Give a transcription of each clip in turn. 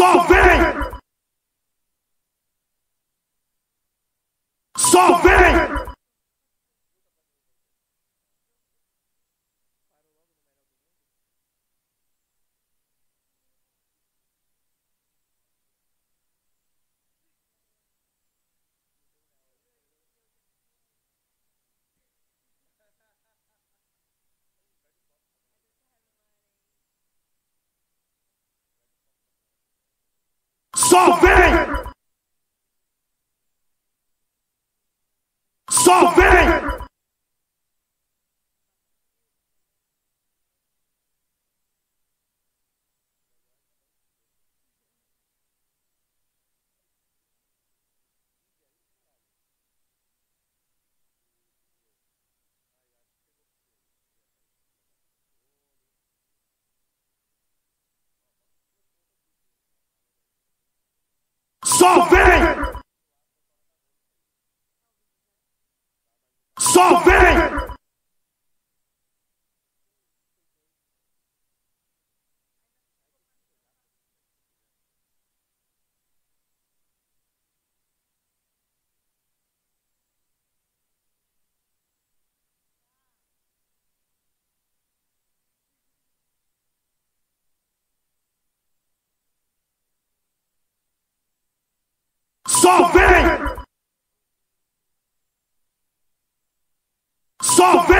Só vem! Só vem! Só vem! Só vem! Só vem! Só vem!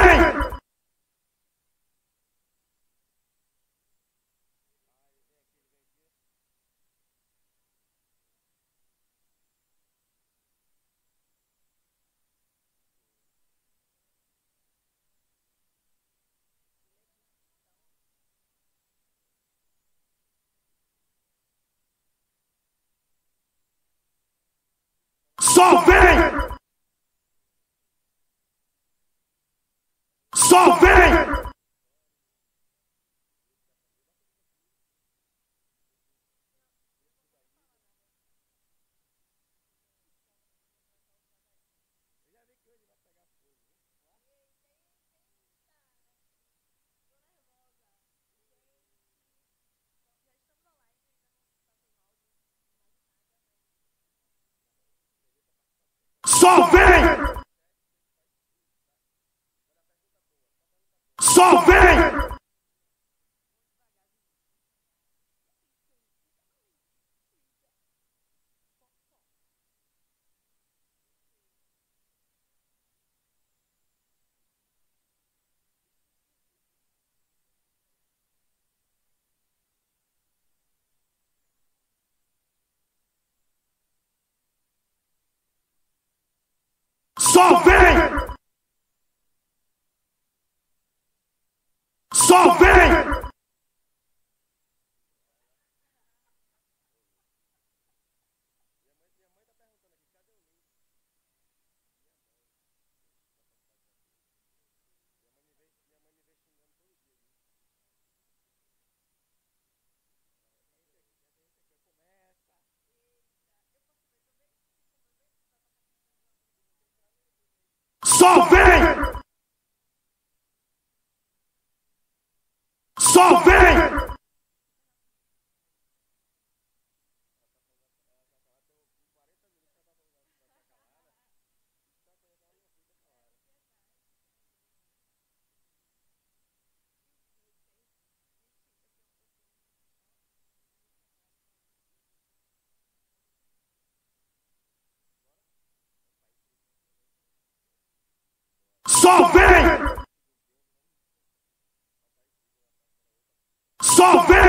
Só vem! Só vem! Só vem! Só vem! Só vem! Só vem! Só vem! Só vem! Só vem! Só vem!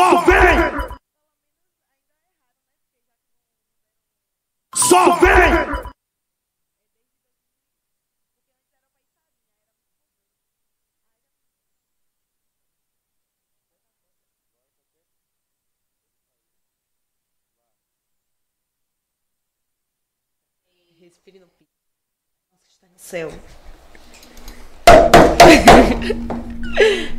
Só vem! Só vem! Respire no pico. Céu.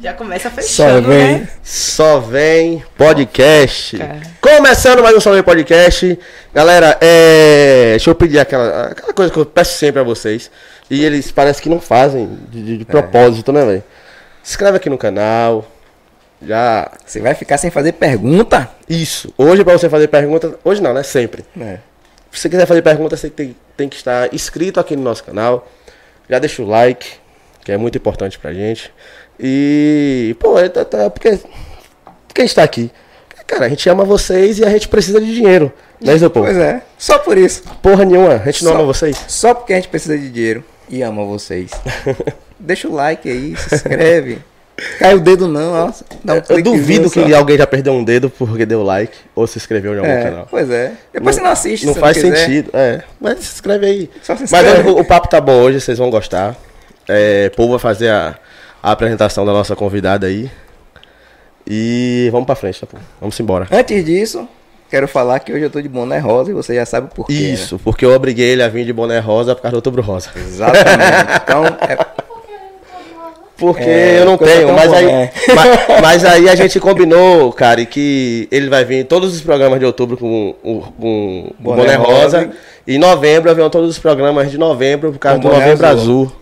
Já começa Só fechando, vem. né? Só vem podcast. Cara. Começando mais um Só vem podcast. Galera, é... deixa eu pedir aquela, aquela coisa que eu peço sempre a vocês. E eles parece que não fazem de, de- de propósito, né, velho? Se inscreve aqui no canal. Já. Você vai ficar sem fazer pergunta? Isso. Hoje, pra você fazer pergunta. Hoje não, né? Sempre. É. Se você quiser fazer pergunta, você tem, tem que estar inscrito aqui no nosso canal. Já deixa o like, que é muito importante pra gente. E, pô, é, tá- porque, porque a gente tá aqui. Cara, a gente ama vocês e a gente precisa de dinheiro. Né, seu povo? Pois é. Só por isso. Porra nenhuma, a gente não Só- ama vocês. Só porque a gente precisa de dinheiro e ama vocês. Deixa o like aí, se inscreve. Cai o dedo não, ó. Dá um Eu duvido só. que alguém já perdeu um dedo porque deu like ou se inscreveu em algum É, canal. pois é. Depois você não assiste, Não se faz quiser. sentido, é. Mas se inscreve aí. Só se Mas inscreve. o, o papo tá bom hoje, vocês vão gostar. É, o povo vai fazer a, a apresentação da nossa convidada aí. E vamos pra frente, tá, pô? Vamos embora. Antes disso, quero falar que hoje eu tô de boné rosa e você já sabe o porquê. né? Isso, porque eu obriguei ele a vir de boné rosa por causa do outubro rosa. Exatamente. Então, é, Porque É, eu não porque eu tenho, tenho mas aí, mas, mas aí a gente combinou, cara, e que ele vai vir em todos os programas de outubro com o com o Boné boné, rosa. rosa. E em novembro vem todos os programas de novembro por causa Com do boné novembro azul. azul.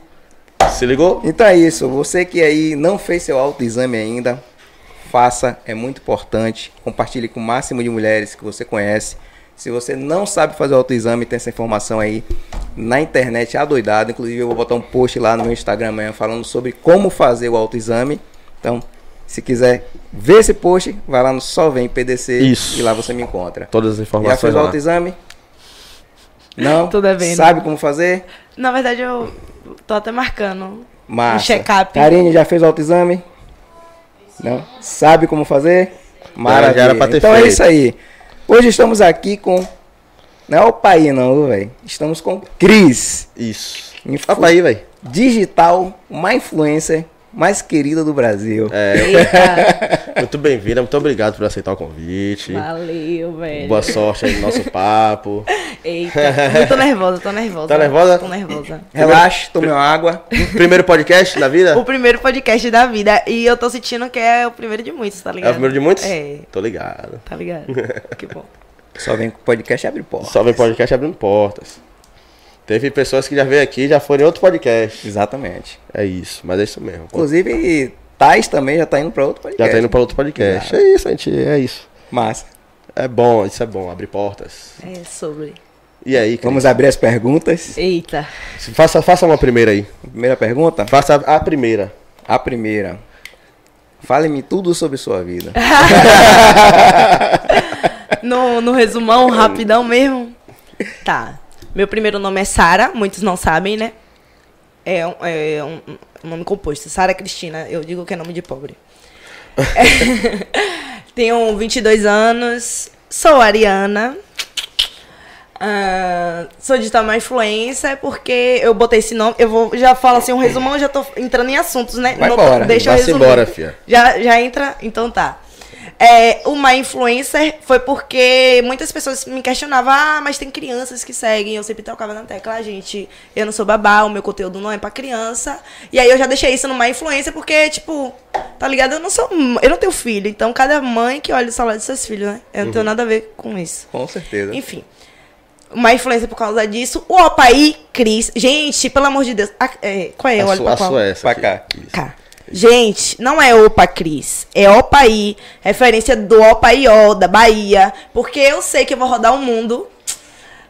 Se ligou? então é isso. Você que aí não fez seu autoexame ainda, faça. É muito importante. Compartilhe com o máximo de mulheres que você conhece. Se você não sabe fazer o autoexame, tem essa informação aí na internet adoidado. Inclusive, eu vou botar um post lá no meu Instagram amanhã falando sobre como fazer o autoexame. Então, se quiser ver esse post, vai lá no Só Vem PDC Isso. e lá você me encontra. Todas as Já informações fez o autoexame? Não? Tô devendo. Sabe como fazer? Na verdade, eu tô até marcando. Massa. Um check-up. Karine já fez o autoexame? Não? Sabe como fazer? Maravilha. já era pra ter então é isso aí. Hoje estamos aqui com. Não é o pai, não, velho. Estamos com Cris. Isso. Influ- Fala aí, velho. Digital, uma influencer mais querida do Brasil. É, Eita, muito bem-vinda, muito obrigado por aceitar o convite. valeu, velho. Boa sorte aí no nosso papo. Eita, eu tô nervosa, tô nervosa. Tá nervosa? Tô nervosa. Relaxe, tome uma água. Primeiro podcast da vida? O primeiro podcast da vida. E eu tô sentindo que é o primeiro de muitos, tá ligado? É o primeiro de muitos? É, Tô ligado. tá ligado? Que bom. Só vem com o podcast e abre porta. Só vem podcast abrindo portas. Teve pessoas que já veio aqui e já foram em outro podcast. Exatamente. É isso, mas é isso mesmo. Inclusive, Tais também já tá indo pra outro podcast. Já tá indo pra outro podcast. Exato. É isso, gente. É isso. Massa. É bom, isso é bom, abrir portas. É sobre. E aí, Cris? Vamos abrir as perguntas. Eita. Faça, faça uma primeira aí. Primeira pergunta? Faça a primeira. A primeira. Fale-me tudo sobre sua vida. No, no resumão, rapidão mesmo. Tá. Meu primeiro nome é Sara, muitos não sabem, né? É, um- é um, um nome composto. Sara Cristina, eu digo que é nome de pobre. É, tenho 22 anos, sou ariana. Ah, sou digital uma influencer porque eu botei esse nome. Eu vou já falo assim um resumão, já tô entrando em assuntos, né? Vai Não embora, deixa eu vai-se resumir. embora, fia. Já, já entra? Então tá. É, uma influencer foi porque muitas pessoas me questionavam, ah, mas tem crianças que seguem. Eu sempre tocava na tecla, ah, gente, eu não sou babá, o meu conteúdo não é pra criança. E aí eu já deixei isso numa influência porque, tipo, tá ligado? Eu não sou. Eu não tenho filho, então cada mãe que olha o salário dos seus filhos, né? Eu não tenho nada a ver com isso. Com certeza. Enfim. Uma influência por causa disso. O Opaí Cris. Gente, pelo amor de Deus. a- é, qual é? A Olha sua, pra a qual? sua é essa Pra aqui. cá. Cá. Gente, não é Opa Cris, é Opaí, referência do Opaió, da Bahia, porque eu sei que eu vou rodar o mundo.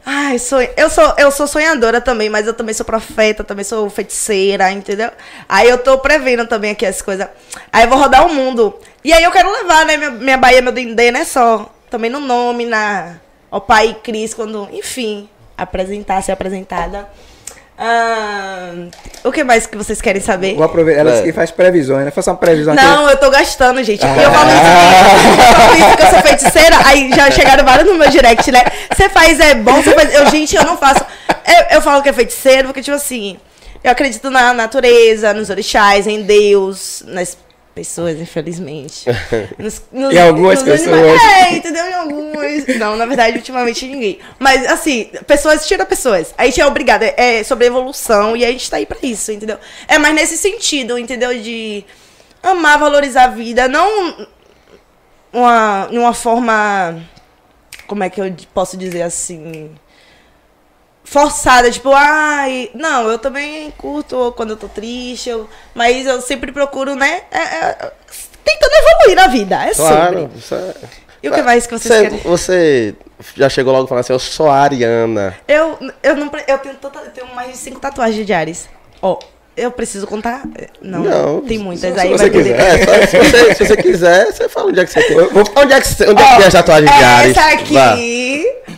Ai, sou, eu, sou, eu sou sonhadora também, mas eu também sou profeta, também sou feiticeira, entendeu? Aí eu tô prevendo também aqui as coisas. Aí eu vou rodar o mundo. E aí eu quero levar, né, minha, minha Bahia, meu dendê, né, só. Também no nome, na Opaí Cris, quando, enfim, apresentar, ser apresentada. Ah, o que mais que vocês querem saber? Vou aproveitar. Ela É. disse que faz previsões, né? Faça uma previsão aqui. Não, eu tô gastando, gente. E eu falo isso, aqui, eu que eu sou feiticeira. Aí já chegaram vários no meu direct, né? Você faz é bom, você faz. Eu, gente, eu não faço. Eu, eu falo que é feiticeiro, porque, tipo assim, eu acredito na natureza, nos orixás, em Deus, nas pessoas, infelizmente. Nos- nos- Em algumas nos pessoas. É, entendeu? Em algumas. Não, na verdade, ultimamente ninguém. Mas, assim, pessoas tira pessoas. A gente é obrigada. É sobre evolução e a gente tá aí pra isso, entendeu? É mais nesse sentido, entendeu? De amar, valorizar a vida. Não uma, uma forma. Como é que eu posso dizer assim? Forçada, tipo, ai. Não, eu também curto quando eu tô triste, eu- mas eu sempre procuro, né? é- é- tentando evoluir na vida. É Claro. sobre. isso é- E o que mais que vocês Você, querem? você já chegou logo falando assim, eu sou a Ariana. Eu, eu não. Eu tenho, tanta- eu tenho mais de cinco tatuagens de Ares. Ó, eu preciso contar? Não, Não, tem muitas. se aí você vai poder- quiser. É, se, você, se você quiser, você fala onde é que você tem. Onde é que, você- onde é que tem as tatuagens de Ares? Essa aqui, Vá.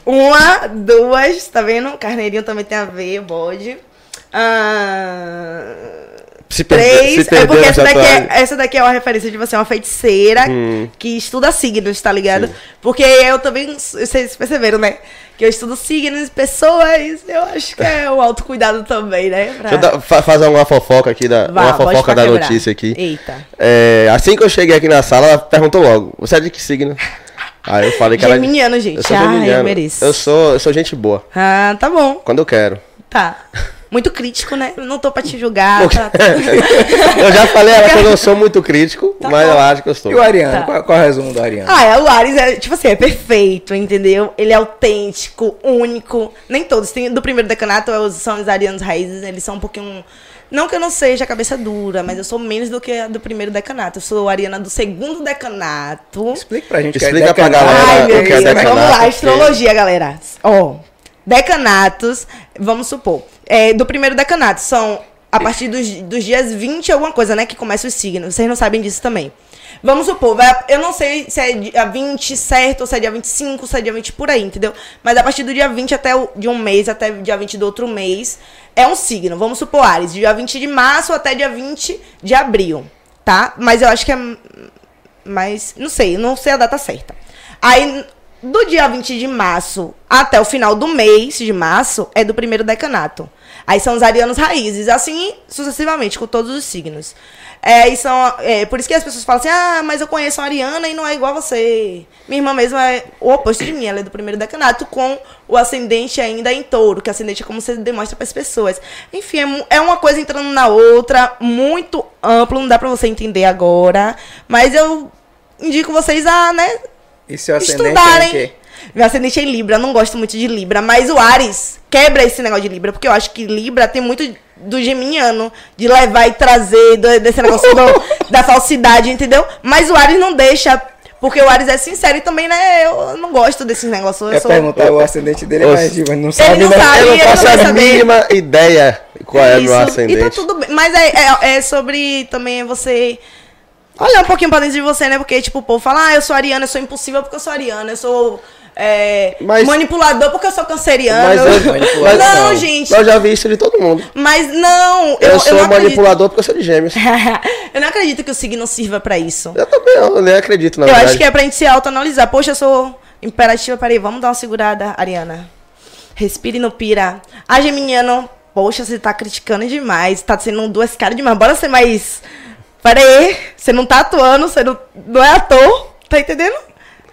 uma, duas, tá vendo? Carneirinho também tem a ver, bode. Ah, Se três. se é porque essa daqui é, essa daqui é uma referência de você, uma feiticeira Hum. que estuda signos, tá ligado? Porque eu também, vocês perceberam, né? Que eu estudo signos, pessoas, eu acho que é o autocuidado também, né? Pra- Deixa eu fa- fazer uma fofoca aqui, da, Vá, uma fofoca da quebrar. notícia aqui. Eita. É, assim que eu cheguei aqui na sala, ela perguntou logo, você é de que signo? Aí eu falei que ela... Geminiano, gente. Eu sou Ah, eu mereço. Eu sou, eu sou gente boa, Ah, tá bom. quando eu quero. Tá. Muito crítico, né? Não tô pra te julgar. Tá, eu já falei ela que eu não sou muito crítico, Tá mas bom. eu acho que eu sou. E o Ariano? Tá. Qual, qual é o resumo do Ariano? Ah, é, o Ares é, tipo assim, é perfeito, entendeu? Ele é autêntico, único. Nem todos. Tem, do primeiro decanato os- são os arianos raízes, eles são um pouquinho. Não que eu não seja cabeça dura, mas eu sou menos do que a do primeiro decanato. Eu sou a ariana do segundo decanato. Explica pra gente que Explica é pra galera Ai, meu o que é Deus, decanato, vamos lá, astrologia, galera. Ó, decanatos, vamos supor, é, do primeiro decanato, são a partir dos, dos dias 20 alguma coisa, né, que começa os signos. Vocês não sabem disso também. Vamos supor, eu não sei se é dia 20 certo, ou se é dia 25, se é dia 20 por aí, entendeu? Mas a partir do dia 20 até o, de um mês, até o dia 20 do outro mês, é um signo. Vamos supor, Ares, dia 20 de março até dia 20 de abril, tá? Mas eu acho que é mas não sei, não sei a data certa. Aí, do dia 20 de março até o final do mês de março, é do primeiro decanato. Aí são os arianos raízes, assim sucessivamente, com todos os signos. É, e são, é, por isso que as pessoas falam assim, ah, mas eu conheço a Ariana e não é igual a você. Minha irmã mesmo é o oposto de mim, ela é do primeiro decanato, com o ascendente ainda em touro, que ascendente é como você demonstra para as pessoas. Enfim, é, é uma coisa entrando na outra, muito amplo, não dá para você entender agora. Mas eu indico vocês a, né, E seu ascendente é em estudarem. quê? Meu ascendente é em Libra, eu não gosto muito de Libra, mas o Ares quebra esse negócio de Libra, porque eu acho que Libra tem muito do geminiano, de levar e trazer, do- desse negócio do- da falsidade, entendeu? Mas o Ares não deixa, porque o Ares é sincero e também, né, eu não gosto desses negócios. Eu Quer sou... perguntar o ascendente dele, Ô, mas não sabe, não né? sabe. Eu não ele faço vai a saber. mínima ideia qual é o meu Isso. ascendente. E tá tudo bem. Mas é, é, é sobre também você olhar um pouquinho pra dentro de você, né? Porque, tipo, o povo fala, ah, eu sou ariana, eu sou impossível porque eu sou ariana, eu sou é, Mas- manipulador porque eu sou canceriano. Mas eu, mas, não, gente. Eu já vi isso de todo mundo. Mas não, Eu, eu, sou não acredito. manipulador porque eu sou de gêmeos. eu não acredito que o signo sirva pra isso. Eu também, eu nem acredito, na eu verdade. acho que é pra gente se autoanalisar. Poxa, eu sou imperativa, peraí, vamos dar uma segurada, Ariana. Respire no pira. A Geminiano, poxa, você tá criticando demais, tá sendo duas caras demais. Bora ser mais. Peraí, você não tá atuando, você não, não é ator, tá entendendo?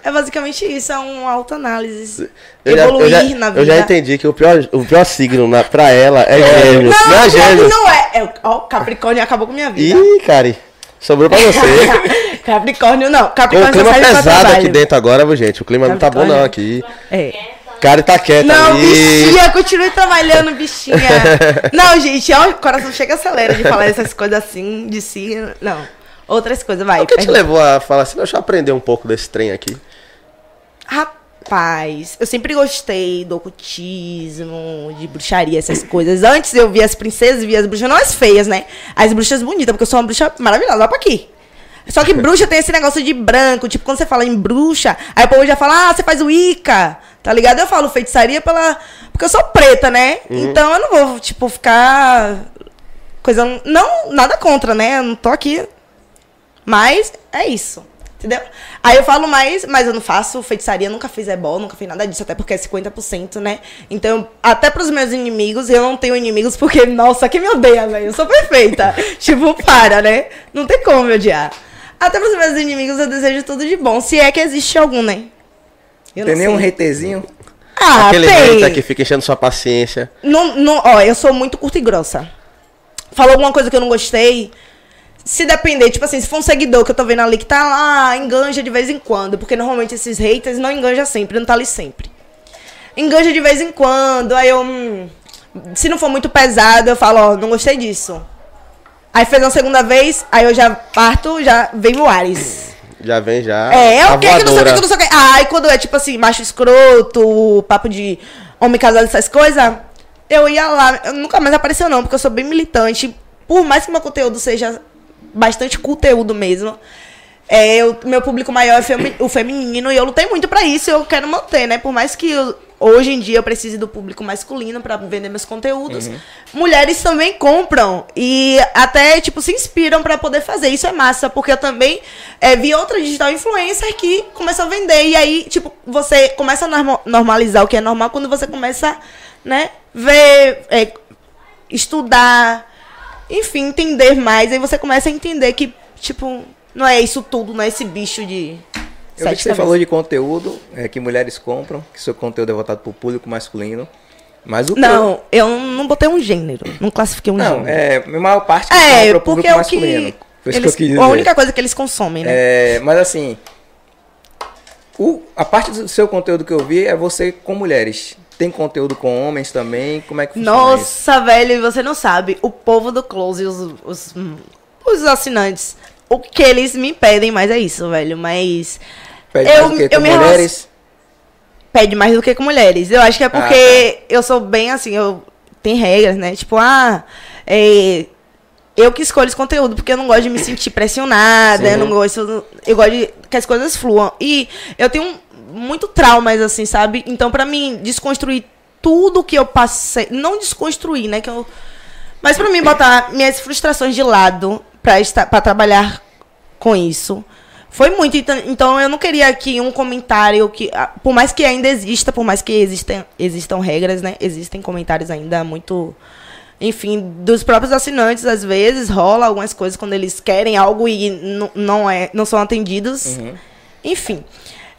É basicamente isso, é uma autoanálise. Eu já, Evoluir eu já, na vida. eu já entendi que o pior, o pior signo na, pra ela é gêmeos. Não, Não, é gêmeos. não é. é o- ó, Capricórnio acabou com minha vida. Ih, Cari, sobrou pra você. Capricórnio não. Com o Capricórnio clima pesado aqui dentro agora, gente? O clima não tá bom não Capricórnio. aqui. É. Cari tá quieta Não, ali. bichinha, continue trabalhando, bichinha. Não, gente, ó, o coração chega e acelera de falar essas coisas assim, de si. Não. Outras coisas, vai. O que te pergunta. levou a falar assim, deixa eu aprender um pouco desse trem aqui? Rapaz, eu sempre gostei do ocultismo, de bruxaria, essas coisas. Antes eu via as princesas, via as bruxas, não as feias, né? As bruxas bonitas, porque eu sou uma bruxa maravilhosa, olha pra aqui. Só que bruxa tem esse negócio de branco, tipo, quando você fala em bruxa, aí o povo já fala, ah, você faz Wicca, tá ligado? Eu falo feitiçaria pela. Porque eu sou preta, né? Então eu não vou, tipo, ficar. Coisa. Não, nada contra, né? Eu não tô aqui. Mas é isso. Entendeu? Aí eu falo mais, mas eu não faço feitiçaria, nunca fiz ebol, nunca fiz nada disso, até porque é 50%, né? Então, até pros meus inimigos, eu não tenho inimigos porque, nossa, quem me odeia, velho? Eu sou perfeita. tipo, para, né? Não tem como me odiar. Até pros meus inimigos eu desejo tudo de bom. Se é que existe algum, né? Eu Tem nenhum sei. haterzinho? Ah, Aquele tem. hater que fica enchendo sua paciência. Não, não, ó, eu sou muito curta e grossa. Falou alguma coisa que eu não gostei. Se depender, tipo assim, se for um seguidor que eu tô vendo ali que tá lá, enganja de vez em quando. Porque normalmente esses haters não enganja sempre, não tá ali sempre. Enganja de vez em quando, aí eu. hum, se não for muito pesado, eu falo, ó, não gostei disso. Aí fez uma segunda vez, aí eu já parto, já vem o Ares. Já vem já. É, é o que que não sei o que, que não sei o que. Aí quando é tipo assim, macho escroto, papo de homem casado, essas coisas, eu ia lá, eu nunca mais apareceu não, porque eu sou bem militante. Por mais que meu conteúdo seja bastante conteúdo mesmo, é, eu- meu público maior é femi- o feminino e eu lutei muito pra isso eu quero manter, né? Por mais que eu- hoje em dia eu precise do público masculino pra vender meus conteúdos, mulheres também compram e até tipo se inspiram pra poder fazer. Isso é massa, porque eu também é, vi outra digital influencer que começou a vender e aí tipo você começa a norma- normalizar o que é normal quando você começa, né, ver, é, estudar, enfim, entender mais. Aí você começa a entender que, tipo, não é isso tudo, não é esse bicho de. Eu vi que você falou de conteúdo, é, que mulheres compram, que seu conteúdo é voltado pro público masculino. Mas o Não, eu não botei um gênero. Não classifiquei um Não, gênero. é, a maior parte que É, público é o masculino. que. Isso Eles, que a única coisa que eles consomem, né? É, mas assim, o, a parte do seu conteúdo que eu vi é você com mulheres. Tem conteúdo com homens também? Como é que funciona isso? Nossa, velho, você não sabe. O povo do Close, os, os, os assinantes, o que eles me pedem mais é isso, velho. Mas. Pede eu- mais o quê? eu Com mulheres? pede mais do que com mulheres. Eu acho que é porque eu sou bem assim, eu tem regras, né? Tipo, ah, é, eu que escolho esse conteúdo porque eu não gosto de me sentir pressionada, Sim. eu não gosto, eu gosto de que as coisas fluam. E eu tenho muito traumas assim, sabe? Então pra mim desconstruir tudo que eu passei, não desconstruir, né, que eu mas pra mim botar minhas frustrações de lado pra estar para trabalhar com isso foi muito. Então, então eu não queria que um comentário que. ah, Por mais que ainda exista, por mais que existem, existam regras, né? Existem comentários ainda muito. Enfim, dos próprios assinantes, às vezes, rola algumas coisas quando eles querem algo e não, é, não são atendidos. Uhum. Enfim.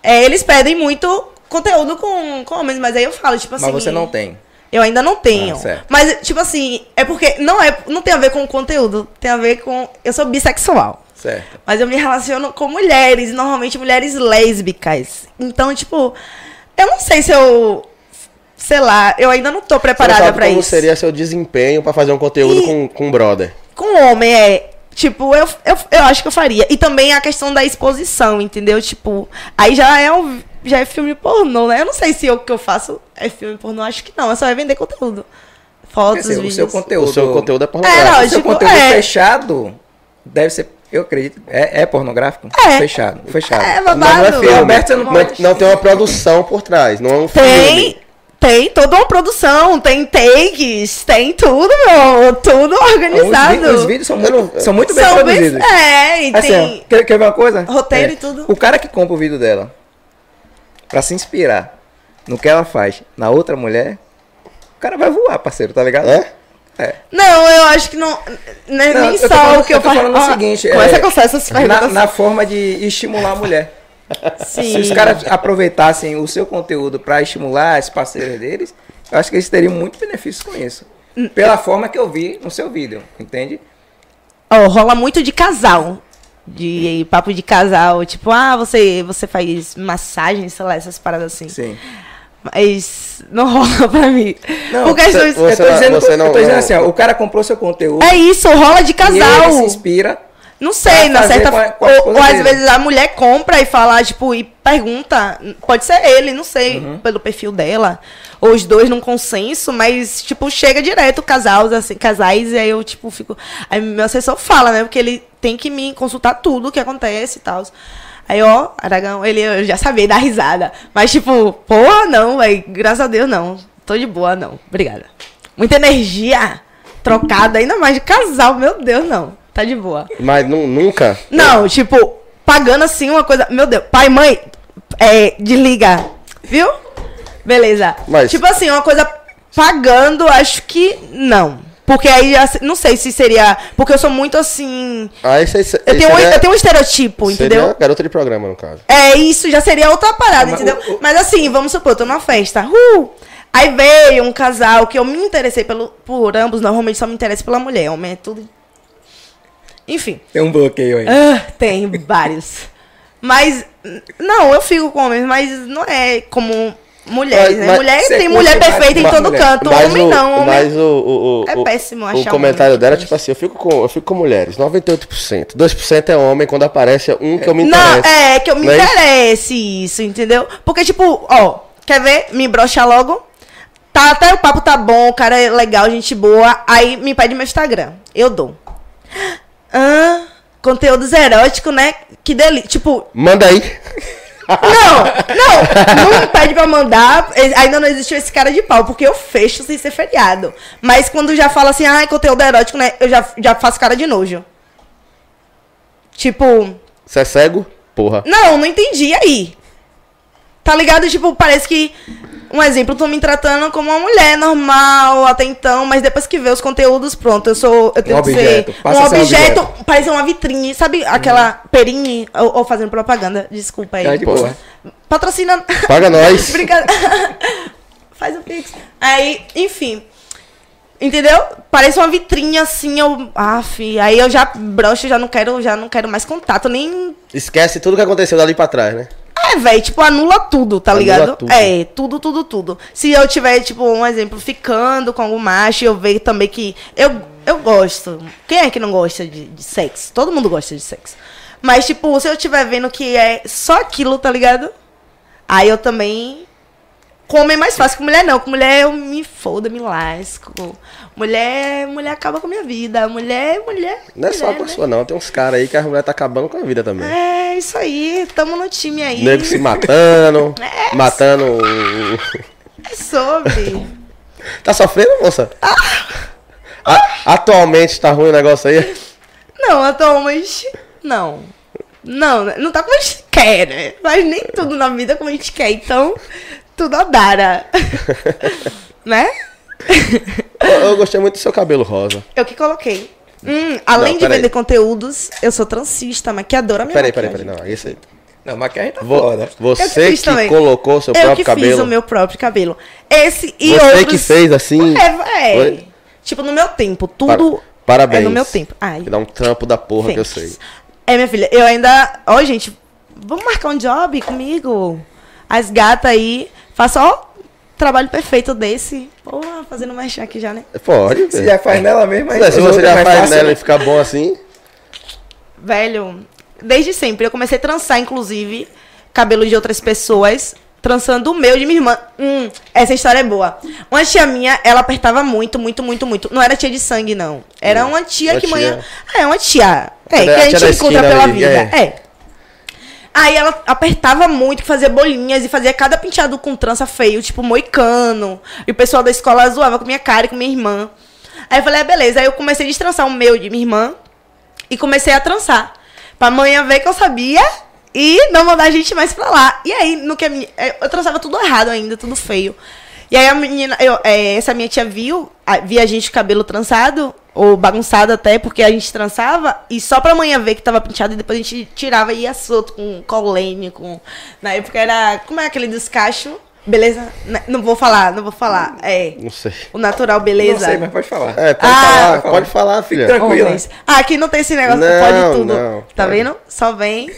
É, eles pedem muito conteúdo com, com homens, mas aí eu falo, tipo assim. Mas você não tem. Eu ainda não tenho. Ah. Mas, tipo assim, é porque não, é, não tem a ver com o conteúdo. Tem a ver com. Eu sou bissexual. Certo. Mas eu me relaciono com mulheres, normalmente mulheres lésbicas. Então, tipo, eu não sei se eu. Sei lá, eu ainda não tô preparada sabe pra como isso. seria seu desempenho pra fazer um conteúdo E- com, com um brother. Com homem, é. Tipo, eu, eu, eu acho que eu faria. E também a questão da exposição, entendeu? Tipo, aí já é um. Já é filme pornô, né? Eu não sei se o que eu faço é filme pornô, acho que não. É só é vender conteúdo. Fotos, dizer, o vídeos. seu conteúdo. O seu conteúdo é É, pornográfico. não, o seu conteúdo é. fechado deve ser. Eu acredito. É, é pornográfico? É. Fechado. Fechado. É, Mas não é babado. filme. Aberto você não não, pode. não tem uma produção por trás. Não é um Tem, filme. tem toda uma produção, tem takes, tem tudo, meu, tudo Os, organizado. vi- os vídeos são muito, são muito bem São produzidos. é, e Assim, tem... quer, quer ver uma coisa? Roteiro É, e tudo. O cara que compra o vídeo dela pra se inspirar no que ela faz na outra mulher, o cara vai voar, parceiro, tá ligado? É? É. Não, eu acho que não, não é Não, nem só falando- o que eu, eu tô falando o seguinte, Começa é, a essas Na, perguntas. na forma de estimular a mulher. Sim. Se os caras aproveitassem o seu conteúdo pra estimular as parceiras deles, eu acho que eles teriam muito benefício com isso. Pela forma que eu vi no seu vídeo, entende? Ó, rola muito de casal. De papo de casal, tipo, ah, você, você faz massagem, sei lá, essas paradas assim. Sim. Mas não rola pra mim. Não, Por questões. eu tô Você- dizendo, você eu não- tô dizendo não- assim, ó, o cara comprou seu conteúdo É isso, rola de e casal. ele se inspira Não sei, na certa. com a- com a ou, ou às vezes a mulher compra e fala, tipo, e pergunta. Pode ser ele, não sei, Uhum. pelo perfil dela. Ou os dois num consenso, mas, tipo, chega direto casais, assim, casais, e aí eu, tipo, fico. Aí meu assessor fala, né? Porque ele tem que me consultar tudo o que acontece e tal. Aí, ó, Aragão, ele eu já sabia dar risada. Mas, tipo, porra, não, velho. Graças a Deus, não. Tô de boa, não. Obrigada. Muita energia trocada, ainda mais de casal, meu Deus, não. Tá de boa. Mas nu- nunca. Não, tipo, pagando assim uma coisa. Meu Deus, pai, mãe, é, desliga. Viu? Beleza. Mas- Tipo assim, uma coisa pagando, acho que não. Porque aí, já se- não sei se seria. Porque eu sou muito assim. Aí você. você Eu tenho, um- seria- eu tenho um estereotipo, seria entendeu? garota de programa, no caso. É, isso já seria outra parada, Mas entendeu? o- o- Mas assim, vamos supor, eu tô numa festa. Uh! Aí veio um casal que eu me interessei pelo, por ambos, normalmente só me interesso pela mulher, homem é tudo. Enfim. Tem um bloqueio aí. Ah, tem vários. Mas, não, eu fico com homens, mas não é como mulheres, Mas- né? mas mulher tem mulher mais perfeita em todo mulher. canto. Mas homem o, não, homem. Mas o, o, o, É o- péssimo O achar comentário homem dela é tipo assim, eu fico com, eu fico com mulheres, 98%. 2% é homem, quando aparece é um que eu me Não, interesso. é, que eu me Não é isso? interesse isso, entendeu? Porque, tipo, ó, quer ver? Me brocha logo. Tá, até o papo tá bom, o cara é legal, gente boa. Aí me pede meu Instagram. Eu dou. Ah, conteúdos eróticos, né? Que delícia. Tipo, Manda aí. Não, não, não me pede pra mandar. eh, Ainda não existiu esse cara de pau, porque eu fecho sem ser feriado. Mas quando já fala assim, ah, conteúdo erótico, né? Eu já, já faço cara de nojo. Tipo, Você é cego? Porra. não, não entendi aí. Tá ligado? Tipo, parece que. Um exemplo, tô me tratando como uma mulher normal até então, mas depois que vê os conteúdos, pronto, eu sou. Eu tenho objeto, que um a ser um objeto, objeto. parece uma vitrine, sabe aquela perine, ou, ou fazendo propaganda, desculpa aí. Tá de boa. Patrocina. Paga nós. Brincadeira. Faz o pix. Aí, enfim. Entendeu? Parece uma vitrine assim, eu. Aff, aí eu já broxo, já não quero, já não quero mais contato, nem Esquece tudo que aconteceu dali pra trás, né? É, velho, tipo, anula tudo, tá Anula ligado? tudo. É, tudo, tudo, tudo. Se eu tiver, tipo, um exemplo, ficando com algum macho e eu ver também que. Eu, eu gosto. Quem é que não gosta de, de sexo? Todo mundo gosta de sexo. Mas, tipo, se eu tiver vendo que é só aquilo, tá ligado? Aí eu também. Com homem é mais fácil, com mulher não. Com mulher eu me foda, me lasco. Mulher, mulher acaba com a minha vida. Mulher, mulher. Não é só mulher, com a né? sua, não. Tem uns caras aí que a mulher tá acabando com a vida também. É, isso aí. Tamo no time aí. Nego se matando, É. matando. É sobre. Tá sofrendo, moça? Ah. A- atualmente tá ruim o negócio aí? Não, atualmente. Não. Não, não tá como a gente quer, né? Mas nem tudo na vida é como a gente quer, então tudo a dara. né? Eu, eu gostei muito do seu cabelo rosa. Eu que coloquei. Hum, além Não, de vender conteúdos, eu sou transista, maquiadora minha Peraí, peraí, peraí. Não, isso aí. Não, maquiagem tá foda. Você Eu que que colocou o seu Eu próprio que cabelo. fiz o meu próprio cabelo. Esse e Você outros... que fez assim. É, é. Tipo, no meu tempo, tudo Par- Parabéns. é no meu tempo. Ai, Que dá um trampo da porra que eu sei. É, minha filha, eu ainda. Ó, gente, vamos marcar um job comigo? As gatas aí. Faça, ó, trabalho perfeito desse. Porra, fazendo merchan aqui já, né? Pode. Se velho. já faz nela mesmo, aí Se você já faz fácil, nela né? e ficar bom assim. Velho, desde sempre. Eu comecei a trançar, inclusive, cabelo de outras pessoas. Trançando o meu de minha irmã. Hum, essa história é boa. Uma tia minha, ela apertava muito, muito, muito, muito. Não era tia de sangue, não. Era uma tia Uma que tia. manhã. É, uma tia. É, que a tia gente encontra pela ali, vida. é. É. Aí ela apertava muito, fazia bolinhas e fazia cada penteado com trança feio, tipo moicano. E o pessoal da escola zoava com minha cara e com minha irmã. Aí eu falei, ah, beleza. Aí eu comecei a destrançar o meu de minha irmã e comecei a trançar. Pra amanhã ver que eu sabia e não mandar a gente mais pra lá. E aí, no que a minha, é, eu trançava tudo errado ainda, tudo feio. E aí a menina, eu, é, essa minha tia viu, a- via a gente com o cabelo trançado, ou bagunçado até, porque a gente trançava, e só pra amanhã ver que tava penteado, e depois a gente tirava e ia solto com colene, com. Na época era. Como é aquele descacho? Beleza? Não vou falar, não vou falar. É. Não sei. O natural, Não beleza? sei, mas pode falar. É, pode Ah, falar, fala. pode falar, filha. Homens. Ah, aqui não tem esse negócio, Não, pode tudo. não, tá pode. vendo? Só vem.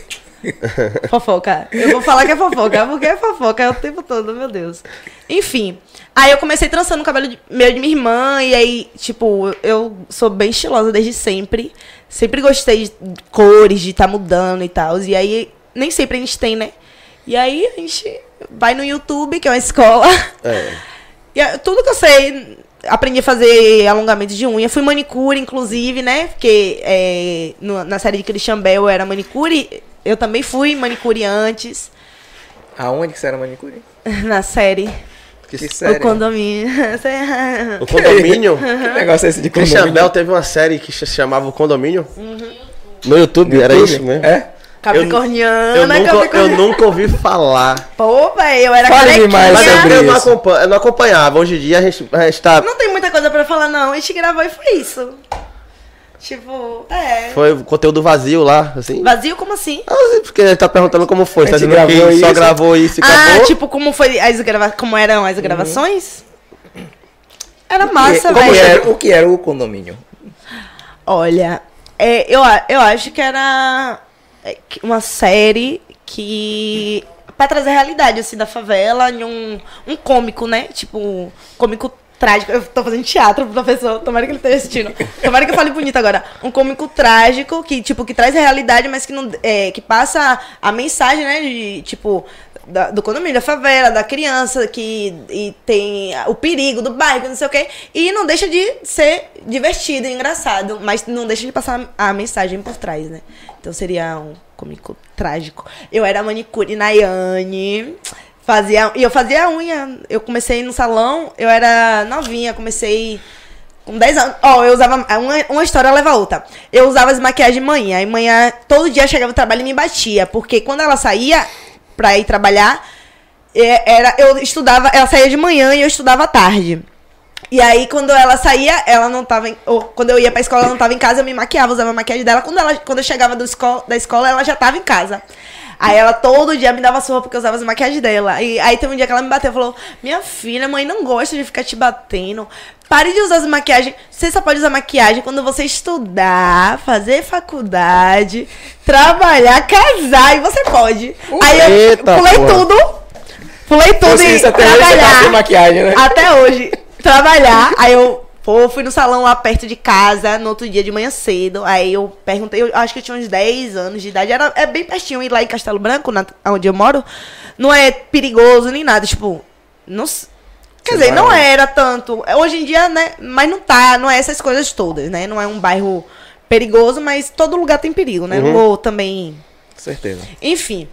fofoca. Eu vou falar que é fofoca, porque é fofoca o tempo todo, meu Deus. Enfim. Aí eu comecei trançando o cabelo de, meu de minha irmã, e aí, tipo, eu sou bem estilosa desde sempre. Sempre gostei de cores, de estar mudando e tal. E aí, nem sempre a gente tem, né? E aí a gente vai no YouTube, que é uma escola. É. E é, tudo que eu sei, aprendi a fazer alongamento de unha. Fui manicure, inclusive, né? Porque é, no- na série de Christian Bell eu era manicure. Eu também fui manicure antes. Aonde que você era manicure? Na série. Que O série? condomínio. O condomínio. Que negócio é esse de Christian condomínio? Bell teve uma série que se chamava O Condomínio. No YouTube, era YouTube? isso mesmo? É? Capricorniana, Eu nunca, eu nunca ouvi falar. Pô, velho, eu era Fale carequinha. demais Mas sobre eu, eu não eu não acompanhava. Hoje em dia a gente, a gente tá. Não tem muita coisa pra falar, não. A gente gravou e foi isso. Tipo, é. Foi o conteúdo vazio lá, assim. Vazio como assim? Ah, Porque ele tá perguntando como foi. Tá A gente dizendo que gravou só isso. gravou isso e Ah, acabou. tipo, como foi as grava... como eram as gravações? Era massa, como velho. era- o que era o condomínio? Olha, é, eu, eu acho que era é, uma série que. Pra trazer a realidade, assim, da favela em um, um cômico, né? Tipo, um cômico trágico. Eu tô fazendo teatro, professor. Tomara que ele esteja assistindo. Tomara que eu fale bonito agora. Um cômico trágico que, tipo, que traz a realidade, mas que não. é, que passa a mensagem, né? De, tipo. da- do condomínio, da favela, da criança, que e tem o perigo do bairro, não sei o quê. E não deixa de ser divertido, engraçado, mas não deixa de passar a mensagem por trás, né? Então seria um cômico trágico. Eu era manicure Nayane. Fazia, e eu fazia unha. Eu comecei no salão, eu era novinha, comecei com 10 anos. Ó, eu usava. Uma, uma história leva a outra. Eu usava as maquiagens de manhã. E manhã, todo dia chegava no trabalho e me batia. Porque quando ela saía pra ir trabalhar, é, era, eu estudava. Ela saía de manhã e eu estudava à tarde. E aí, quando ela saía, ela não tava. Em, ou quando eu ia pra escola, ela não tava em casa, eu me maquiava, usava a maquiagem dela. Quando, ela, quando eu chegava escola, da escola, ela já tava em casa. Aí ela todo dia me dava surra porque eu usava as maquiagens dela. E aí teve um dia que ela me bateu e falou: Minha filha, mãe não gosta de ficar te batendo. Pare de usar as maquiagens. Você só pode usar maquiagem quando você estudar, fazer faculdade, trabalhar, casar. E você pode. aí eu Eita, pulei porra. tudo. Pulei tudo e isso até hoje, você tá trabalhar. sem maquiagem, né? Até hoje. Trabalhar. Aí eu, pô, fui no salão lá perto de casa, no outro dia de manhã cedo. Aí eu perguntei, eu acho que eu tinha uns 10 anos de idade. Era, é bem pertinho ir lá em Castelo Branco, na, onde eu moro. Não é perigoso nem nada. Tipo, não. Quer dizer, não era tanto. Hoje em dia, né? Mas não tá, não é essas coisas todas, né? Não é um bairro perigoso, mas todo lugar tem perigo, né? Uhum. Ou também certeza. enfim.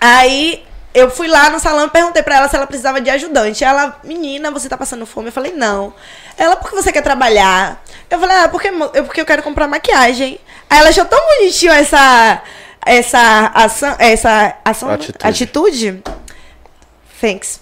Aí eu fui lá no salão e perguntei pra ela se ela precisava de ajudante. Ela, menina, você tá passando fome? Eu falei, não. Ela, por que você quer trabalhar? Eu falei, ah, porque, eu, porque eu quero comprar maquiagem. Aí ela achou tão bonitinho essa. Essa ação. Essa ação. Atitude. atitude. Thanks.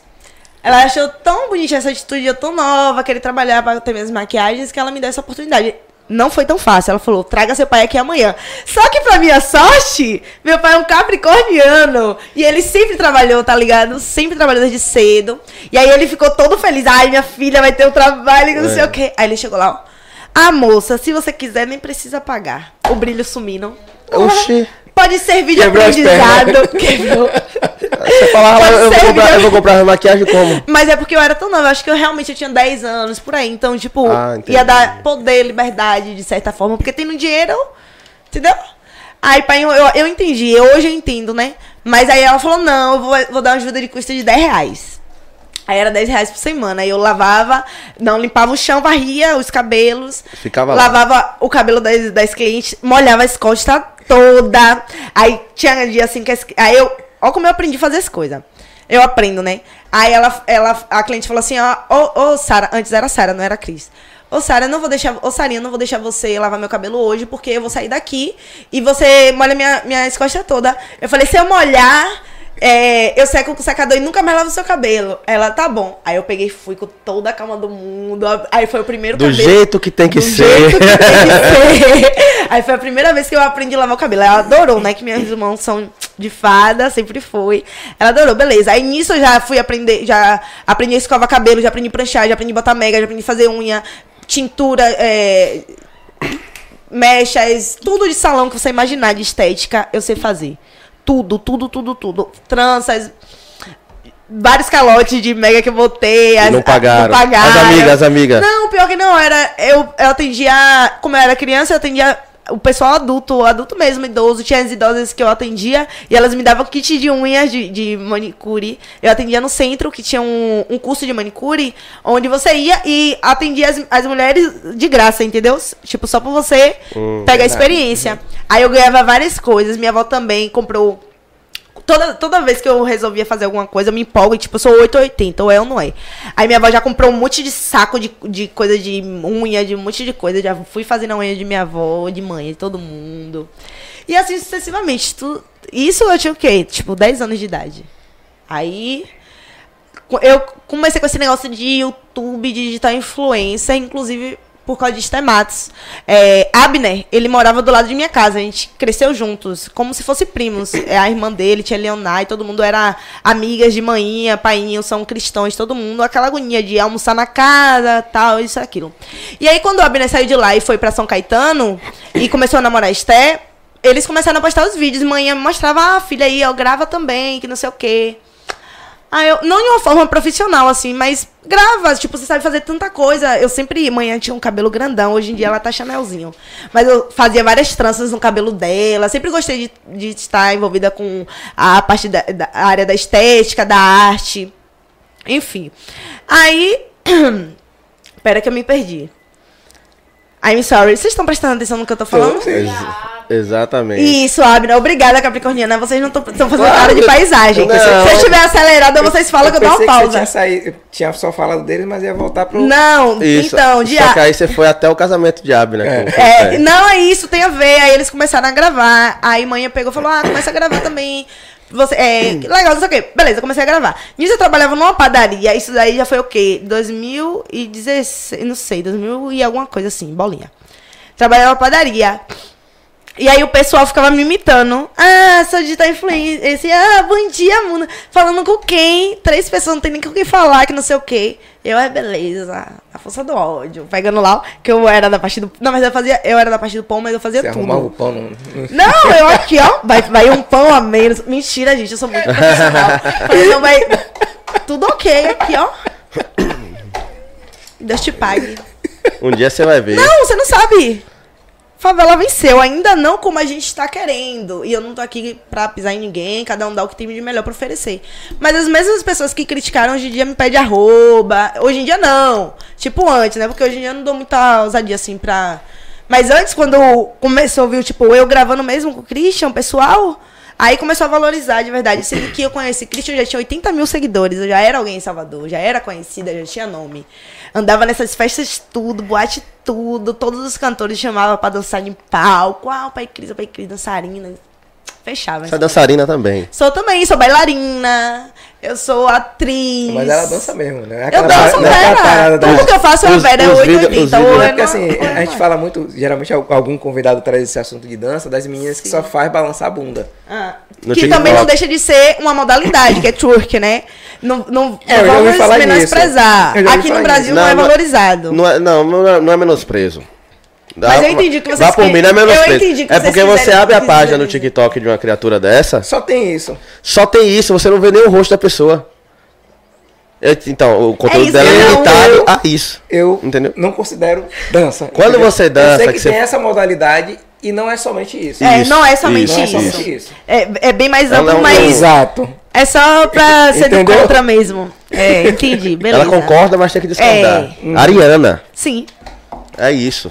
Ela achou tão bonitinha essa atitude, eu tão nova, querer trabalhar pra ter minhas maquiagens, que ela me deu essa oportunidade. Não foi tão fácil. Ela falou, traga seu pai aqui amanhã. Só que pra minha sorte, meu pai é um capricorniano. E ele sempre trabalhou, tá ligado? Sempre trabalhou desde cedo. E aí ele ficou todo feliz. Ai, minha filha vai ter um trabalho, não sei É. o quê. Aí ele chegou lá, ó. Ah, moça, se você quiser, nem precisa pagar. O brilho sumindo. Oxi. Pode servir de Quebrou aprendizado. Quebrou. Você falava, eu, eu ser, vou comprar, eu vou comprar maquiagem como? Mas é porque eu era tão nova, eu acho que eu realmente eu tinha 10 anos por aí. Então, tipo, Ah, ia dar poder, liberdade, de certa forma, porque tem no dinheiro, entendeu? Aí, pai, eu, eu, eu entendi, hoje eu entendo, né? Mas aí ela falou: não, eu vou, vou dar uma ajuda de custo de 10 reais. Aí era 10 reais por semana. Aí eu lavava, não, limpava o chão, varria os cabelos. Ficava lá. Lavava o cabelo das, das clientes, molhava a escosta toda. Aí tinha dia assim que. as- Aí eu. Ó, como eu aprendi a fazer as coisas. Eu aprendo, né? Aí ela, ela, a cliente falou assim: ó, ô, ô, Sara, antes era Sara, não era Cris. Ô, Sara, não vou deixar. Ô, Sarinha, não vou deixar você lavar meu cabelo hoje, porque eu vou sair daqui e você molha minha, minha escosta toda. Eu falei: se eu molhar. É, eu seco com o secador e nunca mais lavo o seu cabelo. Ela, tá bom. Aí eu peguei e fui com toda a calma do mundo. Aí foi o primeiro Do cabelo. jeito que tem que Do ser. jeito que tem que ser. Aí foi a primeira vez que eu aprendi a lavar o cabelo. Ela adorou, né? Que minhas irmãs são de fada, sempre foi. Ela adorou, beleza. Aí nisso eu já fui aprender, já aprendi a escovar cabelo, já aprendi a pranchar, já aprendi a botar mega, já aprendi a fazer unha, tintura, é, mechas, tudo de salão que você imaginar de estética, eu sei fazer. Tudo, tudo, tudo, tudo. Tranças, vários calotes de mega que eu botei. as- não pagaram. Não pagaram. As amigas, as amigas. Não, pior que não, era. Eu, eu atendia. Como eu era criança, eu atendia o pessoal adulto, adulto mesmo, idoso. Tinha as idosas que eu atendia e elas me davam kit de unhas de, de manicure. Eu atendia no centro, que tinha um, um curso de manicure, onde você ia e atendia as, as mulheres de graça, entendeu? Tipo, só pra você pegar a experiência. Aí eu ganhava várias coisas. Minha avó também comprou Toda, toda vez que eu resolvia fazer alguma coisa, eu me empolgo e, tipo, eu sou 880, ou é ou não é. Aí minha avó já comprou um monte de saco de, de coisa de unha, de um monte de coisa. Já fui fazendo a unha de minha avó, de mãe, de todo mundo. E assim sucessivamente. Tu, isso eu tinha o quê? Tipo, 10 anos de idade. Aí. eu comecei com esse negócio de YouTube, de digital influencer, inclusive por causa de Stematos. É, Abner, ele morava do lado de minha casa, a gente cresceu juntos, como se fosse primos. É, a irmã dele, tia Leonai, e todo mundo era amigas de manhinha, painho, são cristãos, todo mundo, aquela agonia de almoçar na casa, tal, isso aquilo. E aí, quando o Abner saiu de lá e foi pra São Caetano, e começou a namorar a Esté, eles começaram a postar os vídeos, manhã mostrava, ah, filha aí, ó, grava também, que não sei o quê. Ah, eu, não de uma forma profissional, assim, mas grava, tipo, você sabe fazer tanta coisa. Eu sempre, manhã tinha um cabelo grandão, hoje em dia ela tá chanelzinho. Mas eu fazia várias tranças no cabelo dela, sempre gostei de, de estar envolvida com a parte da, da área da estética, da arte, enfim. Aí, pera que eu me perdi. I'm sorry. Vocês estão prestando atenção no que eu tô falando? Sim. Exatamente. Isso, Abner. Obrigada, Capricorniana. Vocês não estão fazendo cara de paisagem. Não. Se eu estiver acelerado, vocês falam que eu dou uma pausa. tinha, saído, eu tinha só falado deles, mas ia voltar pro. Não, Isso. então, de Só que aí você foi até o casamento de Ab, né? É. com- com É, não é isso, tem a ver. Aí eles começaram a gravar. Aí manhã pegou e falou: Ah, começa a gravar também. Você, é, que legal, não sei o quê. Beleza, comecei a gravar. Nisso eu trabalhava numa padaria. Isso daí já foi o quê? 2016, não sei, 2000 e alguma coisa assim, bolinha. Trabalhava na padaria. E aí o pessoal ficava me imitando. Ah, sou digital influencer. Esse, ah, bom dia, Muna. Falando com quem? Três pessoas, não tem nem com quem falar, que não sei o quê. Eu, é beleza. A força do ódio. Pegando lá, que eu era da parte do... Não, mas eu fazia... Eu era da parte do pão, mas eu fazia Você tudo. arrumava o pão no. no- Não, eu aqui, ó. Vai, vai um pão a menos. Mentira, gente. Eu sou muito profissional. Não, vai. Tudo ok aqui, ó. Deus te pague. Um dia você vai ver. Não, você não sabe. Favela venceu, ainda não como a gente tá querendo. E eu não tô aqui pra pisar em ninguém, cada um dá o que tem de melhor pra oferecer. Mas as mesmas pessoas que criticaram hoje em dia me pedem arroba. Hoje em dia não. Tipo antes, né? Porque hoje em dia eu não dou muita ousadia assim pra. Mas antes, quando começou, viu, tipo, eu gravando mesmo com o Christian, pessoal. Aí começou a valorizar de verdade. Sendo que eu conheci Christian, já tinha 80 mil seguidores. Eu já era alguém em Salvador, já era conhecida, já tinha nome. Andava nessas festas tudo, boate tudo. Todos os cantores chamavam pra dançar em palco. Ah, o Pai Cris, o Pai Cris, dançarina. Fechava. Você é dançarina também. Sou também, sou bailarina. Eu sou atriz. Mas ela dança mesmo, né? Eu Aquela danço, é aquela parada Vera. da- Tudo que eu faço é Vera, é os 880. vídeos- os ou vídeos- é É porque assim, é a gente fala muito, geralmente algum convidado traz esse assunto de dança, das meninas que só faz balançar a bunda. Ah, que também não deixa de ser uma modalidade, que é twerk, né? Não, não, É, eu vamos menosprezar. Eu Aqui no Brasil não, é Não, não- valorizado. Não é, não, não é, não é menosprezo. Dá- Mas eu entendi que vocês Dá por que- mim, não é eu menosprezo. entendi que É porque você abre a página no TikTok de uma criatura dessa, Só tem isso. só tem isso, você não vê nem o rosto da pessoa. Eu- Então, o conteúdo isso, dela é um- limitado a isso. Eu Entendeu? não considero dança. Quando entendeu? você dança, Eu sei que, que você- tem essa modalidade e não é somente isso. É, Isso, não é somente Não é isso. somente isso. É, é bem mais Ela amplo, é um- mas Exato. é só pra ser do contra mesmo. É, entendi, beleza. Ela concorda, mas tem que discordar. É. Ariana, Sim. é isso.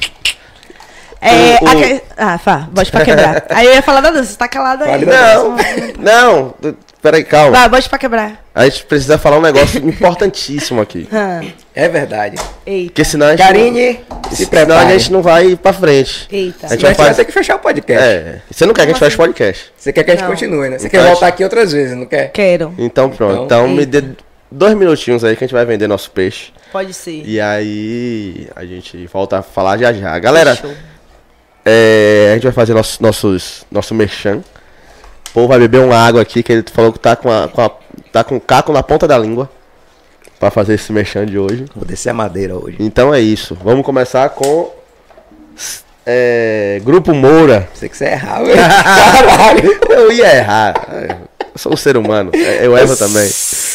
É, O- o- Ah, Fá, bote pra quebrar. aí eu ia falar dança, você tá calado aí. Da Não, não, peraí, calma. Vai, bote pra quebrar. A gente precisa falar um negócio importantíssimo aqui. Ah, É verdade. eita. Porque senão a gente. Karine, se senão a gente não vai pra frente. Eita. A gente vai fazer. ter que fechar o podcast. É, você não quer que a gente feche podcast. Você quer que a gente Não. continue, né? Você Então, quer voltar gente- aqui outras vezes, não quer? Quero. Então pronto. Então, Então, me dê dois minutinhos aí que a gente vai vender nosso peixe. Pode ser. E aí a gente volta a falar já já. Galera, Fechou. É, a gente vai fazer nossos, nossos, nosso merchan. O povo vai beber uma água aqui que ele falou que tá com, a, com a- tá com o caco na ponta da língua. Pra fazer esse merchan de hoje. Vou descer a madeira hoje. Então é isso. Vamos começar com. é, Grupo Moura. Sei que você errar, velho. Caralho. Eu ia errar. Eu sou um ser humano. é, Eu erro também.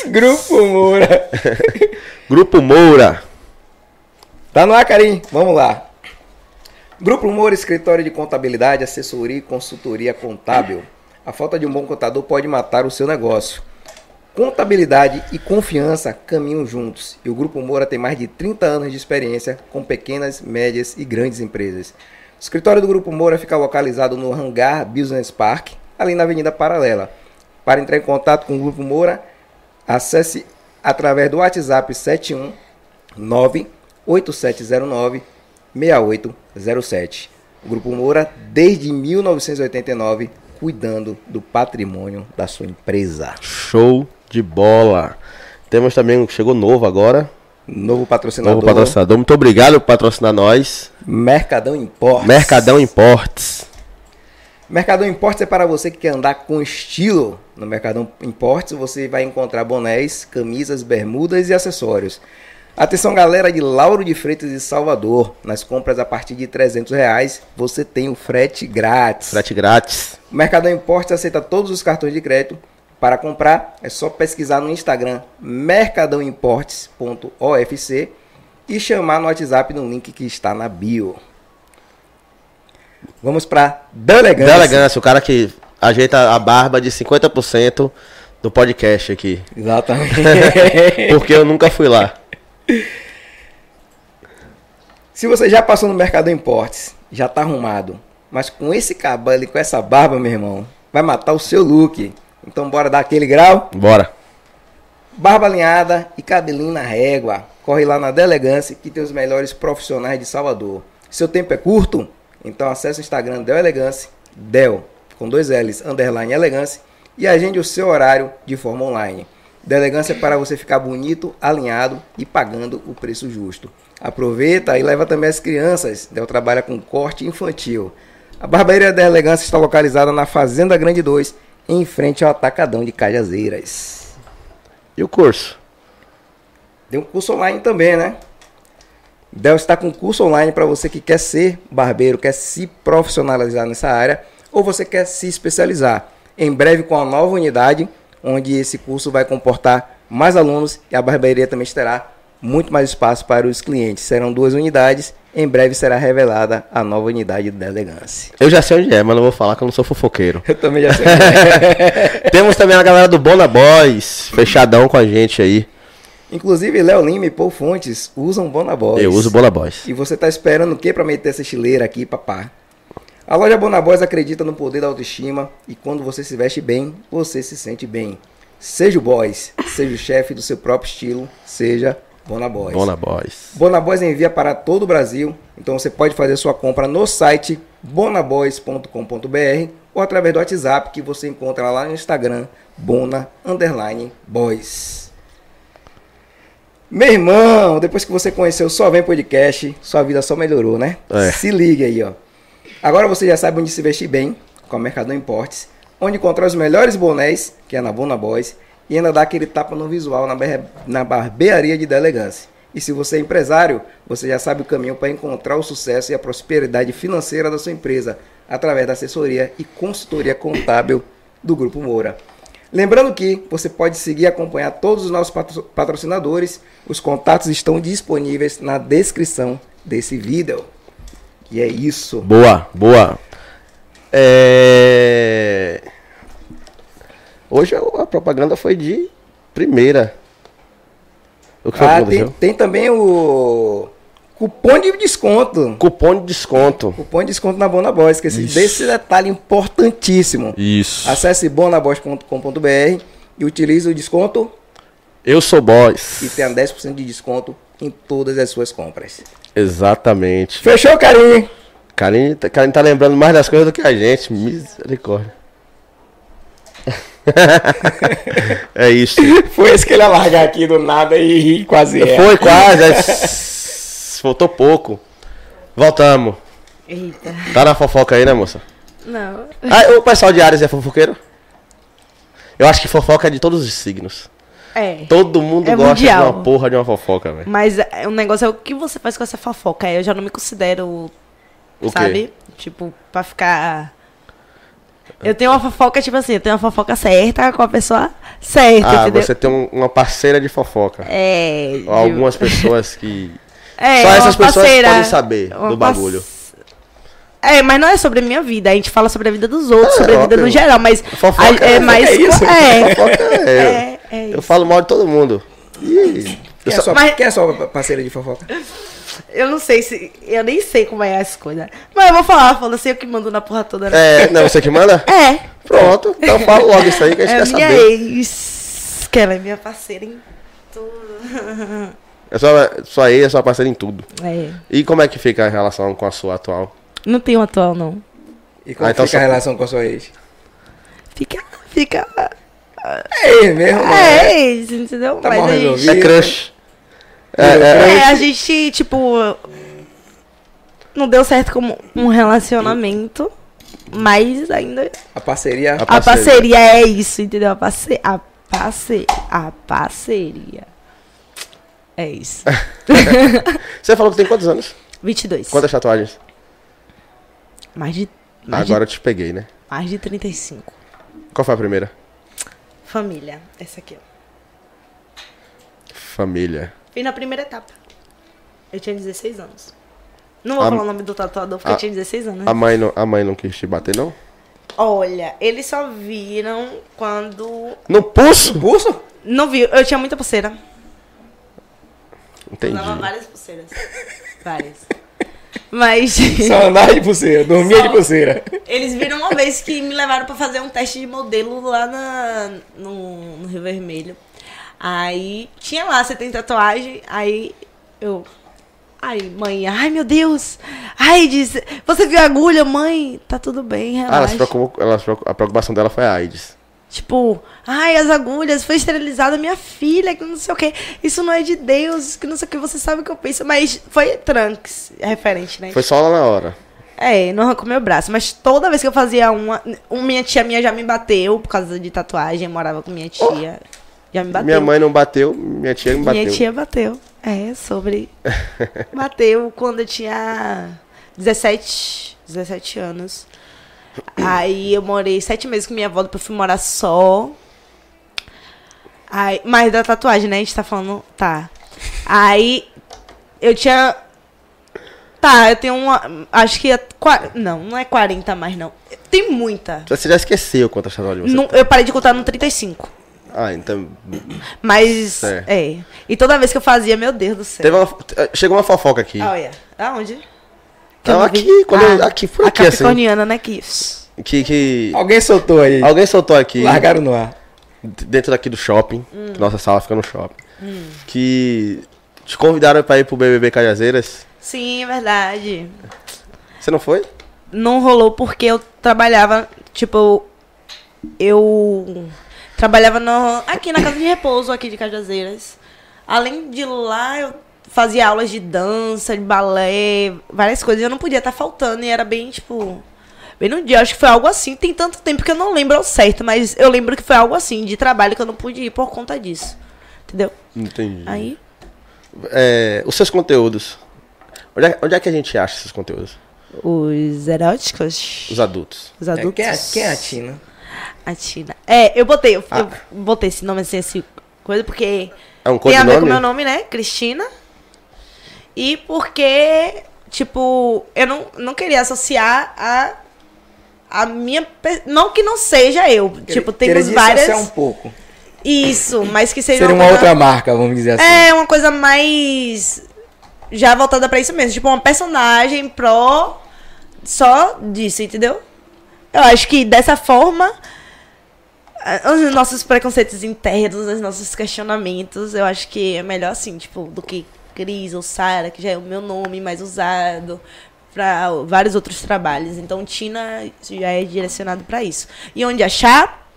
Grupo Moura. Grupo Moura. Tá no ar, Karim? Vamos lá. Grupo Moura, escritório de contabilidade, assessoria e consultoria contábil. A falta de um bom contador pode matar o seu negócio. Contabilidade e confiança caminham juntos. E o Grupo Moura tem mais de 30 anos de experiência com pequenas, médias e grandes empresas. O escritório do Grupo Moura fica localizado no Hangar Business Park, ali na Avenida Paralela. Para entrar em contato com o Grupo Moura, acesse através do WhatsApp 719 8709 6807. O Grupo Moura, desde 1989, cuidando do patrimônio da sua empresa. Show de bola. Temos também, um- chegou novo agora, Novo patrocinador. novo patrocinador. Muito obrigado por patrocinar nós. Mercadão Imports. Mercadão Importes. Mercadão Imports é para você que quer andar com estilo. No Mercadão Imports você vai encontrar bonés, camisas, bermudas e acessórios. Atenção galera de Lauro de Freitas e Salvador. Nas compras a partir de 300 reais você tem o frete grátis. Frete grátis. O Mercadão Importes aceita todos os cartões de crédito. Para comprar é só pesquisar no Instagram mercadãoimportes.ofc e chamar no WhatsApp no link que está na bio. Vamos para Delegância. Delegância, o cara que ajeita a barba de 50% do podcast aqui. Exatamente. Porque eu nunca fui lá. Se você já passou no Mercadão Importes, já tá arrumado, mas com esse cabelo e com essa barba, meu irmão, vai matar o seu look. Então bora dar aquele grau? Bora. Barba alinhada e cabelinho na régua. Corre lá na Delegância que tem os melhores profissionais de Salvador. Seu tempo é curto? Então acesse o Instagram Del Elegância, Del, com dois L's, underline Elegância, e agende o seu horário de forma online. Del Elegância é para você ficar bonito, alinhado e pagando o preço justo. Aproveita e leva também as crianças. Del trabalha com corte infantil. A barbearia da Elegância está localizada na Fazenda Grande 2, em frente ao Atacadão de Cajazeiras. E o curso? Tem um curso online também, né? Del está com curso online para você que quer ser barbeiro, quer se profissionalizar nessa área ou você quer se especializar. Em breve com a nova unidade, onde esse curso vai comportar mais alunos e a barbearia também terá muito mais espaço para os clientes. Serão duas unidades. Em breve será revelada a nova unidade da elegância. Eu já sei onde é, mas não vou falar que eu não sou fofoqueiro. Eu também já sei. Temos também a galera do Bona Boys, fechadão com a gente aí. Inclusive, Léo Lima e Paul Fontes usam Bonaboys. Eu uso Bona Boys. E você tá esperando o que para meter essa estileira aqui, papá? A loja Bonaboys acredita no poder da autoestima e quando você se veste bem, você se sente bem. Seja o boys, seja o chefe do seu próprio estilo, seja Bonaboys. Bona Boys. Bonaboys envia para todo o Brasil, então você pode fazer sua compra no site bonaboys.com.br ou através do WhatsApp que você encontra lá no Instagram, bona underline boys. Meu irmão, depois que você conheceu o Só Vem Podcast, sua vida só melhorou, né? É. Se liga aí, ó. Agora você já sabe onde se vestir bem, com a Mercadão Importes, onde encontrar os melhores bonés, que é na Bona Boys, e ainda dá aquele tapa no visual na, na barbearia de Delegância. E se você é empresário, você já sabe o caminho para encontrar o sucesso e a prosperidade financeira da sua empresa, através da assessoria e consultoria contábil do Grupo Moura. Lembrando que você pode seguir e acompanhar todos os nossos patro- patrocinadores. Os contatos estão disponíveis na descrição desse vídeo. E é isso. Boa, boa. É... Hoje a propaganda foi de primeira. O que Ah, tem, tem também o cupom de desconto. Cupom de desconto. Cupom de desconto na Bona Boys, que esse, Isso. desse detalhe importantíssimo. Isso. Acesse bonaboys.com.br e utilize o desconto Eu sou boss. e tenha 10% de desconto em todas as suas compras. Exatamente. Fechou, carinho? Karine, tá- Karine tá lembrando mais das coisas do que a gente. Misericórdia. é isso. Foi esse que ele ia largar aqui do nada e quase é. Foi quase. é, Faltou pouco. Voltamos. Eita. Tá na fofoca aí, né, moça? Não. Ah, o pessoal de Ares é fofoqueiro? Eu acho que fofoca é de todos os signos. É. Todo mundo É gosta mundial. de uma porra de uma fofoca, velho. Mas é, o negócio é o que você faz com essa fofoca. Eu já não me considero, O sabe? Tipo, pra ficar. Eu tenho uma fofoca, tipo assim, eu tenho uma fofoca certa com a pessoa certa, Ah, entendeu? você tem um- uma parceira de fofoca. É. de- Algumas pessoas que. É, Só essas pessoas parceira, podem saber do bagulho. É, mas não é sobre a minha vida. A gente fala sobre a vida dos outros, É, sobre a vida óbvio. no geral, mas Fofoca a- é- é mais. é isso? É, Fofoca é. É, é Eu falo mal de todo mundo. E Quem, é só- sua, Mas- quem é sua parceira de fofoca? Eu não sei se. Eu nem sei como é as coisas. Mas eu vou falar, falando assim, eu que mando na porra toda. né? É, não é você que manda? É. Pronto, então fala logo isso aí que a gente É quer minha saber. ex. Que ela é minha parceira em tudo. É só, sua ex é sua parceira em tudo. É. E como é que fica a relação com a sua atual? Não tem um atual, não. E como Ah, então fica a só- relação com a sua ex? Fica. Fica. É mesmo. É isso, entendeu? Tá Mas mal a gente-. É crush. É, É, é, a gente, tipo. Não deu certo como um relacionamento. Mas ainda. A parceria. A A parceria é isso, entendeu? A, parce... a, parce... a parceria. É isso. Você falou que tem quantos anos? 22. Quantas tatuagens? Mais de. Mais, Agora eu te peguei, né? de, mais de 35. Qual foi a primeira? Família. Essa aqui, ó. Família. Fiz na primeira etapa. Eu tinha 16 anos. Não vou A- falar o nome do tatuador porque a- eu tinha 16 anos. A mãe não, a mãe não quis te bater, não? Olha, eles só viram quando. No pulso? Pulso? Não viu, eu tinha muita pulseira. Entendi. Usava várias pulseiras. Várias. Mas. Só andar de pulseira, dormia de pulseira. Eles viram uma vez que me levaram pra fazer um teste de modelo lá na, no, no Rio Vermelho. Aí tinha lá, você tem tatuagem, aí eu. Ai, mãe, ai meu Deus! Ai, diz, você viu a agulha, mãe? Tá tudo bem, Ah, ela relaxa. se preocupou, ela se preocupou- a preocupação dela foi a AIDS. Tipo, ai, as agulhas, foi esterilizada minha filha, que não sei o que. Isso não é de Deus, que não sei o que, você sabe o que eu penso. Mas foi trunks, referente, né? Foi só lá na hora. É, não arrancou meu braço. Mas toda vez que eu fazia uma. um- Minha tia minha já me bateu por causa de tatuagem. Eu morava com minha tia. Já me bateu. Minha mãe não bateu, minha tia me bateu. Minha tia bateu. É, sobre. bateu quando eu tinha 17, 17 anos. Aí eu morei sete meses com minha avó, depois fui morar só. Aí, mas da tatuagem, né? A gente tá falando. Tá. Aí eu tinha. Tá, eu tenho uma. Acho que. É, não, não é 40 mais, não. Tem muita. Você já esqueceu quantas tatuagens você Não- eu parei de contar no 35. Ah, então. Mas. Certo. É. E toda vez que eu fazia, meu Deus do céu. Teve uma, chegou uma fofoca aqui. Olha. Aonde? Não, eu não vi? aqui, quando eu- aqui, por a aqui, assim. capricorniana, né? Que... Que, que Alguém soltou aí. alguém soltou aqui, Largaram no ar. dentro daqui do shopping, Hum. nossa sala fica no shopping, que te convidaram pra ir pro BBB Cajazeiras. Sim, é verdade. Você não foi? Não rolou porque eu trabalhava, tipo, eu trabalhava no, aqui na casa de repouso, aqui de Cajazeiras. Além de lá, eu fazia aulas de dança, de balé, várias coisas. Eu não podia estar faltando e era bem, tipo, bem no dia. Acho que foi algo assim. Tem tanto tempo que eu não lembro ao certo, mas eu lembro que foi algo assim, de trabalho que eu não pude ir por conta disso. Entendeu? Entendi. Aí, É, os seus conteúdos. Onde é, onde é que a gente acha esses conteúdos? os eróticos, Os adultos. os É, adultos. quem, é, quem é a Tina? A Tina. É, eu botei, eu, Ah. eu botei esse nome assim, esse coisa, porque É um tem a ver com codinome? meu nome, né? Cristina. E porque, tipo, eu não, não queria associar a. A minha. Não que não seja eu. tipo, temos várias. um pouco. Isso, mas que seja Seria uma coisa- outra marca, vamos dizer assim. É, uma coisa mais. Já voltada pra isso mesmo. Tipo, uma personagem pró. Só disso, entendeu? Eu acho que dessa forma. Os nossos preconceitos internos, os nossos questionamentos, eu acho que é melhor assim, tipo, do que Cris ou Sara, que já é o meu nome mais usado pra vários outros trabalhos. Então, Tina já é direcionado pra isso. E onde achar?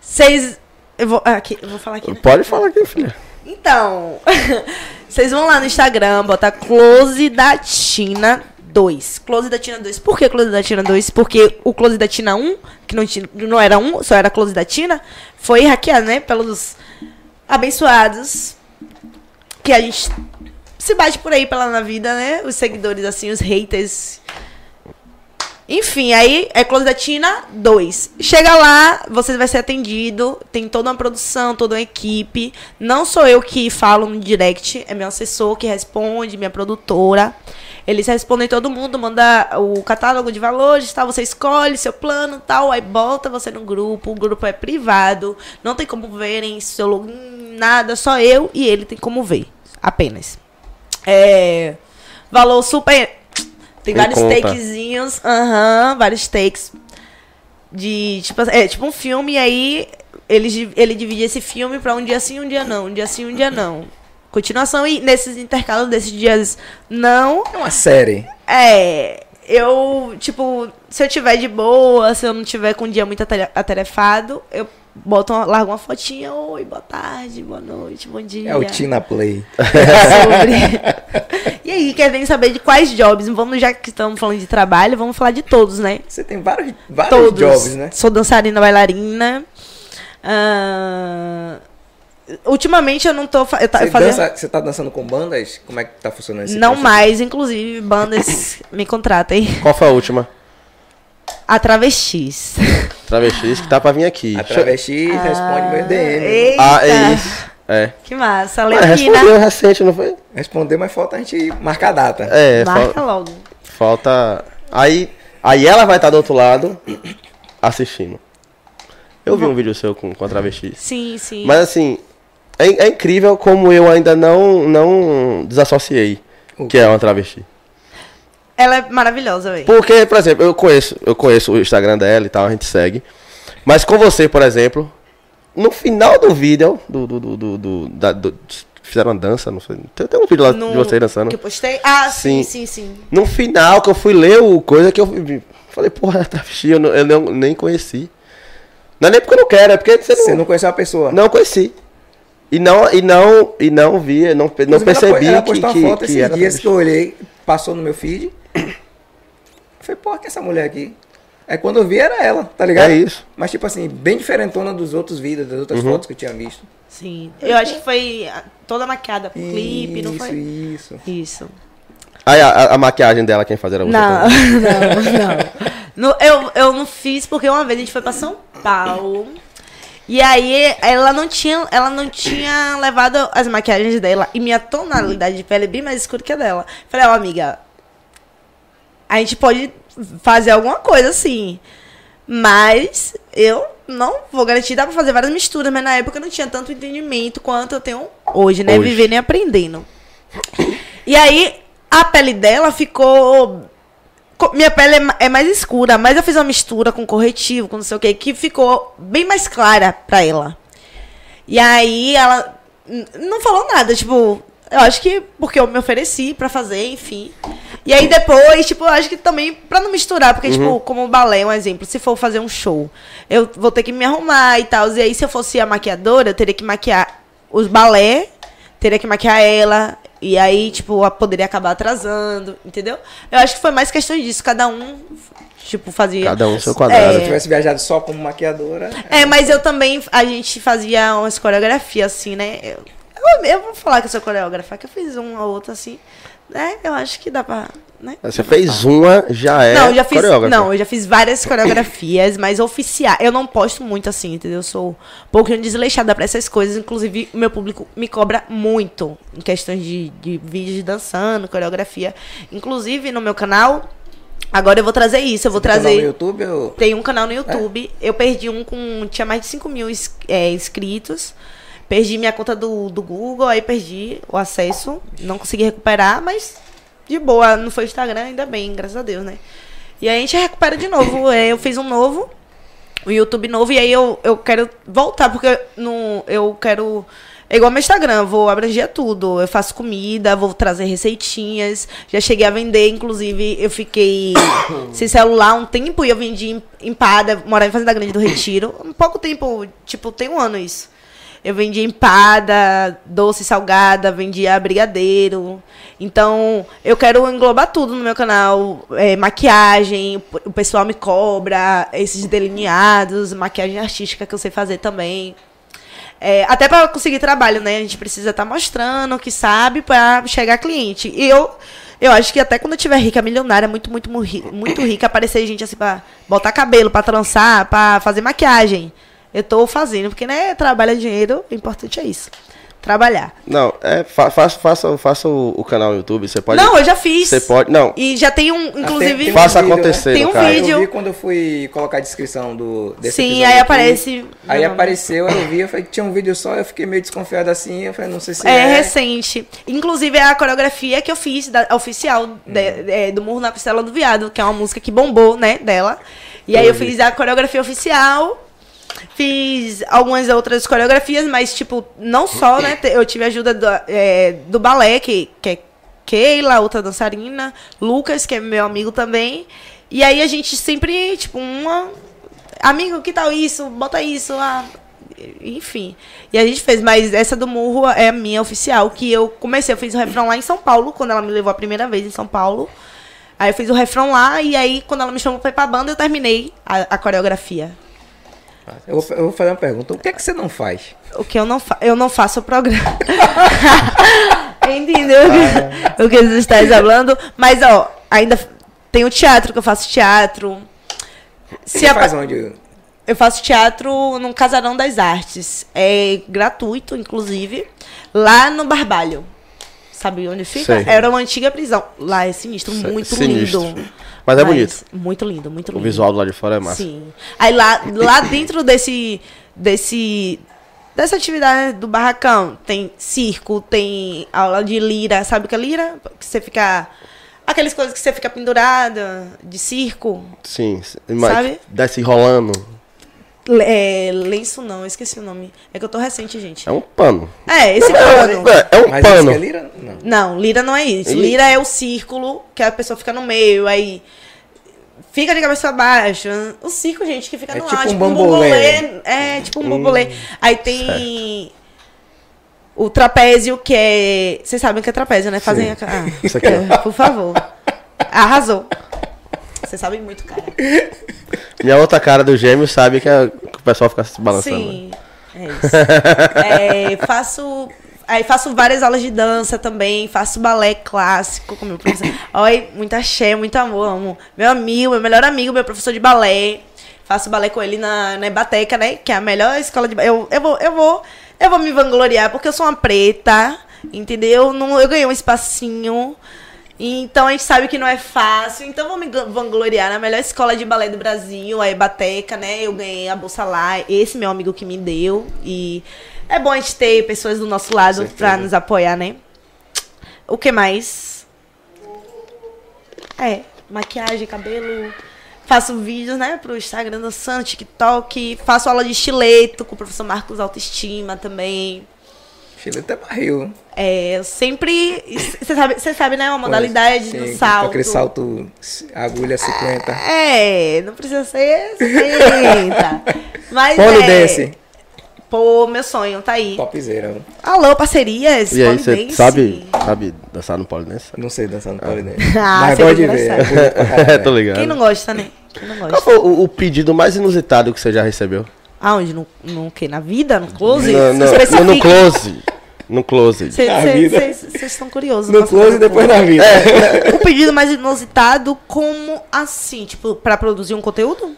Vocês. Eu vou, aqui, eu vou falar aqui. né? Pode falar aqui, filha. Então, vocês vão lá no Instagram, botar Close da Tina 2. Close da Tina 2. Por que Close da Tina 2? Porque o Close da Tina 1, que não, tinha, não era um, só era Close da Tina, foi hackeado, né? Pelos abençoados. Que a gente se bate por aí pela na vida, né? Os seguidores, assim, os haters. Enfim, aí é Close da Tina 2. Chega lá, você vai ser atendido. Tem toda uma produção, toda uma equipe. Não sou eu que falo no direct, é meu assessor que responde, minha produtora. Eles respondem todo mundo, manda o catálogo de valores, tal, você escolhe seu plano, tal, aí bota você no grupo. O grupo é privado, não tem como verem seu login, nada, só eu e ele tem como ver, apenas. É, valor super tem Em vários conta. takezinhos, aham, vários takes de tipo, é tipo um filme e aí ele ele divide esse filme pra um dia sim, um dia não, um dia sim, um dia não. Continuação e nesses intercalos desses dias não, É uma série. é, eu, tipo, se eu tiver de boa, se eu não tiver com um dia muito atare- atarefado, eu boto uma, largo uma fotinha, oi, boa tarde, boa noite, bom dia. É o Tina Play. sobre. e aí, querem saber de quais jobs? Vamos, já que estamos falando de trabalho, vamos falar de todos, né? Você tem vários, vários Todos. jobs, né? Sou dançarina, bailarina. Ah, ultimamente eu não tô. fa- Eu, tá, Você, eu fazia- dança, você tá dançando com bandas? Como é que tá funcionando esse Não processo? mais, inclusive, bandas me contratem. Qual foi a última? A Travestis. Travestis que tá pra vir aqui. A travesti responde meu DM. Eita, Ah, é isso. É. Que massa. Ah, Leonina. respondeu recente, não foi? Responder, mas falta a gente marcar a data. É, Marca fal- logo. falta. Aí, aí ela vai estar do outro lado assistindo. Eu vi um vídeo seu com, com a travesti. Sim, sim. Mas assim, é, é incrível como eu ainda não, não desassociei O que é uma travesti. Ela é maravilhosa, velho. Porque, por exemplo, eu conheço, eu conheço o Instagram dela e tal, a gente segue. Mas com você, por exemplo, no final do vídeo, do. do, do, do, do- da- do- fizeram uma dança, não sei. Tem, tem um vídeo lá No- de vocês dançando. Que eu postei? Ah, sim, Sim. sim, sim. No final que eu fui ler o coisa que eu falei, porra, travesti, eu, não, eu não- nem conheci. Não é nem porque eu não quero, é porque você não, Você não conheceu a pessoa. não conheci. E não, e não, e não vi, não, não Inclusive, percebi ela, ela que, que, uma foto que esses dias que eu olhei, passou no meu feed. Foi, porra, que é essa mulher aqui? Aí quando eu vi era ela, tá ligado? É isso. Uhum. Mas tipo assim, bem diferentona dos outros vídeos, das outras fotos que eu tinha visto. Sim. Eu acho que foi ah, toda maquiada pro clipe, não Isso, foi? Isso, Isso. Aí a, a- a maquiagem dela, quem fazia era você Não, não, não. Eu, eu não fiz porque uma vez a gente foi pra São Paulo. E aí ela não tinha, ela não tinha levado as maquiagens dela. E minha tonalidade de pele é bem mais escura que a dela. Falei, ó, amiga, a gente pode fazer alguma coisa assim. Mas eu não vou garantir, dá pra fazer várias misturas, mas na época eu não tinha tanto entendimento quanto eu tenho hoje, né? Hoje. Vivendo e aprendendo. E aí, a pele dela ficou. co- Minha pele é é mais escura, mas eu fiz uma mistura com corretivo, com não sei o que, que ficou bem mais clara pra ela. E aí ela não falou nada, tipo, eu acho que porque eu me ofereci pra fazer, enfim. E aí depois, tipo, eu acho que também pra não misturar, porque, tipo, como o balé, um exemplo, se for fazer um show, eu vou ter que me arrumar e tal. E aí, se eu fosse a maquiadora, eu teria que maquiar os balé, teria que maquiar ela. E aí, tipo, poderia acabar atrasando, entendeu? Eu acho que foi mais questão disso. Cada um, tipo, fazia. Cada um seu quadrado. Se eu tivesse viajado só como maquiadora. É, mas eu também, a gente fazia umas coreografias assim, né? Eu, eu, eu vou falar que eu sou coreógrafa, que eu fiz uma ou outra assim, né? Eu acho que dá pra, né? Você fez uma, já é não, eu já fiz, não, eu já fiz várias coreografias, mas oficiais. Eu não posto muito assim, entendeu? Eu sou um pouquinho desleixada pra essas coisas. Inclusive, o meu público me cobra muito em questões de, de vídeos de dançando, coreografia. Inclusive, no meu canal, agora eu vou trazer isso. Eu vou Canal trazer. no YouTube, eu... Tem um canal no YouTube. Eu perdi um com. Tinha mais de 5 mil é, inscritos. Perdi minha conta do, do Google, aí perdi o acesso. Não consegui recuperar, mas de boa. Não foi o Instagram, ainda bem, graças a Deus, né? E aí a gente recupera de novo. É, eu fiz um novo, o YouTube novo, e aí eu, eu quero voltar, porque no, eu quero. É igual meu Instagram, vou abranger tudo. Eu faço comida, vou trazer receitinhas. Já cheguei a vender, inclusive, eu fiquei sem celular um tempo e eu vendi em- empada, morava em Fazenda Grande do Retiro. Um pouco tempo, tipo, tem um ano isso. Eu vendia empada, doce salgada, vendia brigadeiro. Então, eu quero englobar tudo no meu canal. É, maquiagem, o pessoal me cobra, esses delineados, maquiagem artística que eu sei fazer também. É, até para conseguir trabalho, né? A gente precisa estar mostrando o que sabe para chegar cliente. E eu, eu acho que até quando eu tiver rica, milionária, muito, muito, muito rica, aparecer gente assim pra botar cabelo, pra trançar, pra fazer maquiagem. Eu tô fazendo, porque, né, trabalho é dinheiro, o importante é isso. Trabalhar. Não, é, fa faça, faça, faça o, o canal no YouTube, você pode... não, eu já fiz. Você pode... Não, E já tem um, inclusive. tem um faça vídeo, acontecer, Tem no um caso. vídeo. Eu vi quando eu fui colocar a descrição do desse Sim, aí aqui. aparece. Aí apareceu, eu vi, eu falei que tinha um vídeo só, eu fiquei meio desconfiado assim, eu falei, não sei se É, é. recente. Inclusive, é a coreografia que eu fiz, da, oficial, Hum. de- é, do Murro na Costela do Viado, que é uma música que bombou, né, dela. E aí eu fiz a coreografia oficial, fiz algumas outras coreografias, mas, tipo, não só, né, eu tive ajuda do, é, do balé, que, que, é- Keila, outra dançarina, Lucas, que é meu amigo também. E aí a gente sempre, tipo, uma. Amigo, que tal isso? Bota isso. Ah, enfim. E a gente fez, mas essa do Murro é a minha oficial, que eu comecei, eu fiz o refrão lá em São Paulo, quando ela me levou a primeira vez em São Paulo. Aí eu fiz o refrão lá, e aí quando ela me chamou pra ir pra banda, eu terminei a, a coreografia. Eu vou, eu vou fazer uma pergunta. O que é que você não faz? O que eu não faço? Eu não faço o programa. Entendeu o que você está falando? Mas, ó, ainda tem o teatro, que eu faço teatro. Se Você apa- faz onde? Eu faço teatro no Casarão das Artes. É gratuito, inclusive. Lá no Barbalho. Sabe onde fica? Sei. Era uma antiga prisão. Lá é sinistro, Sei, muito sinistro. lindo. Mas é bonito. Muito lindo, muito O lindo. visual do lado de fora é massa. Sim. Aí lá, lá dentro desse, desse. Dessa atividade do barracão, tem circo, tem aula de lira. Sabe o que é lira? Que você fica. Aquelas coisas que você fica pendurada de circo. Sim, mas Sabe? desce rolando. É, lenço não, eu esqueci o nome. É que eu tô recente, gente. É um pano. É, esse pano. É, é um Mas isso pano. que é lira? Não. Não, lira não é isso. Lira é o círculo que a pessoa fica no meio, aí fica de cabeça baixa. O circo, gente, que fica É no tipo ar, um tipo um bambolê. É, tipo um bambolê. Aí tem o trapézio, que é. Vocês sabem o que é trapézio, né? Fazem a. Ah, Isso aqui, é, por favor. Arrasou. Vocês sabem muito, cara. Minha outra cara do gêmeo sabe que, é- que o pessoal fica se balançando. Sim, é isso. É, faço. Aí faço várias aulas de dança também, faço balé clássico com meu professor. Oi, muita axé, muito amor, amo. Meu amigo, meu melhor amigo, meu professor de balé. Faço balé com ele na, na Ebateca, né? Que é a melhor escola de balé. Eu, eu, vou, eu, vou, eu vou me vangloriar, porque eu sou uma preta, entendeu? Não, eu ganhei um espacinho. Então a gente sabe que não é fácil. Então vou me vangloriar na melhor escola de balé do Brasil, a Ebateca, né? Eu ganhei a bolsa lá, esse meu amigo que me deu. E é bom a gente ter pessoas do nosso lado pra nos apoiar, né? O que mais? É, maquiagem, cabelo. Faço vídeos, né, pro Instagram dançando, TikTok. Faço aula de estileto com o professor Marcos Autoestima também. Chile até barril. É, eu sempre. Você sabe, sabe, né? Uma modalidade Sim, do salto. Aquele salto, agulha 50. É, não precisa ser 60. Mas Pole é. dance. Pô, meu sonho, tá aí. Topzera. Alô, parcerias. E aí, você sabe, sabe dançar no pole dance? Não sei dançar no pole dance. Ah, Mas seria gosto de ver. É caralho. Tô ligado. Quem não gosta, né? Quem não Qual gosta? foi o, o pedido mais inusitado que você já recebeu? Aonde? No, no quê? Na vida? No close? No, no, Especifique. no close. No close. Na vida. Vocês estão curiosos. No close e depois na vida. O pedido mais inusitado, como assim? Tipo, pra produzir um conteúdo?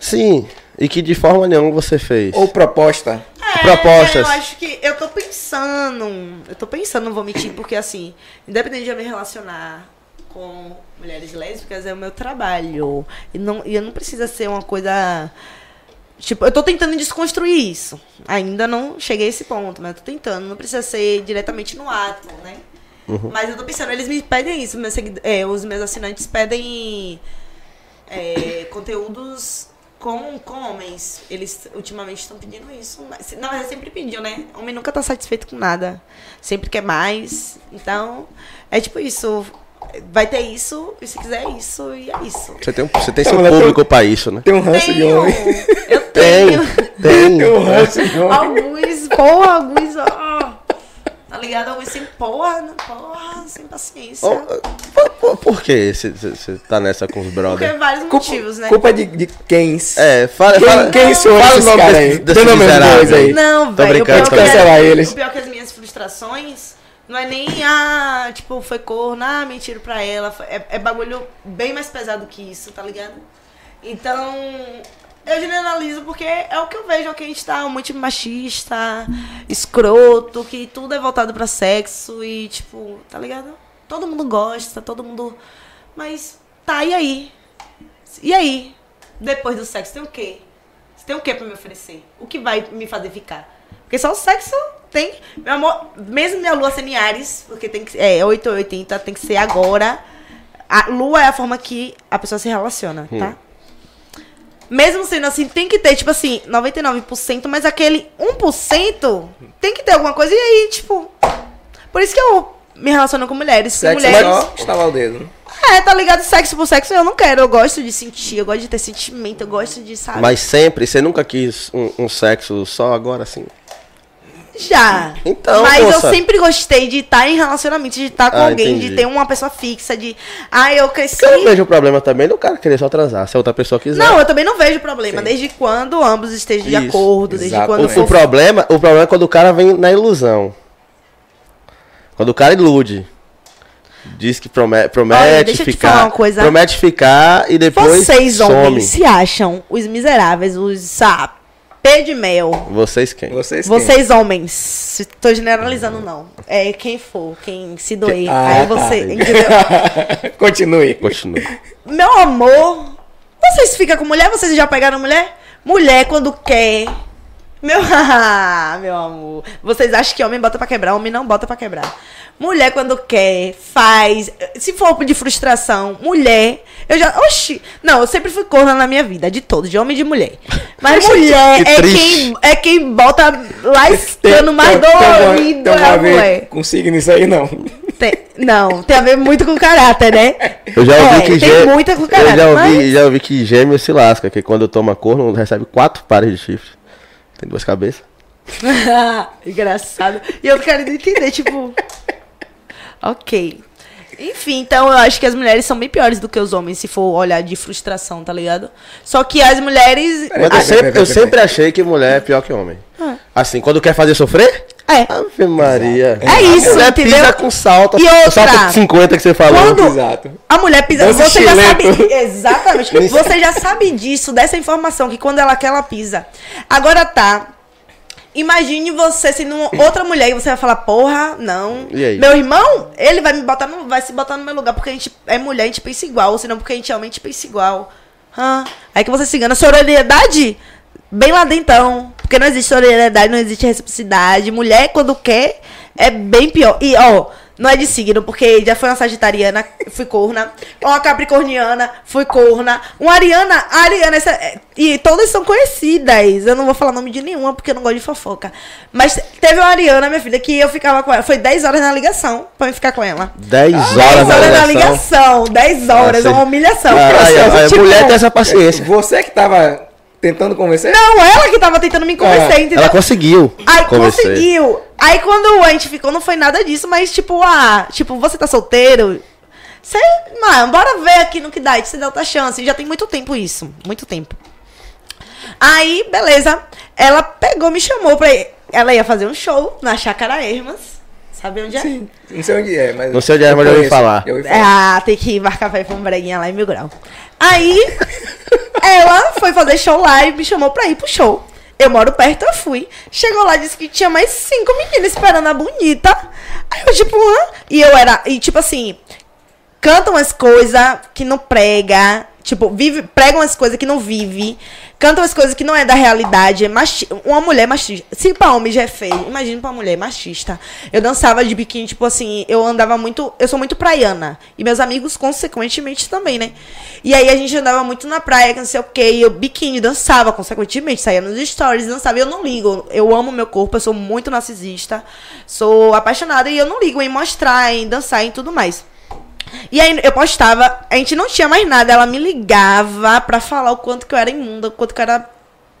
Sim. E que de forma nenhuma você fez. Ou proposta. Propostas. É, Eu acho que eu tô pensando. Eu tô pensando, não vou mentir, porque assim, independente de eu me relacionar com mulheres lésbicas, é o meu trabalho. E não, e não precisa ser uma coisa. Tipo, eu tô tentando desconstruir isso. Ainda não cheguei a esse ponto, mas eu tô tentando. Não precisa ser diretamente no ato, né? Mas eu tô pensando, eles me pedem isso, meus é, os meus assinantes pedem é, conteúdos com, com homens. Eles ultimamente estão pedindo isso. Mas, não, mas sempre pediu, né? Homem nunca tá satisfeito com nada. Sempre quer mais. Então, é tipo isso. Vai ter isso, e se quiser isso, e é isso. Você tem, um- você tem seu público pra isso, né? Tem um ranço de homem. eu Tem, tenho. tem. Tem um ranço de homem. Alguns, porra, alguns, ó. Tá ligado? Alguns sem porra, não- porra, sem paciência. Ô, por, por, por que você tá nessa com os Porque brothers? vários Culpa, motivos, né? culpa de, de quem? É, fala, Quem- fala, quem são fala esses o nome caras aí? desse nome dois aí. Não, velho. Que brincando. Cancelar é- eles. O pior que as minhas frustrações não é nem, ah, tipo, foi corno, ah, mentira pra ela. foi- É, é bagulho bem mais pesado que isso, tá ligado? Então, eu generalizo porque é o que eu vejo, é que a gente tá muito machista, escroto, que tudo é voltado pra sexo e, tipo, tá ligado? Todo mundo gosta, todo mundo. Mas, tá, e aí? E aí? Depois do sexo, tem o quê? Você tem o que pra me oferecer? O que vai me fazer ficar? Porque só o sexo tem. Meu amor, mesmo minha lua em Ares, porque tem que é 8 ou 80, tem que ser agora. A lua é a forma que a pessoa se relaciona, tá? Mesmo sendo assim, tem que ter, tipo assim, 99%, mas aquele 1% tem que ter alguma coisa. E aí, tipo. Por isso que eu me relacionando com mulheres. Sexo mulheres. só, estalar o dedo. É, tá ligado? Sexo por sexo eu não quero. Eu gosto de sentir, eu gosto de ter sentimento, eu gosto de, sabe? Mas sempre, você nunca quis um, um sexo só agora assim? Já. Então, Mas moça. eu sempre gostei de estar em relacionamento, de estar com Ah, alguém, entendi. de ter uma pessoa fixa, de. Ah, eu cresci. Porque eu não vejo problema também do cara querer só transar, se a outra pessoa quiser. Não, eu também não vejo problema, Sim. desde quando ambos estejam de Isso, acordo, desde quando O, for o problema, o problema é quando o cara vem na ilusão. Quando o cara ilude. Diz que promete, promete Olha, ficar. Promete ficar e depois. Vocês, some. homens, se acham os miseráveis, os de mel. Vocês quem? Vocês quem? Vocês, homens, tô generalizando, não. É quem for, quem se doer. Ah, aí tá. você. Entendeu? Continue. Continua. Meu amor, vocês ficam com mulher? Vocês já pegaram mulher? Mulher quando quer. Meu, meu amor. Vocês acham que homem bota pra quebrar? Homem não bota pra quebrar. Mulher quando quer, faz. Se for de frustração, mulher. Eu já. Oxi! Não, eu sempre fui corna na minha vida, de todos, de homem e de mulher. Mas mulher Que é triste. quem, é quem bota lascando mais tem uma- dolorido. tem uma é mulher. com signo isso aí, não. Tem- não, tem a ver muito com caráter, né? Eu já ouvi É, que tem gê- muita com Eu caráter, já ouvi, mas- já ouvi que gêmeo se lasca, que quando toma corno recebe quatro pares de chifre. Tem duas cabeças. Engraçado. E eu querendo entender, tipo. Ok. Enfim, então eu acho que as mulheres são bem piores do que os homens, se for olhar de frustração, tá ligado? Só que as mulheres. Mas eu peraí, sempre, eu sempre achei que mulher é pior que homem. Assim, quando quer fazer sofrer? É. Ave Maria. É isso, A mulher entendeu? pisa com salto. E outra, salto de 50 que você falou. quando- Exato. A mulher pisa. Dança Você já sabe. Exatamente. Você já sabe disso, dessa informação, que quando ela quer, ela pisa. Agora tá. Imagine você sendo uma outra mulher e você vai falar, porra, não. Meu irmão, ele vai me botar no. Vai se botar no meu lugar porque a gente é mulher, a gente pensa igual, ou senão porque a gente é gente pensa igual. Hã? Aí que você se engana. Sororidade? Bem lá dentro. Porque não existe solidariedade, não existe reciprocidade. Mulher, quando quer, é bem pior. E, ó, não é de signo, porque já foi uma sagitariana, fui corna. Uma capricorniana, fui corna. Uma ariana, a ariana, essa, é- e todas são conhecidas. Eu não vou falar nome de nenhuma, porque eu não gosto de fofoca. Mas teve uma ariana, minha filha, que eu ficava com ela. Foi 10 horas na ligação pra eu ficar com ela. 10 horas 10 na horas na ligação. ligação. 10 horas, é Ah, uma humilhação. Ah, aí, aí, a Tipo, mulher tem essa paciência. Você que tava tentando convencer? Não, ela que tava tentando me convencer, Ah, entendeu? Ela conseguiu. Aí convencer. conseguiu. Aí quando a gente ficou, não foi nada disso, mas tipo, ah, tipo, você tá solteiro? Você, mano, bora ver aqui no que dá, e você dá outra chance. Já tem muito tempo isso, muito tempo. Aí, beleza. Ela pegou, me chamou pra ir. Ela ia fazer um show na Chácara Hermas. Sabe onde é? Sim. Não sei onde é, mas. Não sei onde é, mas eu ouvi falar. Eu ouvi falar. Ah, tem que marcar pra ir pra um breguinha lá em Mil Grau. Aí, ela foi fazer show lá e me chamou pra ir pro show. Eu moro perto, eu fui. Chegou lá, disse que tinha mais cinco meninas esperando a bonita. Aí eu, tipo, hã? E eu era. E tipo assim, canta umas coisas que não prega. Tipo, vive, prega umas coisas que não vive. Canta umas coisas que não é da realidade. É machi uma mulher machista. Se pra homem já é feio, imagina pra mulher machista. Eu dançava de biquíni, tipo assim, eu andava muito. Eu sou muito praiana. E meus amigos, consequentemente, também, né? E aí a gente andava muito na praia, que não sei o quê. E eu biquíni, dançava, consequentemente, saía nos stories, dançava. E eu não ligo. Eu amo meu corpo, eu sou muito narcisista. Sou apaixonada e eu não ligo em mostrar, em dançar e tudo mais. E aí eu postava, a gente não tinha mais nada, ela me ligava pra falar o quanto que eu era imunda, o quanto que eu era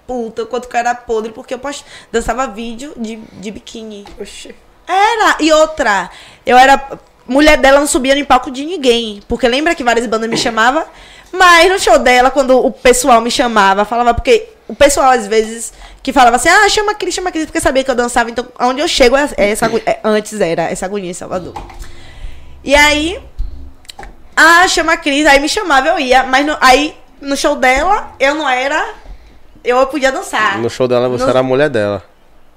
puta, o quanto que eu era podre, porque eu post... dançava vídeo de, de biquíni. Oxi. Era! E outra, eu era. Mulher dela não subia no palco de ninguém. Porque lembra que várias bandas me chamavam? Mas no show dela, quando o pessoal me chamava, falava, porque o pessoal às vezes que falava assim, ah, chama a Cris, chama a Cris, porque sabia que eu dançava, então onde eu chego é essa é, antes era essa agonia em Salvador. E aí, ah, chama a Cris, aí me chamava, eu ia, mas no- aí no show dela, eu não era. Eu podia dançar. No show dela você No- era a mulher dela.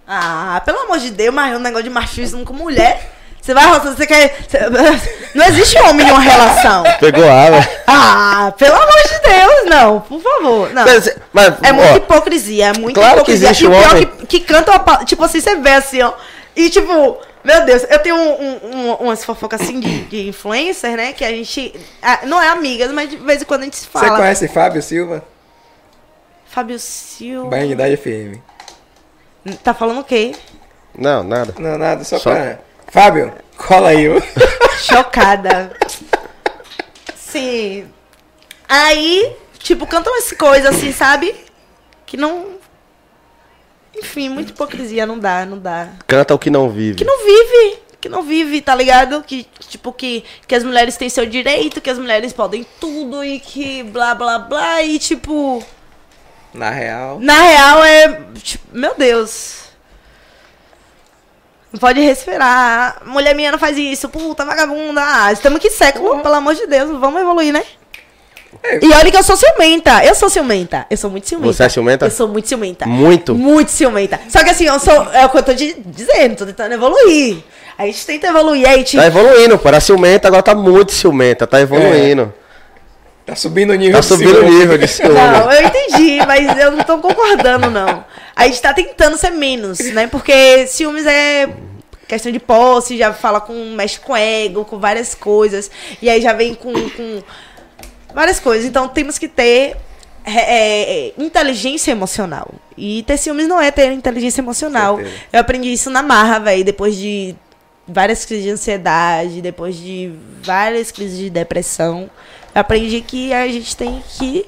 Ah, pelo amor de Deus, mas é um negócio de machismo com mulher. Você vai, você quer. Não existe homem em uma relação. Pegou água. Ah, pelo amor de Deus, não, por favor. Não. Mas, mas, É muita ó, hipocrisia, é muita Claro que hipocrisia. existe e pior homem. que, que canta Tipo assim, você vê assim, ó. E tipo, meu Deus, eu tenho um, um- um- umas fofocas assim de, de influencer, né? Que a gente. ah, não é amigas, mas de vez em quando a gente se Você fala. conhece Fábio Silva? Fábio Silva. Baianidade FM. Tá falando o quê? Não, nada. Não, nada, só, Só- pra. Fábio, Cola aí, ô. Chocada. Sim. Aí, tipo, cantam as coisas assim, sabe? Que não. Enfim, muita hipocrisia, não dá, não dá. Canta o que não vive. Que não vive, que não vive, tá ligado? Que, tipo, que, que as mulheres têm seu direito, que as mulheres podem tudo e que blá blá blá e tipo. Na real. Na real é. Tipo, meu Deus. Não pode respirar. Mulher minha não faz isso. Puta, vagabunda. Ah, estamos aqui século, pelo amor de Deus. Vamos evoluir, né? É. E olha que eu sou ciumenta. Eu sou ciumenta. Eu sou muito ciumenta. Você é ciumenta? Eu sou muito ciumenta. Muito? Muito ciumenta. Só que assim, eu sou. É o que eu tô dizendo, tô tentando evoluir. A gente tenta evoluir, aí a gente. Tá evoluindo, pô. Era ciumenta, agora tá muito ciumenta. Tá evoluindo. Tá subindo o nível Tá subindo o nível de ciúme. Não, eu entendi, mas eu não tô concordando, não. A gente tá tentando ser menos, né? Porque ciúmes é questão de posse, já fala com. mexe com ego, com várias coisas. E aí já vem com. com várias coisas. Então temos que ter. é, é, inteligência emocional. E ter ciúmes não é ter inteligência emocional. Certeza. Eu aprendi isso na marra, velho, depois de várias crises de ansiedade, depois de várias crises de depressão. Eu aprendi que a gente tem que.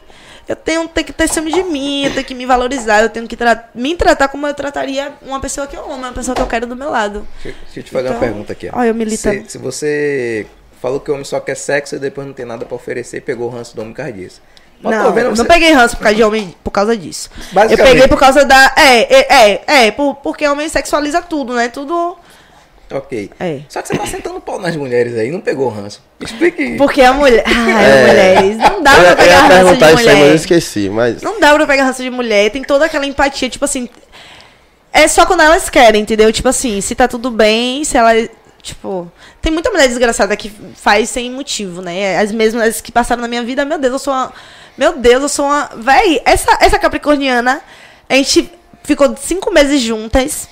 Eu tenho, tenho que ter ciúme de mim, eu tenho que me valorizar, eu tenho que tra- me tratar como eu trataria uma pessoa que eu amo, uma pessoa que eu quero do meu lado. Deixa, deixa eu te fazer uma Então, pergunta aqui. ó. eu militando. Se, se você falou que o homem só quer sexo e depois não tem nada pra oferecer, pegou o ranço do homem disso. Mas não, tô vendo você- não peguei ranço por causa de homem por causa disso. Eu peguei por causa da. É, é, é, é, por- porque homem sexualiza tudo, né? Tudo. Ok. É. Só que você tá sentando pau nas mulheres aí, não pegou o ranço. Explique. Porque a mulher. Ai, É. mulheres. Não dá Eu pra pegar ranço de perguntar isso aí, mas eu mulher. esqueci. Mas. Não dá pra pegar ranço de mulher. Tem toda aquela empatia, tipo assim. É só quando elas querem, entendeu? Tipo assim, se tá tudo bem, se ela. Tipo. Tem muita mulher desgraçada que faz sem motivo, né? As mesmas que passaram na minha vida, meu Deus, eu sou uma. Meu Deus, eu sou uma. Véi, essa, essa Capricorniana, a gente ficou cinco meses juntas.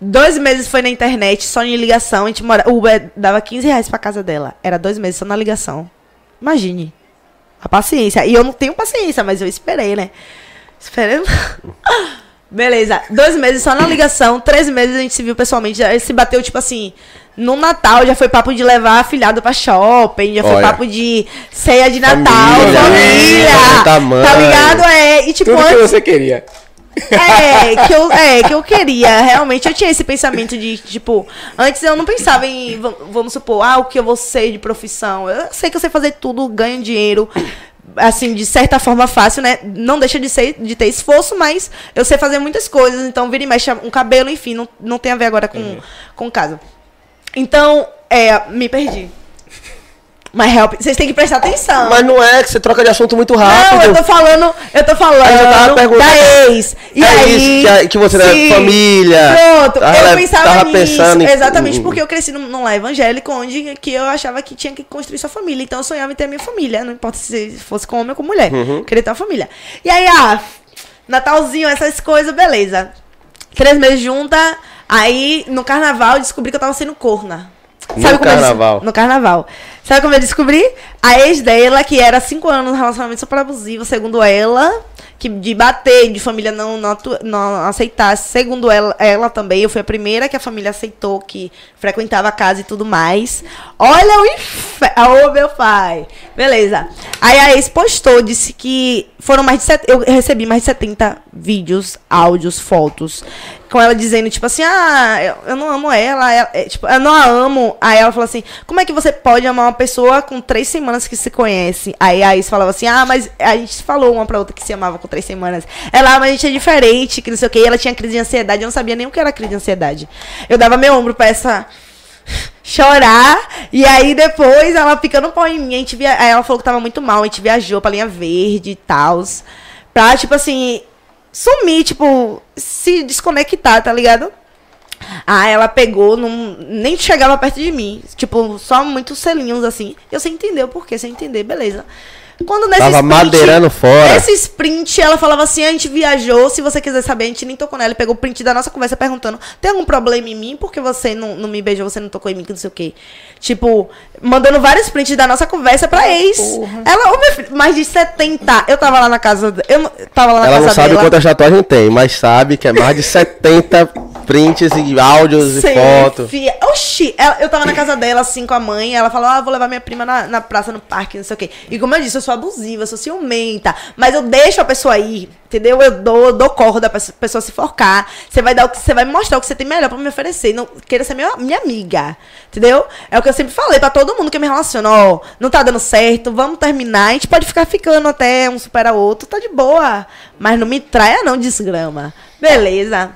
Dois meses foi na internet, só em ligação. A gente mora. O Uber dava 15 reais pra casa dela. Era dois meses só na ligação. Imagine. A paciência. E eu não tenho paciência, mas eu esperei, né? Esperei. Beleza. Dois meses só na ligação. Três meses a gente se viu pessoalmente. Já se bateu, tipo assim. No Natal já foi papo de levar afilhado pra shopping. Já foi Olha. papo de ceia de Natal, Família, família. apresentar mãe. Tá ligado? É. E tipo, Tudo que antes. você queria. É, que eu, é, que eu queria. Realmente, eu tinha esse pensamento de, tipo, antes eu não pensava em, vam- vamos supor, ah, o que eu vou ser de profissão. Eu sei que eu sei fazer tudo, ganho dinheiro, assim, de certa forma fácil, né? Não deixa de ser, de ter esforço, mas eu sei fazer muitas coisas. Então, vira e mexe um cabelo, enfim, não, não tem a ver agora com, com casa. Então, é, me perdi. Mas help, vocês têm que prestar atenção. Mas não é que você troca de assunto muito rápido. Não, eu tô falando, eu tô falando Aí eu da ex. E É aí, isso, que que você era família. Pronto, eu pensava tava nisso. pensando em- exatamente, porque eu cresci num, lar evangélico onde que eu achava que tinha que construir sua família. Então eu sonhava em ter a minha família, não importa se fosse com homem ou com mulher. Uhum. Queria ter uma família. E aí, ah, Natalzinho, essas coisas, beleza. Três meses junta, aí no carnaval eu descobri que eu tava sendo corna. No como eu carnaval? no carnaval. Sabe como eu descobri? A ex dela, que era cinco anos no relacionamento super abusivo, segundo ela, que de bater, de família não, não, não aceitasse. Segundo ela, ela também, eu fui a primeira que a família aceitou, que frequentava a casa e tudo mais. Olha o inferno. Ô, meu pai. Beleza. Aí a ex postou, disse que foram mais de set... Eu recebi mais de 70 vídeos, áudios, fotos. Com ela dizendo, tipo assim, ah, eu, não amo ela, ela- é, tipo, eu não a amo. Aí ela falou assim, como é que você pode amar uma pessoa com três semanas que se conhece? Aí a ex falava assim, ah, mas a gente falou uma pra outra que se amava com três semanas. Ela, ah, mas a gente é diferente, que não sei o que. E ela tinha crise de ansiedade, eu não sabia nem o que era crise de ansiedade. Eu dava meu ombro pra essa chorar. E aí depois ela picando pau em mim. A gente via... Aí ela falou que tava muito mal. A gente viajou pra linha verde e tal. Pra, tipo assim, sumir, tipo, se desconectar, tá ligado? Ah, ela pegou, não, nem chegava perto de mim. Tipo, só muitos selinhos assim. Eu sem entender o porquê, sem entender, beleza. Quando nesse Tava madeirando fora. Nesse sprint, ela falava assim: a gente viajou. Se você quiser saber, a gente nem tocou nela. Ele pegou o print da nossa conversa perguntando: tem algum problema em mim? Porque você não, não me beijou, você não tocou em mim, que não sei o quê. Tipo, mandando vários prints da nossa conversa pra ex. Ela, ô, meu filho, mais de 70. Eu tava lá na casa. Eu tava lá na Ela casa não sabe dela. quantas tatuagens tem, mas sabe que é mais de 70 prints e áudios Sim, e fotos. Oxi, ela- eu tava na casa dela, assim, com a mãe, ela falou, ah, vou levar minha prima na, na praça, no parque, não sei o quê. E como eu disse, eu sou abusiva, eu sou ciumenta, mas eu deixo a pessoa ir, entendeu? Eu dou, dou corro da pessoa, se forcar, você vai dar o que, você vai mostrar o que você tem melhor pra me oferecer, não queira ser minha, minha amiga, entendeu? É o que eu sempre falei pra todo mundo que me relaciona, ó, não tá dando certo, vamos terminar, a gente pode ficar ficando até um supera o outro, tá de boa, mas não me traia não, desgrama. Beleza.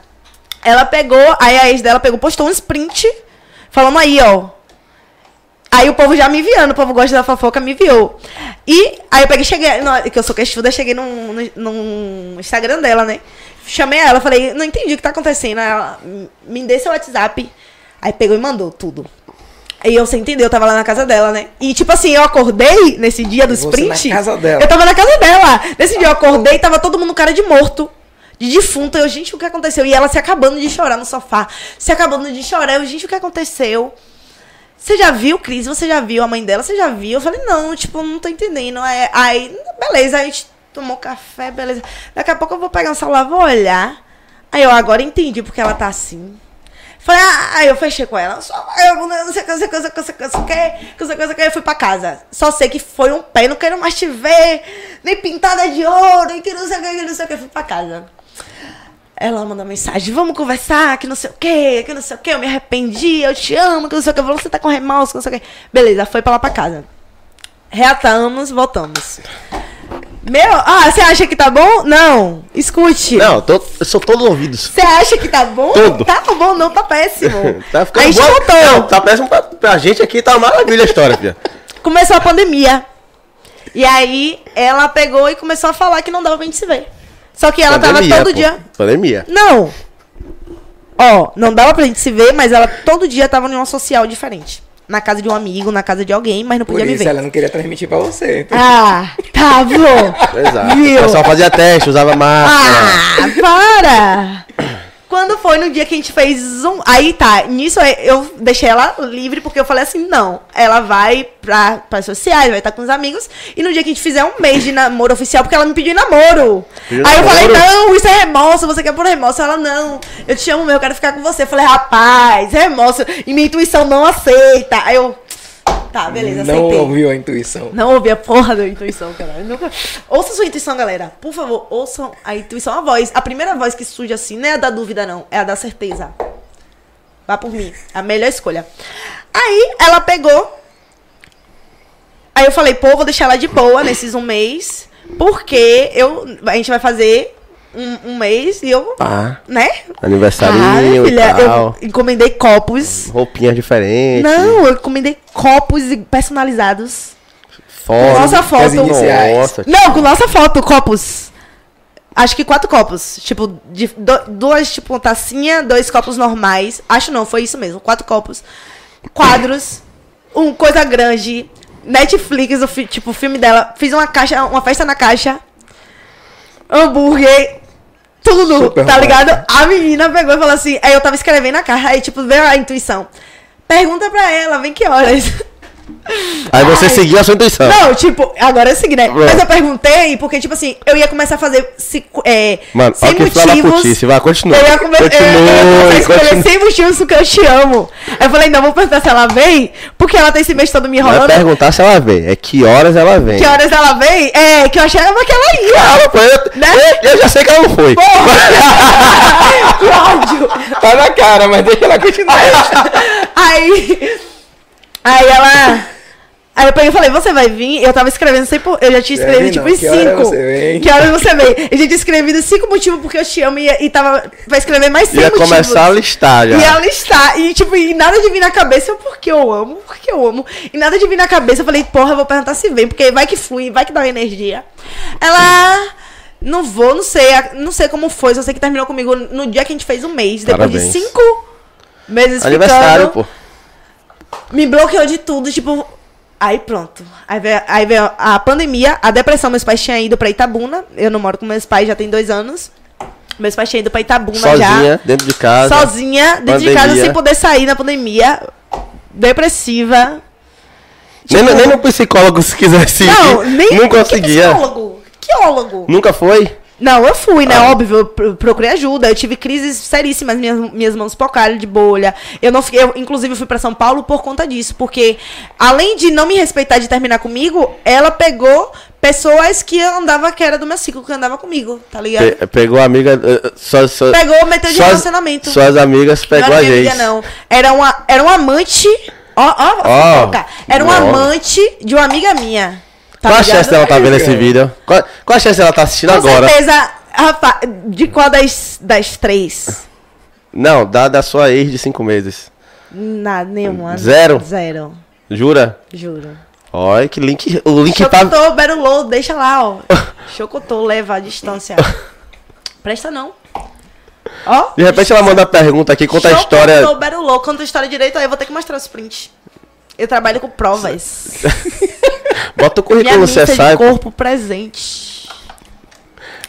Ela pegou, aí a ex dela pegou, postou um sprint, falando aí, ó. Aí o povo já me enviando, o povo gosta da fofoca, me enviou. E aí eu peguei, cheguei, no- que eu sou queixuda, cheguei num, num, num Instagram dela, né? Chamei ela, falei, não entendi o que tá acontecendo. Ela, me dê seu WhatsApp. Aí pegou e mandou tudo. E eu sem entender, eu tava lá na casa dela, né? E tipo assim, eu acordei nesse dia do Você sprint. Eu tava na casa dela. Nesse dia eu acordei, tava todo mundo cara de morto. De defunto. Eu, gente, o que aconteceu? E ela se acabando de chorar no sofá. Se acabando de chorar. Eu, gente, o que aconteceu? Você já viu, Cris? Você já viu a mãe dela? Você já viu? Eu falei, não, tipo, não tô entendendo. É, aí, beleza, a gente tomou café, beleza. Daqui a pouco eu vou pegar o celular, vou olhar. Aí eu agora entendi porque ela tá assim. Falei, ah, aí eu fechei com ela. Só, eu não sei o que, não sei que, não sei o que, não não sei o que, eu fui pra casa. Só sei que foi um pé, não quero mais te ver, nem pintada de ouro, e que não sei o que não sei o que, fui pra casa. Ela manda mensagem, vamos conversar, que não sei o que, que não sei o que, eu me arrependi, eu te amo, que não sei o que, você tá com remorso, que não sei o que. Beleza, foi pra lá pra casa. Reatamos, voltamos. Meu, ah, você acha que tá bom? Não, escute. Não, eu, tô, eu sou todo ouvidos. Você acha que tá bom? Tudo. Tá bom, não, tá péssimo. Tá ficando a gente bom. voltou. Não, tá péssimo pra, pra gente aqui, tá uma maravilha a história, filha. Começou a pandemia. E aí ela pegou e começou a falar que não dava pra gente se ver. Só que ela Pandemia, tava todo pô. dia. Pandemia. Não. Ó, não dava pra gente se ver, mas ela todo dia tava em uma social diferente. Na casa de um amigo, na casa de alguém, mas não Por podia me isso ver. ela não queria transmitir pra você. Então, Ah, tá bom. Exato. Viu? O pessoal fazia teste, usava máscara. Ah, para! Quando foi no dia que a gente fez um. Aí tá, nisso eu deixei ela livre, porque eu falei assim: não, ela vai pra, pra sociais, vai estar com os amigos. E no dia que a gente fizer um mês de namoro oficial, porque ela me pediu namoro. Pediu aí eu falei: não, isso é remorso, você quer por remorso? Ela, não, eu te amo mesmo, eu quero ficar com você. Eu falei: rapaz, remorso, e minha intuição não aceita. Aí eu. Tá, beleza, não aceitei. ouviu a intuição. Não ouvi a porra da intuição, cara. Nunca... Ouça sua intuição, galera. Por favor, ouçam a intuição, a voz. A primeira voz que surge assim não é a da dúvida, não. É a da certeza. Vá por mim. A melhor escolha. Aí, ela pegou. Aí eu falei, pô, vou deixar ela de boa nesses um mês. Porque eu, a gente vai fazer um, um mês e eu, Pá. né? Aniversarinho Ah, e filha, tal. eu encomendei copos. Roupinhas diferentes. Não, eu encomendei copos personalizados. Foto. Nossa foto. Nossa. Não, com nossa foto, copos. Acho que quatro copos. Tipo, de, do- duas, tipo, tacinha, dois copos normais. Acho não, foi isso mesmo. Quatro copos. Quadros. Um coisa grande. Netflix, o fi- tipo, o filme dela. Fiz uma caixa, uma festa na caixa. Hambúrguer. Tudo Super tá ligado? A menina pegou e falou assim. Aí eu tava escrevendo a caixa, aí, tipo, veio a intuição. Pergunta pra ela, vem que horas. Aí você Ai. seguiu a sua intuição. Não, tipo, agora é o seguinte, né? Pronto. Mas eu perguntei, porque, tipo assim, eu ia começar a fazer se- é, Mano, sem motivos. putice. Vai, continua. Eu ia, come... eu ia começar a escolher sem motivos porque eu te amo. Aí eu falei, não, vou perguntar se ela vem, porque ela tem esse mês todo me Não é enrolando. perguntar se ela vem, é que horas ela vem. Que horas ela vem? É, que eu achava que ela ia. Calma, pô, eu, Né? eu, eu já sei que ela não foi. que ódio. Tá na cara, mas deixa ela continuar. Aí. Aí ela. Aí eu peguei e falei, você vai vir? Eu tava escrevendo sempre. Eu já tinha escrevido tipo não. em Que hora cinco. você vem? Que horas você vem? Eu já tinha escrevido cinco motivos porque eu te amo e, e tava. Vai escrever mais cinco Ia motivos. começar a listar já. E ela está. E, tipo, e nada de vir na cabeça, eu, porque eu amo, porque eu amo. E nada de vir na cabeça, eu falei, porra, eu vou perguntar se vem, porque vai que flui, vai que dá uma energia. Ela. Não vou, não sei, não sei como foi, só sei que terminou comigo no dia que a gente fez um mês. Depois Parabéns. de cinco meses Aniversário, ficando, pô. Me bloqueou de tudo, tipo. Aí pronto. Aí veio, aí veio a pandemia, a depressão. Meus pais tinham ido pra Itabuna. Eu não moro com meus pais já tem dois anos. Meus pais tinham ido pra Itabuna já Sozinha, dentro de casa. sozinha, dentro de casa, Pandemia. sem poder sair na pandemia, depressiva. Nem, Tipo, nem no psicólogo se quisesse. Não, nem Não conseguia. psicólogo. Que ólogo. Nunca foi? Não, eu fui, né? Ah. Óbvio, eu pro- procurei ajuda. Eu tive crises seríssimas, minhas, minhas mãos pocaram de bolha. Eu não fiquei, eu, inclusive, fui pra São Paulo por conta disso, porque além de não me respeitar de terminar comigo, ela pegou pessoas que andava que era do meu ciclo, que andava comigo, tá ligado? Pe- pegou a amiga. eh, Só, só, Pegou, meteu de suas- relacionamento. Suas amigas pegou não a era minha gente. amiga, não. Era, uma, era um amante. Ó, ó, Ó, fofoca. Era um amante de uma amiga minha. Tá Qual a ligado? chance dela tá vendo esse cara. vídeo? Qual, qual a chance dela tá assistindo Com agora? certeza, rapaz, de qual das, das três? Não, da, da sua ex de cinco meses. Nada, nenhuma. Zero? Zero, Jura? juro. Olha que link. O link tá. Chocotô, Berulô, deixa lá, ó. Chocotô, leva a distância. Presta não. Ó. De repente ela manda a pergunta aqui, conta a história. Chocotô, Berulô, conta a história direito, aí eu vou ter que mostrar os prints. Eu trabalho com provas. Bota o currículo de CSI. corpo presente.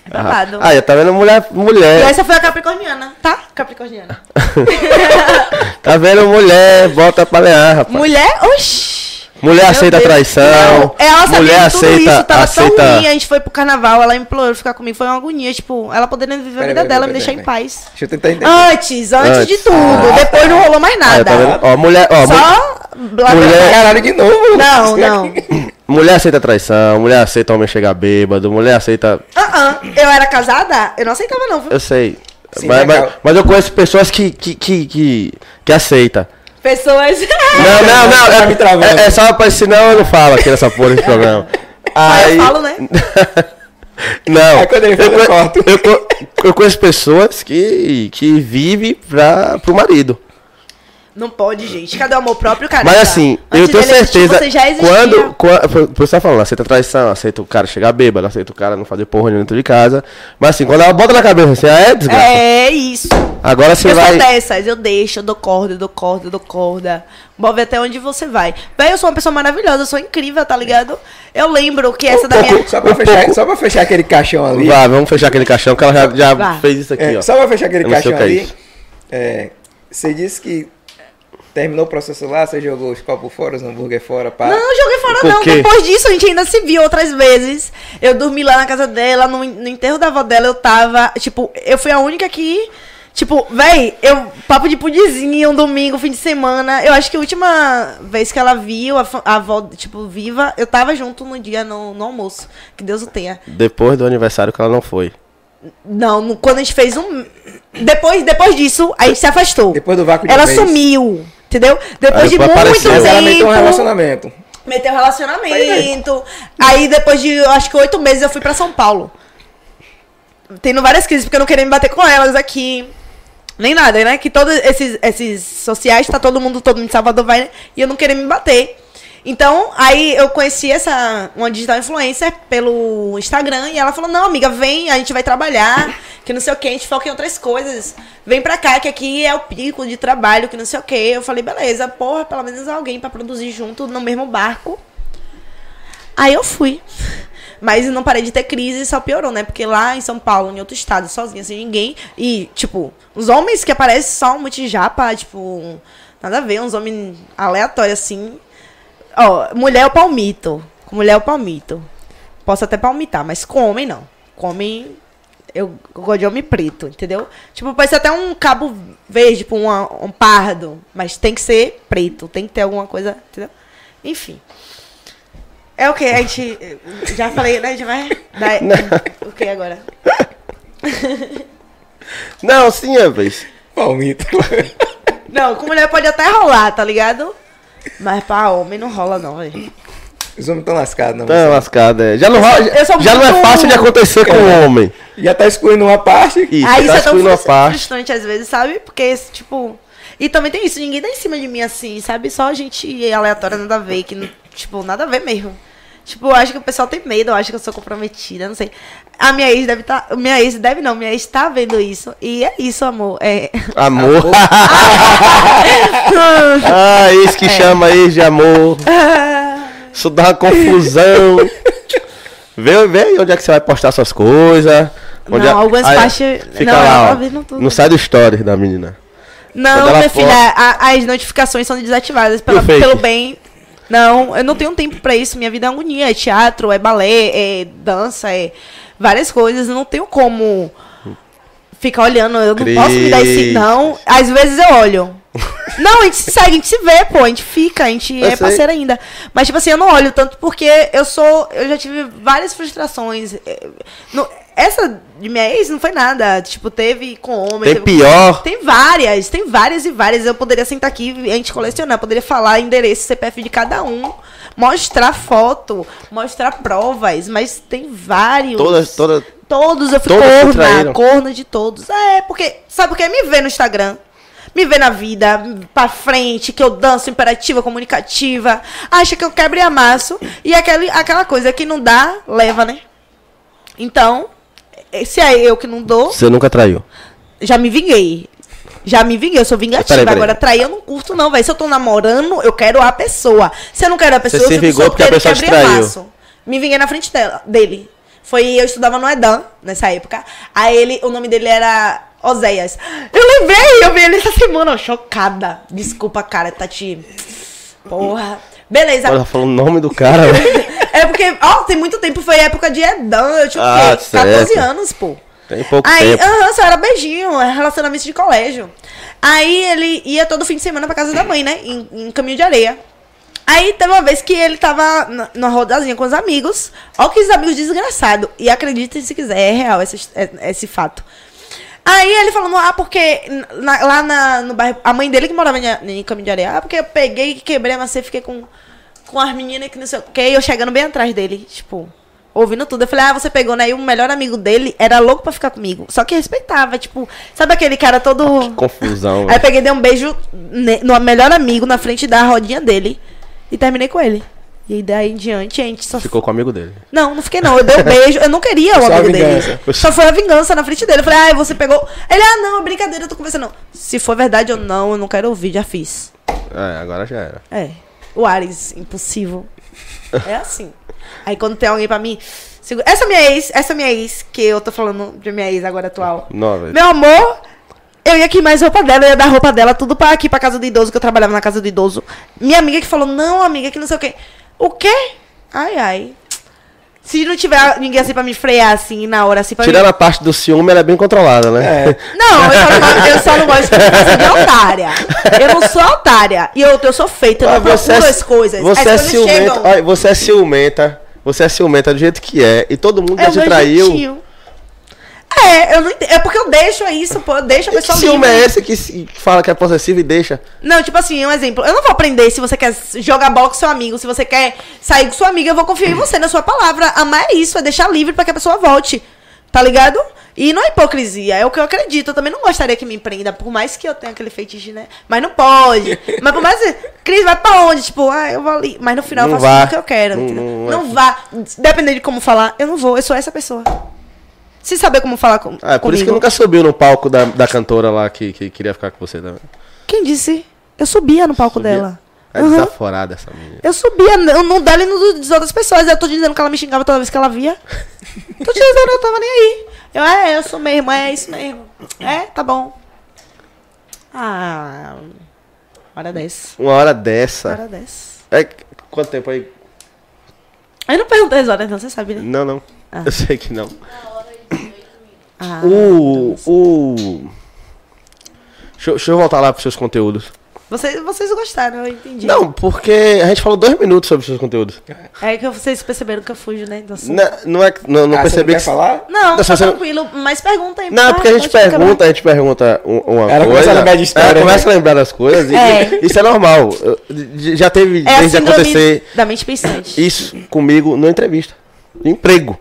É babado. Ah, aí, tá vendo mulher, E mulher. essa foi a capricorniana, tá? Capricorniana. Tá vendo mulher, bota pra lear, rapaz. Mulher, oxi. Mulher Meu aceita Deus. traição. Não, ela sabia mulher tudo aceita, isso, tava aceita. tão ruim, a gente foi pro carnaval, ela implorou ficar comigo, foi uma agonia, tipo, ela podendo viver a Peraí, vida peraí, dela, peraí, me deixar em paz. Deixa eu tentar entender. Antes, antes, Antes. de tudo, depois não rolou mais nada. tá vendo? Ó, mulher, ó, Só blá, blá, Mulher- blá. Caralho, de novo. Não, não. Mulher aceita traição, mulher aceita homem chegar bêbado, mulher aceita. Ah, ah, eu era casada, eu não aceitava não, viu? Eu sei. Sim, mas, mas, mas eu conheço pessoas que, que, que, que, que aceita. Pessoas... Não, não, não. É, me travando. é, é só pra senão eu não falo aqui nessa porra desse programa. Aí Aí. eu falo, né? Não. Aí quando ele fala, eu eu co- eu conheço pessoas que, que vivem pra, pro marido. Não pode, gente. Cadê o amor próprio, cara? Mas assim, eu Antes tenho dele existir, certeza. Você já existia. quando, quando. Você tá falando, aceita traição, aceita o cara chegar bêbado, aceita o cara não fazer porra dentro de casa. Mas assim, quando ela bota na cabeça assim, ah, é desgraça. É isso. Agora você eu vai. sou dessas, eu deixo, eu dou corda, eu dou corda, eu dou corda. Move até onde você vai. Véi, eu sou uma pessoa maravilhosa, eu sou incrível, tá ligado? Eu lembro que essa da minha. Só pra, Um fechar, pouco. só pra fechar aquele caixão ali. Vai, vamos fechar aquele caixão que ela já, já fez isso aqui, É, ó. só pra fechar aquele Eu caixão é ali. é, você disse que terminou o processo lá, você jogou os copos fora, os hambúrguer fora, pá. Não, não joguei fora, Por não. quê? Depois disso, a gente ainda se viu outras vezes. Eu dormi lá na casa dela, no, no enterro da avó dela, eu tava. Tipo, eu fui a única que. Tipo, véi, eu. Papo de pudimzinho, um domingo, fim de semana. Eu acho que a última vez que ela viu a, a avó, tipo, viva, eu tava junto no dia, no, no almoço. Que Deus o tenha. Depois do aniversário que ela não foi. Não, no- quando a gente fez um. Depois, depois disso, a gente se afastou. Depois do vácuo de Ela mês. sumiu, entendeu? Depois Aí de muito apareceu. Mas tempo. ela meteu um relacionamento. Meteu relacionamento. Aí depois de, acho que oito meses, eu fui pra São Paulo. Tendo várias crises, porque eu não queria me bater com elas aqui. Nem nada, né? Que todos esses, esses sociais, tá todo mundo, todo mundo de Salvador vai, né? E eu não queria me bater. Então, aí eu conheci essa, uma digital influencer pelo Instagram e ela falou, não, amiga, vem, a gente vai trabalhar, que não sei o que, a gente foca em outras coisas. Vem pra cá, que aqui é o pico de trabalho, que não sei o que. Eu falei, beleza, porra, pelo menos alguém pra produzir junto no mesmo barco. Aí eu fui. Mas não parei de ter crise só piorou, né? Porque lá em São Paulo, em outro estado, sozinha, sem ninguém. E, tipo, os homens que aparecem só um monte de japa, tipo, nada a ver, uns homens aleatórios assim. Ó, mulher o palmito. Com mulher o palmito. Posso até palmitar, mas com homem não. Com homem, eu gosto de homem preto, entendeu? Tipo, pode ser até um cabo verde, tipo uma- um pardo. Mas tem que ser preto, tem que ter alguma coisa, entendeu? Enfim. É o que? A gente. Já falei, né? Já vai. Dar, o que agora? Não, sim, é, vez. Palmito. Não, com mulher pode até rolar, tá ligado? Mas pra homem não rola, não, velho. Os homens estão lascados, não. Tá lascada, é. Já não, eu sou já não é fácil de acontecer com o homem. Já tá excluindo uma parte. Isso, Aí tá isso é tão excluindo uma frus- parte. frustrante às vezes, sabe? Porque, tipo. E também tem isso, ninguém dá em cima de mim assim, sabe? Só gente aleatória, nada a ver, que, não- tipo, nada a ver mesmo. Tipo, eu acho que o pessoal tem medo, eu acho que eu sou comprometida, não sei. A minha ex deve estar. Tá, minha ex deve não, minha ex tá vendo isso. E é isso, amor. É. Amor. ah, isso que chama aí de amor. Isso dá uma confusão. vê, vê onde é que você vai postar suas coisas. Onde Não, é- algumas aí partes- Fica não, lá, ó. Não sai do story da menina. Não, minha for- filha, a- as notificações são desativadas pela- pelo bem. Não, eu não tenho tempo pra isso. Minha vida é agonia, é teatro, é balé, é dança, é várias coisas. Eu não tenho como ficar olhando. Eu não Cris. posso me dar esse. Não, às vezes eu olho. Não, a gente se segue, a gente se vê, pô, a gente fica, a gente Eu é sei. parceiro ainda. Mas, tipo assim, eu não olho tanto porque eu sou. Eu já tive várias frustrações. Não- essa de minha ex não foi nada. Tipo, teve com homem. Tem teve- pior. Tem várias, tem várias e várias. Eu poderia sentar aqui e a gente colecionar, poderia falar endereço, CPF de cada um, mostrar foto, mostrar provas, mas tem vários. Todas, todas. Todos, eu fui Todas corna, corna de todos. É, porque, sabe por quê? Me vê no Instagram. Me vê na vida, pra frente, que eu danço imperativa, comunicativa. Acha que eu quebro e amasso. E aquele, aquela coisa que não dá, leva, né? Então, se é eu que não dou, Você nunca traiu. já me vinguei. Já me vinguei, eu sou vingativa. Peraí, peraí. Agora, trair eu não curto, não, velho. Se eu tô namorando, eu quero a pessoa. Se eu não quero a pessoa, se eu vingou porque a pessoa te traiu. amasso. Me vinguei na frente dela, dele. Foi, eu estudava no Edan, nessa época. Aí ele, o nome dele era Oséias. Eu lembrei, eu vi ele essa semana, ó, chocada. Desculpa, cara, Tati. Porra. Beleza. Ela falou o nome do cara, velho. É porque, ó, tem muito tempo, foi época de Edan. Eu tinha Ah, quê? 14 certo. anos, pô. Tem pouco Aí, tempo. aham, só era beijinho, é relacionamento de colégio. Aí ele ia todo fim de semana pra casa da mãe, né? Em, em caminho de areia. Aí teve uma vez que ele tava na, numa rodazinha com os amigos. Ó, que os amigos desgraçados. E acreditem se quiser, é real esse, esse fato. Aí ele falando, ah, porque na- lá na- no bairro. A mãe dele que morava em, em caminho de areia. Ah, porque eu peguei, quebrei a maçã e fiquei com, com as meninas que não sei o que. E eu chegando bem atrás dele, tipo, ouvindo tudo. Eu falei, ah, você pegou, né? E o melhor amigo dele era louco pra ficar comigo. Só que respeitava, tipo, sabe aquele cara todo. Confusão, Aí eu peguei, dei um beijo no melhor amigo na frente da rodinha dele. E terminei com ele. E daí em diante a gente só. Ficou com o amigo dele. Não, não fiquei não. Eu dei um beijo. Eu não queria o amigo dele. Só foi a vingança na frente dele. Eu falei, ah, você pegou. Ele, ah, não, é brincadeira, eu tô conversando. Não. Se for verdade ou não, eu não quero ouvir, já fiz. É, agora já era. É. O Ares, impossível. É assim. Aí quando tem alguém pra mim. segura- Essa minha ex, essa minha ex, que eu tô falando de minha ex agora atual. Velho. Meu amor, eu ia queimar as roupas dela, eu ia dar roupa dela, tudo pra aqui, pra casa do idoso, que eu trabalhava na casa do idoso. Minha amiga que falou, não, amiga, que não sei o quê. O quê? Ai, ai. Se não tiver ninguém assim pra me frear, assim, na hora, assim, pra Tirando mim... a parte do ciúme, ela é bem controlada, né? É. Não, eu só não, gosto- eu só não gosto de coisa de otária. Eu não sou otária. E eu, eu sou feita, eu Ah, não procuro as coisas. Você as é coisas ciumenta. chegam. você é ciumenta. Você é ciumenta do jeito que é. E todo mundo já É o te traiu. jeitinho. É, eu não entendo. É porque eu deixo isso, pô. Eu deixo a E que pessoa ciúme livre. é esse que fala que é possessivo e deixa? Não, tipo assim, um exemplo. Eu não vou aprender se você quer jogar bola com seu amigo, se você quer sair com sua amiga, eu vou confiar em você, na sua palavra. Amar é isso, é deixar livre pra que a pessoa volte. Tá ligado? E não é hipocrisia, é o que eu acredito. Eu também não gostaria que me empreenda, por mais que eu tenha aquele feitiço, né? Mas não pode. Mas por mais que. Cris, vai pra onde? Tipo, ah, eu vou ali. Mas no final Não eu faço vá. tudo que eu quero. Não- não Não, é. vá. Dependendo de como falar, eu não vou. Eu sou essa pessoa. Se saber como falar com, Ah, é por isso que comigo. nunca subiu no palco da, da cantora lá que, que queria ficar com você também. Quem disse? Eu subia no palco Subia? dela. É Uhum. desaforada essa menina. Eu subia, não no dela e no das outras pessoas. Eu tô dizendo que ela me xingava toda vez que ela via. tô te dizendo, eu tava nem aí. Eu, é, eu sou mesmo, é isso mesmo. É, tá bom. Ah. Hora dessa. Uma hora dessa. Hora dessa. É, quanto tempo aí? Eu não perguntei as horas, não, você sabe, né? Não, não. Ah. Eu sei que não. Ah, O. O. Deixa, eu- deixa eu voltar lá pros seus conteúdos. vocês, vocês gostaram, eu entendi. Não, porque a gente falou dois minutos sobre os seus conteúdos. É que vocês perceberam que eu fujo, né? do assunto. Não, não é. Não, não Ah, você percebi quer que. falar? Não, Não, tá se você- tranquilo. Mas pergunta aí. Não, é porque a gente pode ficar pergunta, a gente pergunta um- uma Ela coisa. começa a lembrar de história, Ela né? começa a lembrar das coisas. e- É. Isso é normal. Já teve É desde acontecer da mente pensante. isso comigo na entrevista. Emprego.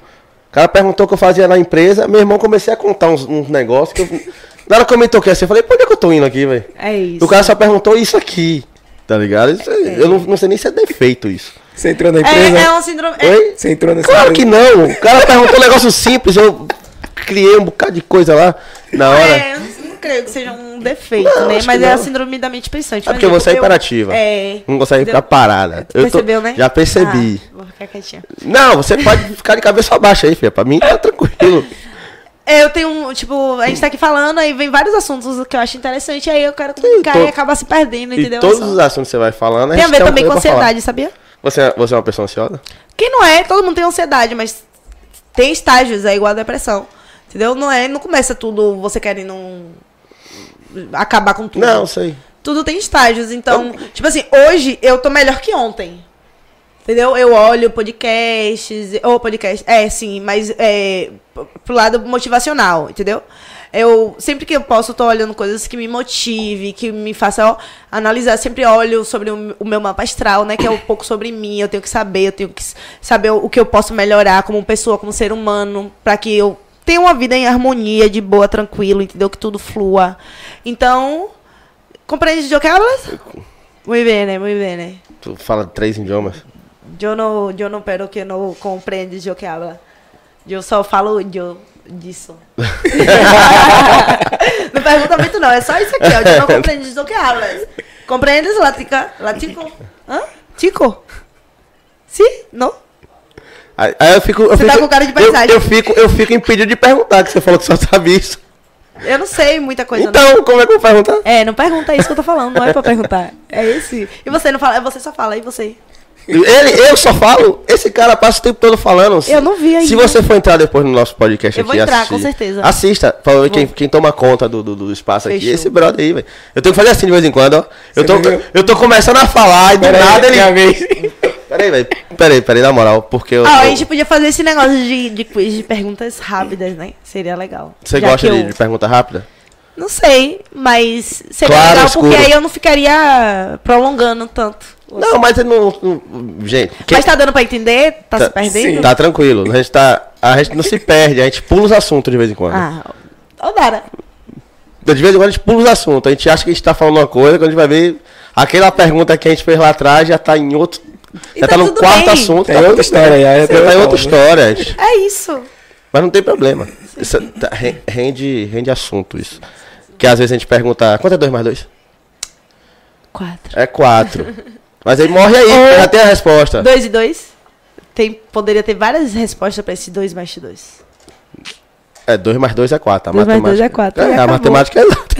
O cara perguntou o que eu fazia na empresa, meu irmão comecei a contar uns, uns negócios que eu. Na hora que comentou que assim, eu falei, por onde é que eu tô indo aqui, velho? É isso. O cara só perguntou isso aqui. Tá ligado? Isso é- Eu não, não sei nem se é defeito isso. Você entrou na empresa? É, é um síndrome. é- Oi? Você entrou nessa Claro que não. O cara perguntou um negócio simples, eu criei um bocado de coisa lá na hora. É, eu não creio que seja um defeito, Não, né? Mas é a síndrome da mente pensante. É porque você é imperativa. É. Não consegue ficar parada. Tu Eu tô- percebeu, né? Já percebi. Ah, vou ficar quietinha. Não, você pode ficar de cabeça baixa aí, filha. Pra mim tá tranquilo. É, eu tenho um, tipo, a gente tá aqui falando, aí vem vários assuntos que eu acho interessante, aí eu quero comunicar to- e acaba se perdendo, E entendeu? todos Só- os assuntos que você vai falando, Tem a ver um também com ansiedade, sabia? Você, é- você é uma pessoa ansiosa? Quem não é, todo mundo tem ansiedade, mas tem estágios, é igual a depressão. Entendeu? Não é, não começa tudo você querendo um- acabar com tudo. Não, sei. Tudo tem estágios. Então, tipo assim, hoje eu tô melhor que ontem. Entendeu? Eu olho podcasts, ou podcast, é, sim, mas é, pro lado motivacional, entendeu? Eu, sempre que eu posso, eu tô olhando coisas que me motive, que me façam analisar. Sempre olho sobre o, o meu mapa astral, né? Que é um pouco sobre mim. Eu tenho que saber, eu tenho que saber o, o que eu posso melhorar como pessoa, como ser humano, para que eu tenha uma vida em harmonia, de boa, tranquilo, entendeu? Que tudo flua. Então, compreende de que hablas? Muy bem, muy bem. Tu fala três idiomas. Eu não, eu não pero que não compreende de que habla. Eu só falo eu disso. não pergunta muito não, é só isso aqui, ó. Eu não compreende do que hablas. Compreendes, Latica? Latico? Hã? Tico? Sim? Não? Aí, aí eu fico. Eu Você tá fico, com cara de eu- paisagem. Eu, fico, eu fico impedido de perguntar, que você falou que só sabe isso. Eu não sei muita coisa. não. Então, como é que eu vou perguntar? É, não pergunta isso que eu tô falando, não é pra perguntar. É esse. E você não fala, você só fala, e você? Ele, eu só falo, esse cara passa o tempo todo falando. Eu não vi ainda. Se você for entrar depois no nosso podcast Eu vou aqui e entrar, assistir, com certeza. Assista, falou quem, quem toma conta do, do, do espaço aqui. Fechou. Esse brother aí, velho. Eu tenho que fazer assim de vez em quando, ó. Eu tô, eu tô começando a falar e do Peraí, nada ele. minha vez. Peraí, velho. Peraí, peraí, na moral, porque eu. Ah, a gente podia fazer esse negócio de, de quiz de perguntas rápidas, né? Seria legal. Você Já gosta de, eu- de pergunta rápida? Não sei, mas seria Claro, legal escuro. porque aí eu não ficaria prolongando tanto. Não, mas ele não. não- gente, quem- Mas tá dando pra entender? Tá, se perdendo? Tá tranquilo. A gente, tá, a gente não se perde, a gente pula os assuntos de vez em quando. Ah, ô Dara. De vez em quando a gente pula os assuntos. A gente acha que a gente tá falando uma coisa, quando a gente vai ver. Aquela pergunta que a gente fez lá atrás já tá em outro. E já tá tá, no quarto bem. assunto. Tem tá outra história aí, tem tá em outra outra história. gente. É isso. Mas não tem problema. Isso tá- ren- rende, rende assunto isso. Que às vezes a gente pergunta, quanto é 2 mais 2? Quatro. É 4. Mas aí morre aí, Ou- já tem a resposta. Dois e dois? Tem, poderia ter várias respostas pra esse dois mais dois. É 2 mais 2 é 4. Dois mais dois é quatro. É, E a matemática é exata.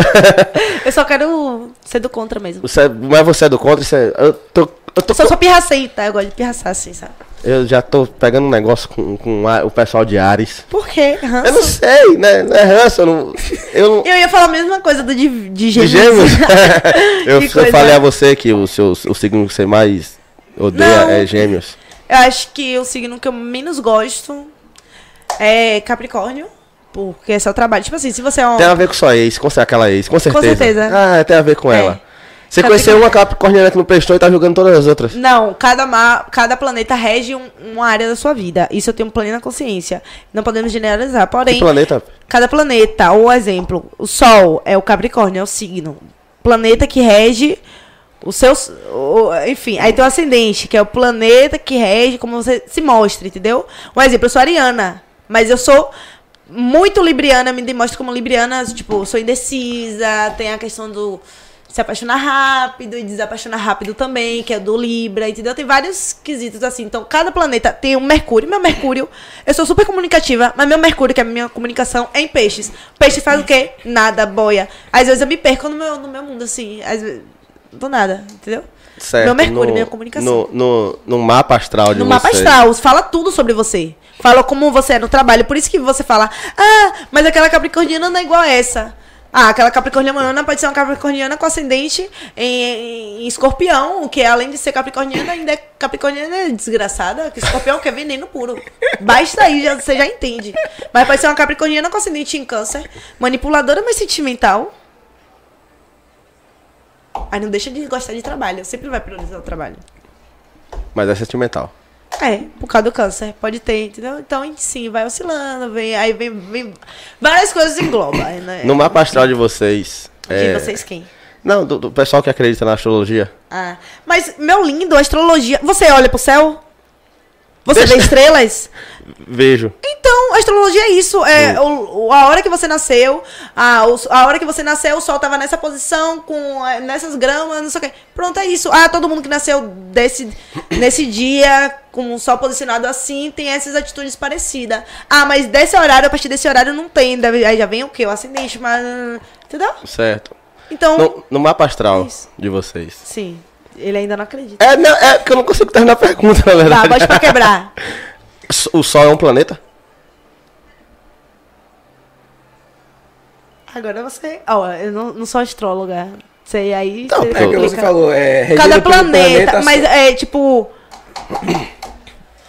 Eu só quero ser do contra mesmo. Você, mas você é do contra, você, eu, tô, eu, tô, só sou pirracenta, eu gosto de pirraçar assim, sabe? Eu já tô pegando um negócio com, com a- o pessoal de Ares. Por quê? Ranço? Eu não sei, né? Não é ranço, eu não. Eu não. Eu ia falar a mesma coisa do de, de De gêmeos. gêmeos? eu, Que eu falei a você que o, seu, o signo que você mais odeia Não. é gêmeos. Eu acho que o signo que eu menos gosto é Capricórnio. Porque é só trabalho. Tipo assim, se você é um. Tem a ver com sua ex, com aquela ex, com certeza. certeza. Ah, tem a ver com É. ela. Você conheceu uma capricorniana que não prestou e tá jogando todas as outras. Não, cada, ma- cada planeta rege um- uma área da sua vida. Isso eu tenho plena consciência. Não podemos generalizar. Que Porém, planeta? cada planeta, ou exemplo, o Sol é o Capricórnio, é o signo. Planeta que rege o seu. o- enfim, aí tem o ascendente, que é o planeta que rege como você se mostra, entendeu? Um exemplo, eu sou ariana, mas eu sou muito libriana, me demonstro como libriana, tipo, sou indecisa, tem a questão do se apaixonar rápido e desapaixonar rápido também, que é do Libra, entendeu? Tem vários quesitos assim. Então, cada planeta tem um Mercúrio. Meu Mercúrio, eu sou super comunicativa, mas meu Mercúrio, que é a minha comunicação, é em peixes. Peixe faz o quê? Nada, boia. Às vezes eu me perco no meu, no meu mundo, assim. Às vezes, do nada, entendeu? Certo. Meu Mercúrio, no, minha comunicação. No, no, no mapa astral de No mapa astral, fala tudo sobre você. Fala como você é no trabalho. Por isso que você fala, ah, mas aquela capricorniana não é igual a essa. Ah, aquela capricorniana pode ser uma capricorniana com ascendente em, em escorpião, que além de ser capricorniana, ainda é capricorniana desgraçada, que escorpião que é veneno puro. Basta aí, já, você já entende. Mas pode ser uma capricorniana com ascendente em câncer, manipuladora, mas sentimental. Aí não deixa de gostar de trabalho, sempre vai priorizar o trabalho. Mas é sentimental. É, por causa do câncer. Pode ter, entendeu? Então, sim, vai oscilando, vem, aí vem, vem várias coisas engloba, né? No mapa astral de vocês. De é, vocês quem? Não, do, do pessoal que acredita na astrologia. Ah, mas, meu lindo, astrologia. Você olha pro céu? Você Deixa- vê estrelas? Vejo. Então, astrologia é isso. É o, o- a hora que você nasceu, a, o- a hora que você nasceu, o sol tava nessa posição, com é, nessas gramas, não sei o quê. Pronto, é isso. Ah, todo mundo que nasceu desse, nesse dia, com o sol posicionado assim, tem essas atitudes parecidas. Ah, mas desse horário, a partir desse horário, não tem. Deve- aí já vem o quê? O ascendente, mas. Entendeu? Certo. Então. No, no mapa astral de vocês. Sim. Ele ainda não acredita. É, não, é que eu não consigo terminar a pergunta, na Tá, verdade. bote pra quebrar. O Sol é um planeta? Agora você. Ó, eu não, não sou astróloga. Sei aí. Não, você É o que você falou, é Cada pelo planeta, mas é tipo.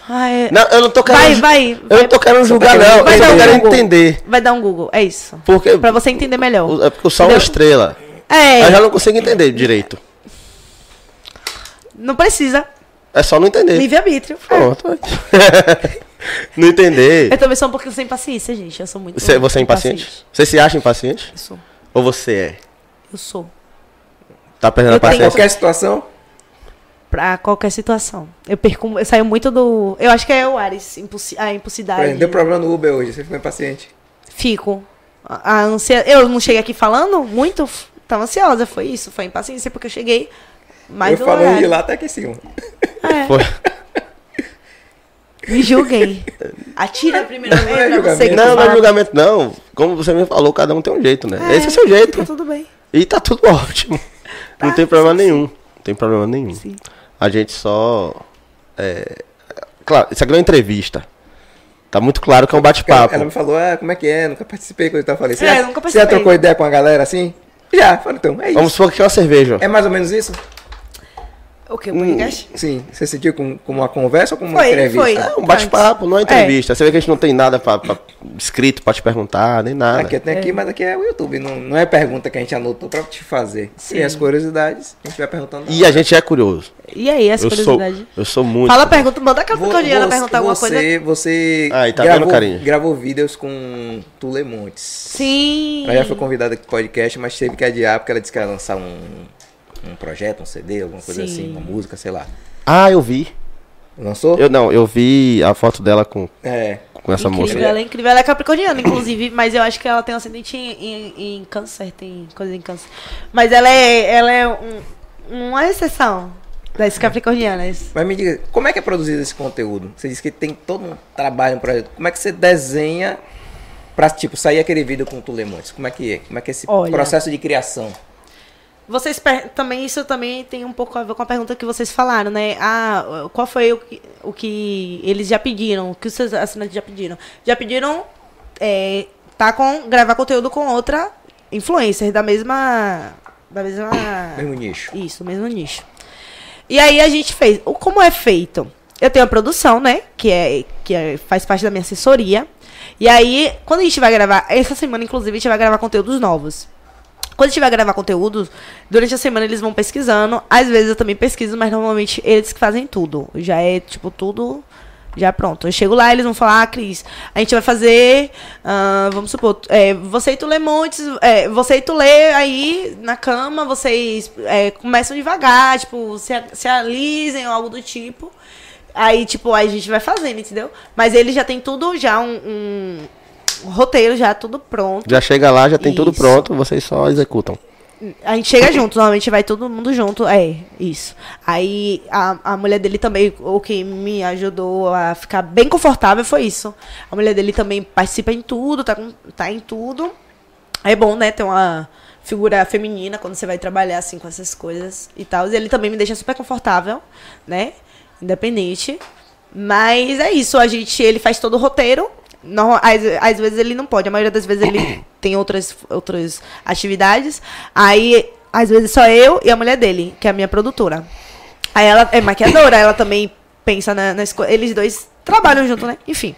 Ai, Não, eu não tô querendo. Vai, vai, Eu não tô querendo julgar, não. vai Eu um querendo Google. entender. Vai dar um Google, é isso. Porque. Pra você entender melhor. o- É porque o Sol é uma estrela. É, Eu já não consigo entender direito. não precisa. É só não entender. Livre-arbítrio. Pronto. não entender. Eu também sou um pouquinho sem paciência, gente. Eu sou muito. Você, você é impaciente? Você se acha impaciente? Eu sou. Ou você é? Eu sou. Tá perdendo Eu a tenho- paciência? Qualquer situação, Pra qualquer situação. Eu perco. Eu saio muito do. Eu acho que é o Ares. Impulsi... A impulsidade. deu problema no Uber hoje, você ficou impaciente. Fico. A, a ansia... Eu não cheguei aqui falando muito. Tava ansiosa. Foi isso. Foi impaciência porque eu cheguei mais eu do falando de horário. lá até aqui em cima. É. Foi. Me julguem. Atira primeiramente Não é pra você que. Não, não é julgamento, não. Como você me falou, cada um tem um jeito, né? É, Esse é o seu jeito. Tá tudo bem. E tá tudo ótimo. Não Tá, tem problema sim, nenhum. Não tem problema nenhum. Sim. A gente só. É... Claro, isso aqui não é uma entrevista. Tá muito claro que é um bate-papo. Ela me falou, ah, como é que é? Nunca participei quando eu falei. Você, É, já, nunca você já participei. trocou ideia com a galera assim? Já, falei, então, é isso. Vamos supor que é uma cerveja. É mais ou menos isso? O que? O podcast? Sim. Você sentiu como, como uma conversa ou como uma Foi, entrevista? foi. É um bate-papo, não é entrevista. Você vê que a gente não tem nada pra, pra- escrito pra te perguntar, nem nada. Aqui tem aqui, mas aqui é o YouTube. Não, não é pergunta que a gente anotou pra te fazer. Sim. E as curiosidades, a gente vai perguntando. E a gente é curioso. E aí, essa Eu sou, eu sou muito. Fala a pergunta, manda aquela Vo- picolinha você- perguntar alguma coisa. você, Você Aí, tá gravou, vendo, gravou vídeos com Tulemontes. Sim. Ela já foi convidada aqui pro podcast, mas teve que adiar porque ela disse que ia lançar um, um projeto, um CD, alguma coisa Sim. assim, uma música, sei lá. Ah, eu vi. Lançou? Eu não, eu vi a foto dela com, É. com essa incrível, moça. ela é incrível. Ela é capricorniana, inclusive, mas eu acho que ela tem um ascendente em, em, em câncer, tem coisa em câncer. Mas ela é, ela é um- uma exceção das capricornianas. Mas me diga, como é que é produzido esse conteúdo? Você disse que tem todo um trabalho, um projeto. Como é que você desenha pra, tipo, sair aquele vídeo com Tulemontes? Como é que é? Como é que é esse Olha. processo de criação? Vocês também, isso também tem um pouco a ver com a pergunta que vocês falaram, né? Ah, qual foi o que, o que eles já pediram, o que os seus assinantes já pediram? Já pediram é, tá com, gravar conteúdo com outra influencer da mesma. Da mesma. Mesmo nicho. Isso, mesmo nicho. E aí a gente fez. O como é feito? Eu tenho a produção, né? Que é que é- faz parte da minha assessoria. E aí, quando a gente vai gravar, essa semana inclusive a gente vai gravar conteúdos novos. Quando a gente vai gravar conteúdos, durante a semana eles vão pesquisando. Às vezes eu também pesquiso, mas normalmente eles que fazem tudo. Já é, tipo, tudo já pronto. Eu chego lá, eles vão falar, ah, Cris, a gente vai fazer, ah, vamos supor, é, você e tu lê montes, é, você e tu lê aí na cama, vocês é, começam devagar, tipo, se, a- se alisem ou algo do tipo. Aí, tipo, aí a gente vai fazendo, entendeu? Mas ele já tem tudo, já um, um- roteiro, já tudo pronto. Já chega lá, já tem tudo Isso. pronto, vocês só executam. A gente chega junto, normalmente vai todo mundo junto. É, isso. Aí a, a mulher dele também, o que me ajudou a ficar bem confortável foi isso. A mulher dele também participa em tudo, tá, com- tá em tudo. É bom, né, ter uma figura feminina quando você vai trabalhar assim com essas coisas e tal. E ele também me deixa super confortável, né? Independente. Mas é isso, a gente, ele faz todo o roteiro. Não, às, às vezes ele não pode, a maioria das vezes ele tem outras, outras atividades. Aí, às vezes só eu e a mulher dele, que é a minha produtora. Aí ela é maquiadora, ela também pensa na, nas coisas. Eles dois trabalham junto, né? Enfim.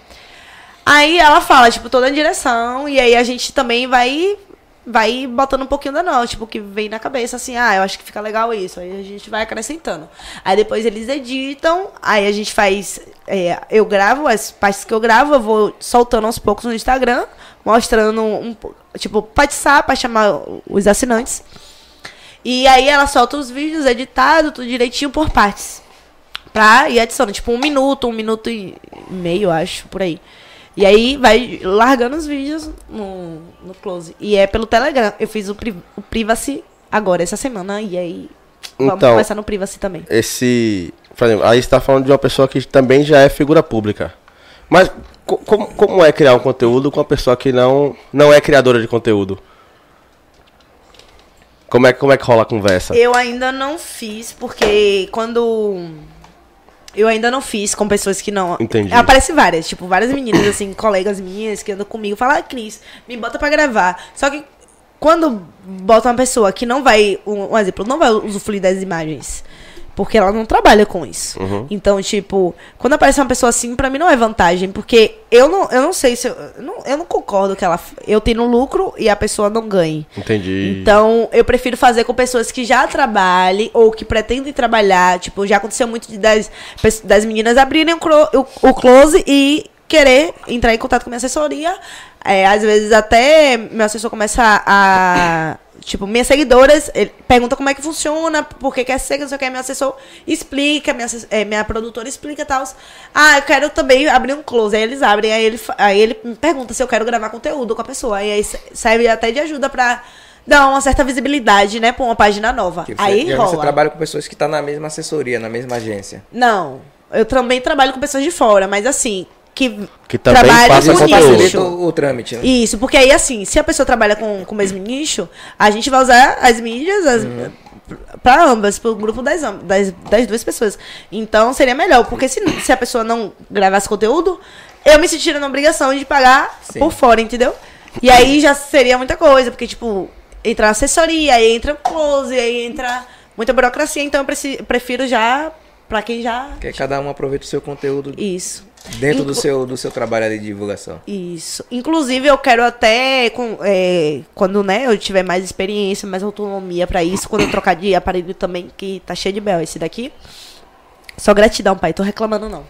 Aí ela fala, tipo, toda a direção, e aí a gente também vai vai botando um pouquinho da não, tipo, que vem na cabeça, assim, ah, eu acho que fica legal isso. Aí a gente vai acrescentando. Aí depois eles editam, aí a gente faz. é, eu gravo, as partes que eu gravo, eu vou soltando aos poucos no Instagram, mostrando um. po- Tipo, WhatsApp pra chamar os assinantes. E aí ela solta os vídeos editados, tudo direitinho por partes. Pra ir adicionando, tipo, um minuto, um minuto e meio, acho, por aí. E aí vai largando os vídeos no, no close. E é pelo Telegram. Eu fiz o, pri- o Privacy agora, essa semana. E aí vamos Então- começar no Privacy também. Esse. Por exemplo, aí você tá falando de uma pessoa que também já é figura pública. Mas co- como, como é criar um conteúdo com uma pessoa que não, não é criadora de conteúdo? Como é, como é que rola a conversa? Eu ainda não fiz, porque quando Eu ainda não fiz com pessoas que não. Entendi. Aparece várias, tipo, várias meninas, assim, colegas minhas que andam comigo, falam, ah, Cris, me bota pra gravar. Só que quando bota uma pessoa que não vai, um, um exemplo, não vai usufruir das imagens. Porque ela não trabalha com isso. Uhum. Então, tipo, quando aparece uma pessoa assim, pra mim não é vantagem. Porque eu não, eu não sei se. Eu, eu não, eu não concordo que ela. Eu tenho lucro e a pessoa não ganhe. Entendi. Então, eu prefiro fazer com pessoas que já trabalhem ou que pretendem trabalhar. Tipo, já aconteceu muito de das, das meninas abrirem o, o, o close e querer entrar em contato com minha assessoria. É, às vezes até meu assessor começa a. Tipo, minhas seguidoras ele pergunta como é que funciona, por que quer ser, não sei o que, meu assessor explica, minha, é, minha produtora explica e tal. Ah, eu quero também abrir um close. Aí eles abrem, aí ele, aí ele me pergunta se eu quero gravar conteúdo com a pessoa. E aí se- serve até de ajuda pra dar uma certa visibilidade, né, pra uma página nova. Você, aí e rola. você trabalha com pessoas que estão na mesma assessoria, na mesma agência. Não, eu também trabalho com pessoas de fora, mas assim, que, Que passa com nicho. o, o trâmite, né? Isso, porque aí assim, se a pessoa trabalha com, com o mesmo nicho, a gente vai usar as mídias as, pra ambas, pro grupo das, das, das duas pessoas. Então seria melhor, porque se, se a pessoa não gravasse conteúdo, eu me sentiria na obrigação de pagar Sim. por fora, entendeu? E aí já seria muita coisa, porque tipo, entra assessoria, aí entra o close, aí entra muita burocracia, então eu prefiro já, pra quem já. Porque cada um aproveita o seu conteúdo Isso. Dentro do Inclu- seu, do seu trabalho de divulgação. Isso. Inclusive, eu quero até, com- é, quando né, eu tiver mais experiência, mais autonomia pra isso, quando eu trocar de aparelho também, que tá cheio de bel esse daqui. Só gratidão, pai. Tô reclamando, não.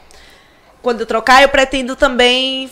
Quando eu trocar, eu pretendo também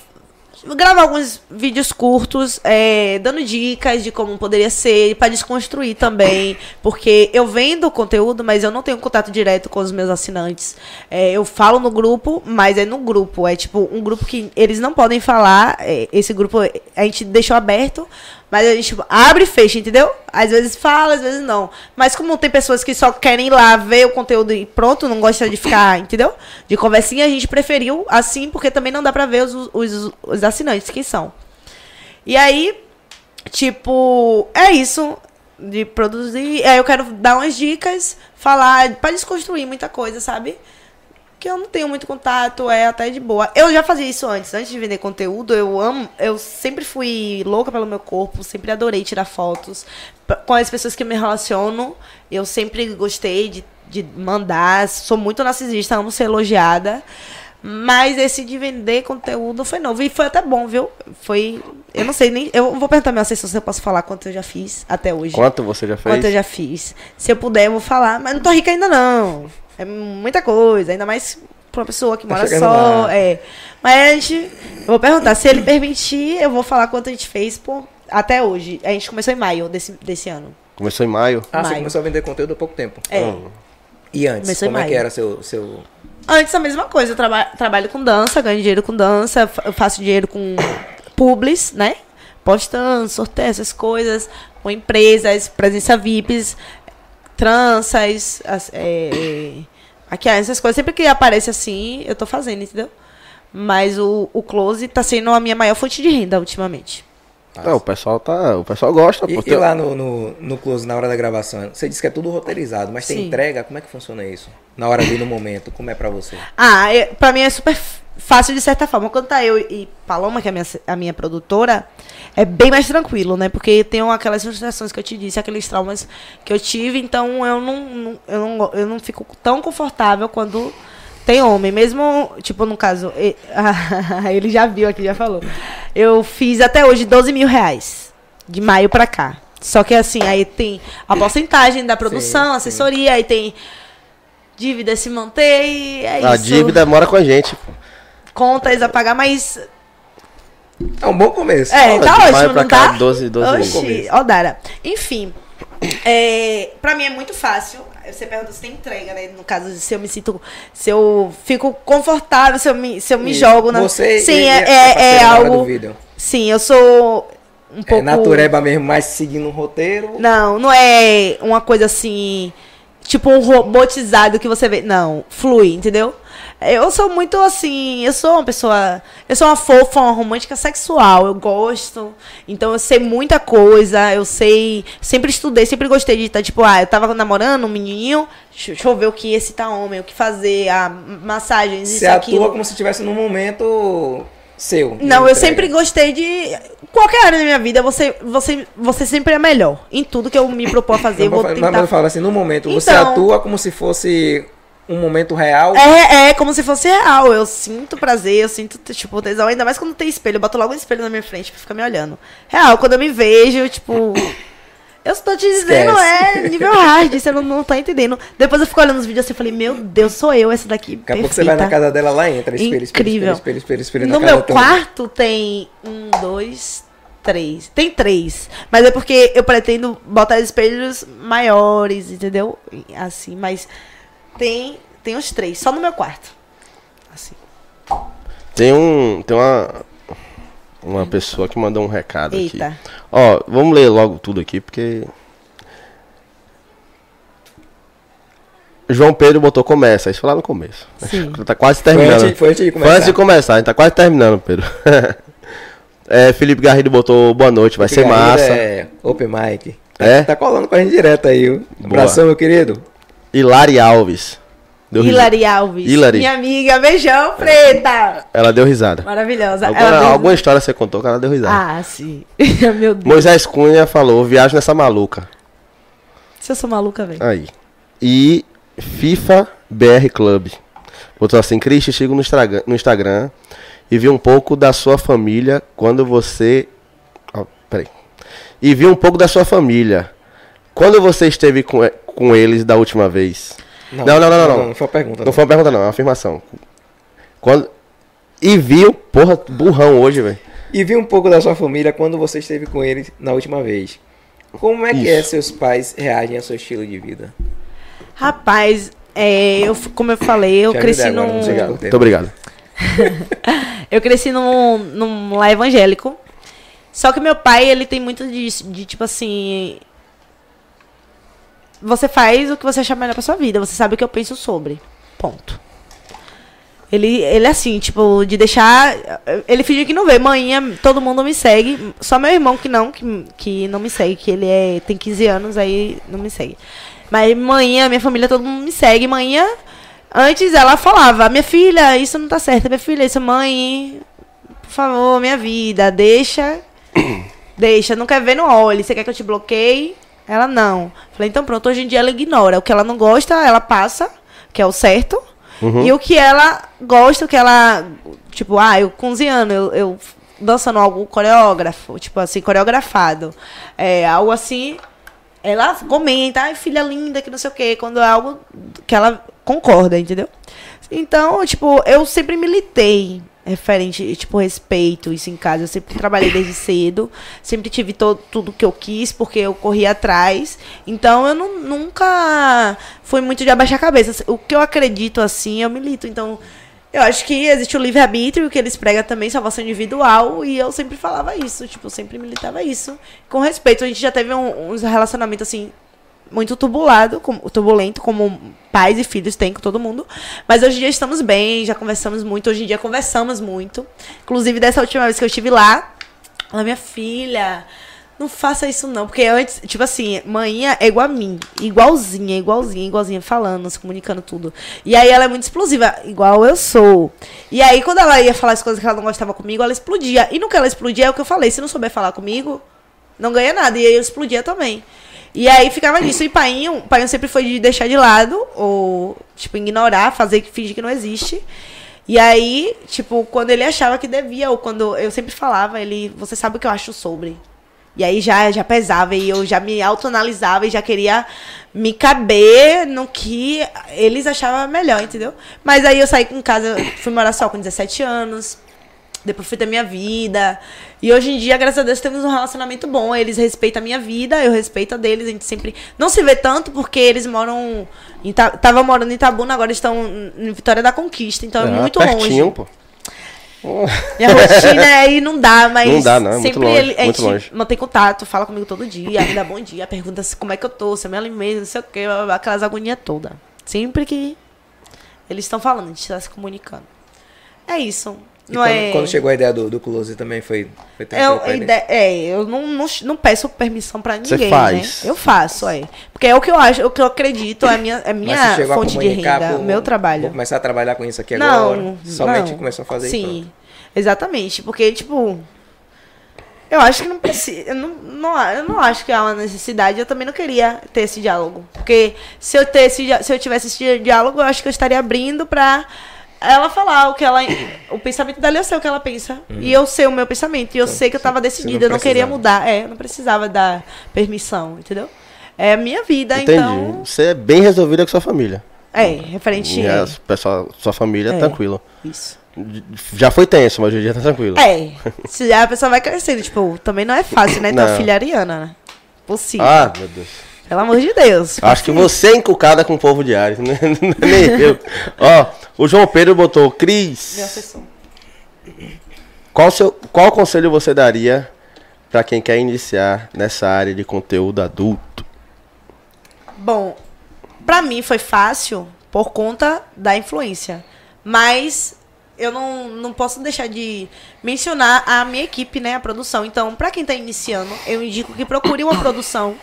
gravar alguns vídeos curtos, é, dando dicas de como poderia ser, pra desconstruir também. Porque eu vendo conteúdo, mas eu não tenho contato direto com os meus assinantes. É, eu falo no grupo, mas é no grupo. É tipo um grupo que eles não podem falar. é, esse grupo a gente deixou aberto, mas a gente tipo, abre e fecha, entendeu? Às vezes fala, às vezes não. Mas como tem pessoas que só querem ir lá ver o conteúdo e pronto, não gostam de ficar, entendeu? De conversinha, a gente preferiu assim, porque também não dá pra ver os, os, os assinantes que são. E aí, tipo, é isso de produzir. Aí eu quero dar umas dicas, falar, pra desconstruir muita coisa, sabe? Que eu não tenho muito contato, é até de boa. Eu já fazia isso antes, antes de vender conteúdo, eu amo, eu sempre fui louca pelo meu corpo, sempre adorei tirar fotos. Com as pessoas que me relaciono, eu sempre gostei de, de mandar, sou muito narcisista, amo ser elogiada. Mas esse de vender conteúdo foi novo. E foi até bom, viu? Foi. Eu não sei nem. Eu vou perguntar meu assessor se eu posso falar quanto eu já fiz até hoje. Quanto você já fez? Quanto eu já fiz. Se eu puder, eu vou falar. Mas não tô rica ainda, não. É muita coisa. Ainda mais pra uma pessoa que Tá mora chegando só. lá. É. Mas a gente. Eu vou perguntar. Se ele permitir, eu vou falar quanto a gente fez por, até hoje. A gente começou em maio desse, desse ano. Começou em maio. Ah, você Maio. começou a vender conteúdo há pouco tempo. É. Hum. E antes, Começou em como é que era seu, seu... Antes a mesma coisa, eu traba trabalho com dança, ganho dinheiro com dança, eu faço dinheiro com publis, né? Postando, sorteio, essas coisas, com empresas, presença VIPs, tranças, as- é, maquiagem, essas coisas. Sempre que aparece assim, eu tô fazendo, entendeu? Mas o, o close tá sendo a minha maior fonte de renda ultimamente. Não, o pessoal tá. O pessoal gosta. E, pô, e tem- lá no, no, no close, na hora da gravação, você disse que é tudo roteirizado, mas tem Sim. entrega, como é que funciona isso? Na hora ali, no momento, como é pra você? Ah, é, pra mim é super fácil de certa forma. Quando tá eu e Paloma, que é a minha, a minha produtora, é bem mais tranquilo, né? Porque tem aquelas frustrações que eu te disse, aqueles traumas que eu tive, então eu não, não- eu não, eu não fico tão confortável quando tem homem. Mesmo, tipo, no caso, ele já viu aqui, já falou. Eu fiz até hoje 12 mil reais, de maio pra cá. Só que assim, aí tem a porcentagem da produção, sim. assessoria, aí tem dívida se manter e é A isso. dívida mora com a gente. Contas a pagar, mas. É um bom começo. É, de tá maio ótimo, pra não cá, tá? 12, 12 Oxi, ó, Dara. Enfim. É, pra mim é muito fácil. Você pergunta se tem entrega, né? No caso, se eu me sinto. Se eu fico confortável, se eu me, se eu me jogo na. Você Sim, e- é, é, é do algo. Sim, eu sou um É pouco. natureba mesmo, mas seguindo um roteiro. Não, não é uma coisa assim. Tipo um robotizado que você vê. Não, flui, entendeu? Eu sou muito assim, eu sou uma pessoa, eu sou uma fofa, uma romântica sexual, eu gosto. Então eu sei muita coisa, eu sei, sempre estudei, sempre gostei de estar, tipo, ah, eu tava namorando um menininho, deixa eu ver o que excitar homem, o que fazer, a massagens, Você isso, atua aquilo. como se estivesse num momento seu. Não, eu entrega. sempre gostei de. Qualquer área da minha vida, você, você, você sempre é melhor. Em tudo que eu me propor a fazer, eu Não, vou mas- tentar. mas eu falo assim, no momento, você Então- atua como se fosse um momento real. É, é como se fosse real. Eu sinto prazer, eu sinto, tipo, tesão. Ainda mais quando tem espelho. Eu boto logo um espelho na minha frente pra ficar me olhando. Real, quando eu me vejo, tipo. Eu estou te dizendo, Esquece. é nível hard, você não, não tá entendendo. Depois eu fico olhando os vídeos assim e falei, meu Deus, sou eu essa daqui. Daqui a pouco você vai na casa dela, lá entra, espelho, espelho, Incrível. espelho, espelho, espelho, espelho No na casa meu toda. quarto tem um, dois, três. Tem três. Mas é porque eu pretendo botar espelhos maiores, entendeu? Assim, mas tem, tem os três, só no meu quarto. Assim. Tem um. Tem uma. Uma pessoa que mandou um recado Eita. aqui. Ó, vamos ler logo tudo aqui, porque. João Pedro botou começa, isso foi lá no começo. Sim. Tá quase Foi terminando. antes, foi antes de Foi começar. antes de começar, a gente tá quase terminando, Pedro. É, Felipe Garrido botou boa noite, vai ser Garrido massa. É open mic. É? Tá colando com a gente direto aí. viu? Abração, meu querido. Hilari Alves. Deu Hilary Alves. Hilary. Minha amiga, beijão, preta. Ela deu risada. Maravilhosa. Alguma, deu- alguma história você contou que ela deu risada. Ah, sim. Meu Deus. Moisés Cunha falou, viagem nessa maluca. Se eu sou maluca, velho. Aí. E FIFA BR Club. Botou assim, Cris, te sigo no Instagram, no Instagram e vi um pouco da sua família quando você. Ó, peraí. E vi um pouco da sua família. Quando você esteve com, com eles da última vez? Não, não, não, não. Não, Não, foi uma pergunta. não foi uma pergunta, não, é uma afirmação. Quando. E viu, porra, burrão hoje, velho. E vi um pouco da sua família quando você esteve com eles na última vez. Como é que é Isso. seus pais reagem ao seu estilo de vida? Rapaz, é, eu, como eu falei, eu Já cresci agora, num. não sei o que Muito obrigado. Eu cresci num, num lar evangélico. Só que meu pai, ele tem muito disso, de tipo assim. Você faz o que você achar melhor pra sua vida. Você sabe o que eu penso sobre. Ponto. Ele, ele é assim, tipo, de deixar. Ele finge que não vê. Manhã, todo mundo me segue. Só meu irmão que não, que, que não me segue, que ele é, tem 15 anos, aí não me segue. Mas manhã, minha família, todo mundo me segue. Manhã, antes ela falava, minha filha, isso não tá certo, minha filha, isso, mãe, por favor, minha vida, deixa. deixa, não quer ver, não olhe. Você quer que eu te bloqueie? Ela não. Falei, então pronto, hoje em dia ela ignora. O que ela não gosta, ela passa, que é o certo. E o que ela gosta, o que ela. Tipo, ah, eu com 11 anos, eu, eu dançando algo coreógrafo, tipo assim, coreografado. É, algo assim. Ela comenta, ai, filha linda, que não sei o quê, quando é algo que ela concorda, entendeu? Então, tipo, eu sempre militei referente, tipo, respeito isso em casa. Eu sempre trabalhei desde cedo, sempre tive todo, tudo que eu quis, porque eu corri atrás. Então, eu não- nunca fui muito de abaixar a cabeça. O que eu acredito, assim, eu milito. Então, eu acho que existe o livre-arbítrio, que eles pregam também, salvação individual, e eu sempre falava isso, tipo, sempre militava isso. Com respeito, a gente já teve um, uns relacionamentos, assim, muito turbulado, como, turbulento, como pais e filhos têm com todo mundo. Mas hoje em dia estamos bem, já conversamos muito. Hoje em dia conversamos muito. Inclusive, dessa última vez que eu estive lá, ela, minha filha, não faça isso não. Porque antes, tipo assim, manhã é igual a mim. Igualzinha, igualzinha, igualzinha, falando, se comunicando tudo. E aí ela é muito explosiva, igual eu sou. E aí, quando ela ia falar as coisas que ela não gostava comigo, ela explodia. E no que ela explodia é o que eu falei. Se não souber falar comigo, não ganha nada. E aí eu explodia também. E aí ficava nisso. E painho, painho sempre foi de deixar de lado, ou, tipo, ignorar, fazer que fingir que não existe. E aí, tipo, quando ele achava que devia, ou quando eu sempre falava, ele, você sabe o que eu acho sobre. E aí já, já pesava e eu já me autoanalisava e já queria me caber no que eles achavam melhor, entendeu? Mas aí eu saí com casa, fui morar só com 17 anos. Depois fui ter minha vida. E hoje em dia, graças a Deus, temos um relacionamento bom. Eles respeitam a minha vida, eu respeito a deles. A gente sempre. Não se vê tanto porque eles moram. Estavam morando em Itabuna, agora estão em Vitória da Conquista. Então é, muito pertinho, longe. pô. Minha rotina aí não dá, mas Não dá, não, é muito sempre longe, ele, a gente longe. mantém contato, fala comigo todo dia, me dá bom dia, pergunta se, como é que eu tô, se eu me alimento, não sei o que, aquelas agonias todas. Sempre que Eles estão falando, a gente tá se comunicando. É isso. E Não quando, é. quando chegou a ideia do, do Close também foi, foi Eu, pra a ele? ide- é, eu não, não, não peço permissão pra Você ninguém, faz. né? Eu faço, é. Porque é o que eu acho, o que eu acredito, é a minha, é a minha você fonte de renda, o meu Vou trabalho. começar a trabalhar com isso aqui Não, agora. Somente não. começou a fazer e Sim, exatamente. Porque, tipo, eu acho que não precisa. Eu não, não, eu não acho que há uma necessidade. Eu também não queria ter esse diálogo. Porque se eu, ter esse, se eu tivesse esse diálogo, eu acho que eu estaria abrindo pra ela falar o que ela. O pensamento dela, eu sei o que ela pensa. E eu sei o meu pensamento. E eu sei que eu tava decidida. Eu não queria mudar. É, eu não precisava dar permissão, entendeu? É a minha vida, Entendi. então. Você é bem resolvida com sua família. É, referente. E a pessoa, sua família é tranquilo. Isso. Já foi tenso, mas hoje em dia tá tranquilo. É. Se a pessoa vai crescendo, tipo, também não é fácil, né? Ter uma Não. filha ariana, né? Possível. Ah, meu Deus. Pelo amor de Deus. Acho que você é encucada com o povo de Ares, né? nem eu. Ó, o João Pedro botou, Cris, Meu assessor. qual, seu, qual conselho você daria pra quem quer iniciar nessa área de conteúdo adulto? Bom, pra mim foi fácil por conta da influência. Mas eu não, não posso deixar de mencionar a minha equipe, né? A produção. Então, pra quem tá iniciando, eu indico que procure uma produção.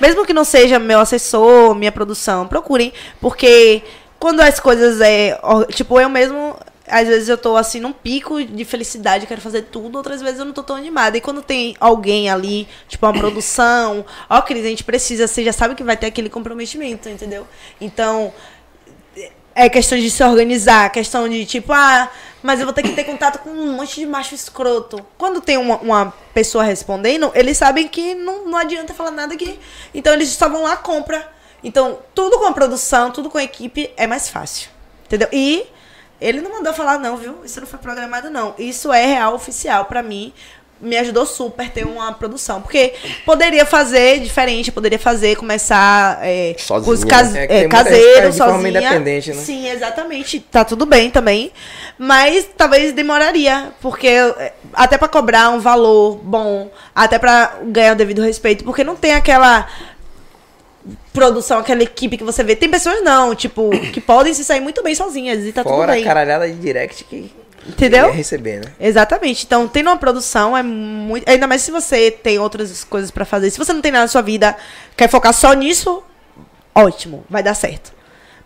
Mesmo que não seja meu assessor, minha produção, procurem. Porque quando as coisas é. Tipo, eu mesmo. Às vezes eu tô assim num pico de felicidade, quero fazer tudo, outras vezes eu não tô tão animada. E quando tem alguém ali, tipo uma produção, ó, Cris, a gente precisa, você já sabe que vai ter aquele comprometimento, entendeu? Então, é questão de se organizar, questão de tipo, ah, mas eu vou ter que ter contato com um monte de macho escroto. Quando tem uma, uma pessoa respondendo, eles sabem que não, não adianta falar nada aqui. Então eles só vão lá, compra. Então, tudo com a produção, tudo com a equipe é mais fácil. Entendeu? E ele não mandou falar, não, viu? Isso não foi programado, não. Isso é real oficial pra mim. Me ajudou super ter uma produção. Porque poderia fazer diferente, poderia fazer, começar é, Sozinha. os cas É que é, tem muita gente que caseiro, faz de forma sozinha. independente, né? Sim, exatamente. Tá tudo bem também. Mas talvez demoraria. Porque é, até pra cobrar um valor bom, até pra ganhar o devido respeito. Porque não tem aquela produção, aquela equipe que você vê. Tem pessoas não, tipo, que podem se sair muito bem sozinhas e tá tudo Fora bem. a caralhada de direct que Entendeu? receber, né? Exatamente. Então, tendo uma produção é muito. Ainda mais se você tem outras coisas pra fazer. Se você não tem nada na sua vida, quer focar só nisso, ótimo, vai dar certo.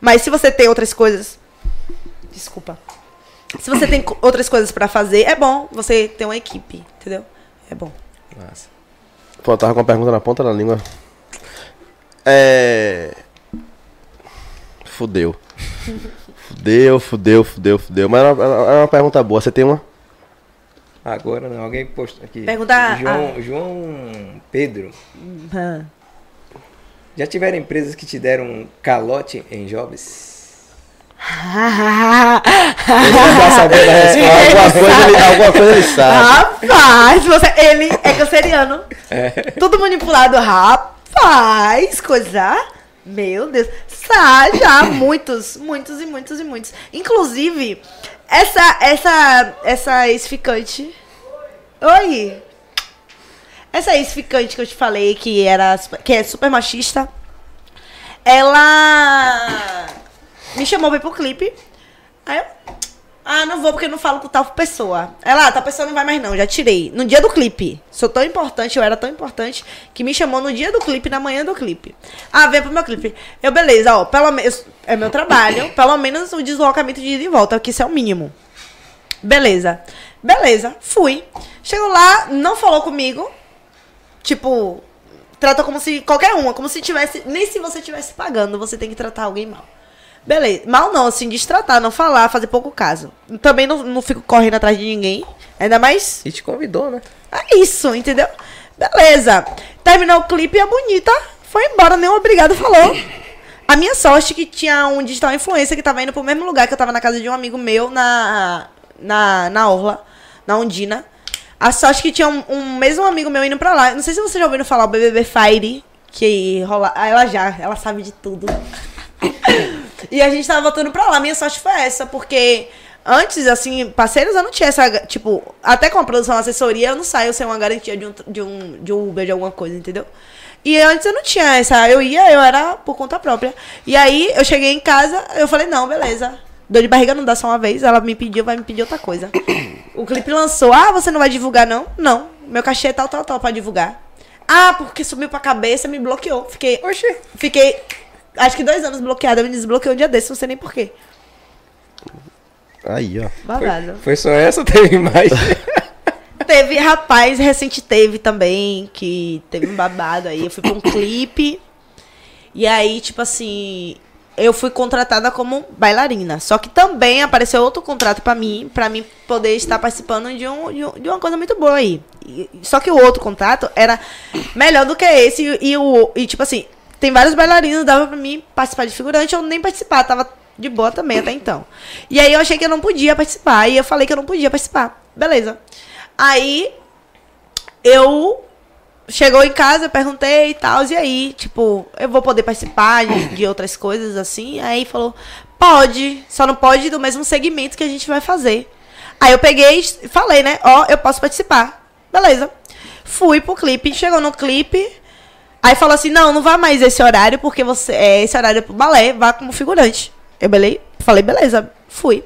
Mas se você tem outras coisas. Desculpa. Se você tem outras coisas pra fazer, é bom você ter uma equipe, entendeu? É bom. Massa. Pô, eu tava com uma pergunta na ponta da língua. É. Fudeu. Fudeu, fudeu, fudeu, fudeu. Mas era uma, era uma pergunta boa. Você tem uma? Agora não, alguém postou aqui. Pergunta- João, ah. João Pedro. Ah. Já tiveram empresas que te deram um calote em jobs? Ele. Alguma coisa ele, alguma coisa ele sabe. Rapaz, você, ele é canceriano. Tudo manipulado. Rapaz, coisa. Meu Deus. Sa- já muitos, muitos e muitos e muitos. Inclusive, essa, essa, essa ex-ficante. Oi. Essa ex-ficante que eu te falei que era que é super machista. Ela me chamou pra ir pro clipe. Aí eu. Ah, não vou porque não falo com tal pessoa. Ela, ah, tal pessoa não vai mais não, já tirei. No dia do clipe. Sou tão importante, eu era tão importante, que me chamou no dia do clipe, na manhã do clipe. Ah, vem pro meu clipe. Eu, beleza, ó, pelo menos. É meu trabalho, pelo menos o deslocamento de ida e volta, que isso é o mínimo. Beleza. Beleza, fui. Chegou lá, não falou comigo. Tipo, tratou como se qualquer uma, como se tivesse. Nem se você estivesse pagando, você tem que tratar alguém mal. Beleza. Mal não, assim, destratar, não falar, fazer pouco caso. Também não, não fico correndo atrás de ninguém. Ainda mais. E te convidou, né? É isso, entendeu? Beleza. Terminou o clipe e a bonita foi embora, nem obrigado falou. A minha sorte que tinha um digital influencer que tava indo pro mesmo lugar que eu tava na casa de um amigo meu na na, na Orla, na Ondina. A sorte que tinha um, um mesmo amigo meu indo pra lá. Não sei se vocês já ouviram falar o BBB Fire, que rola. Ah, ela já, ela sabe de tudo. E a gente tava voltando pra lá. Minha sorte foi essa, porque antes, assim, parceiros eu não tinha essa. Tipo, até com a produção assessoria, eu não saio sem uma garantia de um, de um, de um Uber, de alguma coisa, entendeu? E antes eu não tinha essa. Eu ia, eu era por conta própria. E aí eu cheguei em casa, eu falei, não, beleza. Dor de barriga não dá só uma vez, ela me pediu, vai me pedir outra coisa. O clipe lançou, ah, você não vai divulgar não? Não, meu cachê é tal, tal, tal pra divulgar. Ah, porque subiu pra cabeça, me bloqueou. Fiquei, Oxi. fiquei, acho que dois anos bloqueada, me desbloqueou um dia desse, não sei nem porquê. Aí, ó. Babado. Foi só essa ou teve mais? Teve, rapaz, recente teve também, que teve um babado aí. Eu fui pra um clipe. E aí, tipo assim, eu fui contratada como bailarina. Só que também apareceu outro contrato pra mim, pra mim poder estar participando de, um, de, um- de uma coisa muito boa aí. E- só que o outro contrato era melhor do que esse. E, e o, e tipo assim, tem vários bailarinos, dava pra mim participar de figurante, eu nem participar, tava de boa também até então. E aí eu achei que eu não podia participar. E eu falei que eu não podia participar. Beleza. Aí eu chegou em casa, eu perguntei e tal, e aí, tipo, eu vou poder participar de, de outras coisas assim? Aí falou, pode, só não pode do mesmo segmento que a gente vai fazer. Aí eu peguei e falei, né, ó, eu posso participar. Beleza. Fui pro clipe, chegou no clipe, aí falou assim, não, não vá mais esse horário, porque você, é, esse horário é pro balé, vá como figurante. Eu belei, falei, beleza, fui.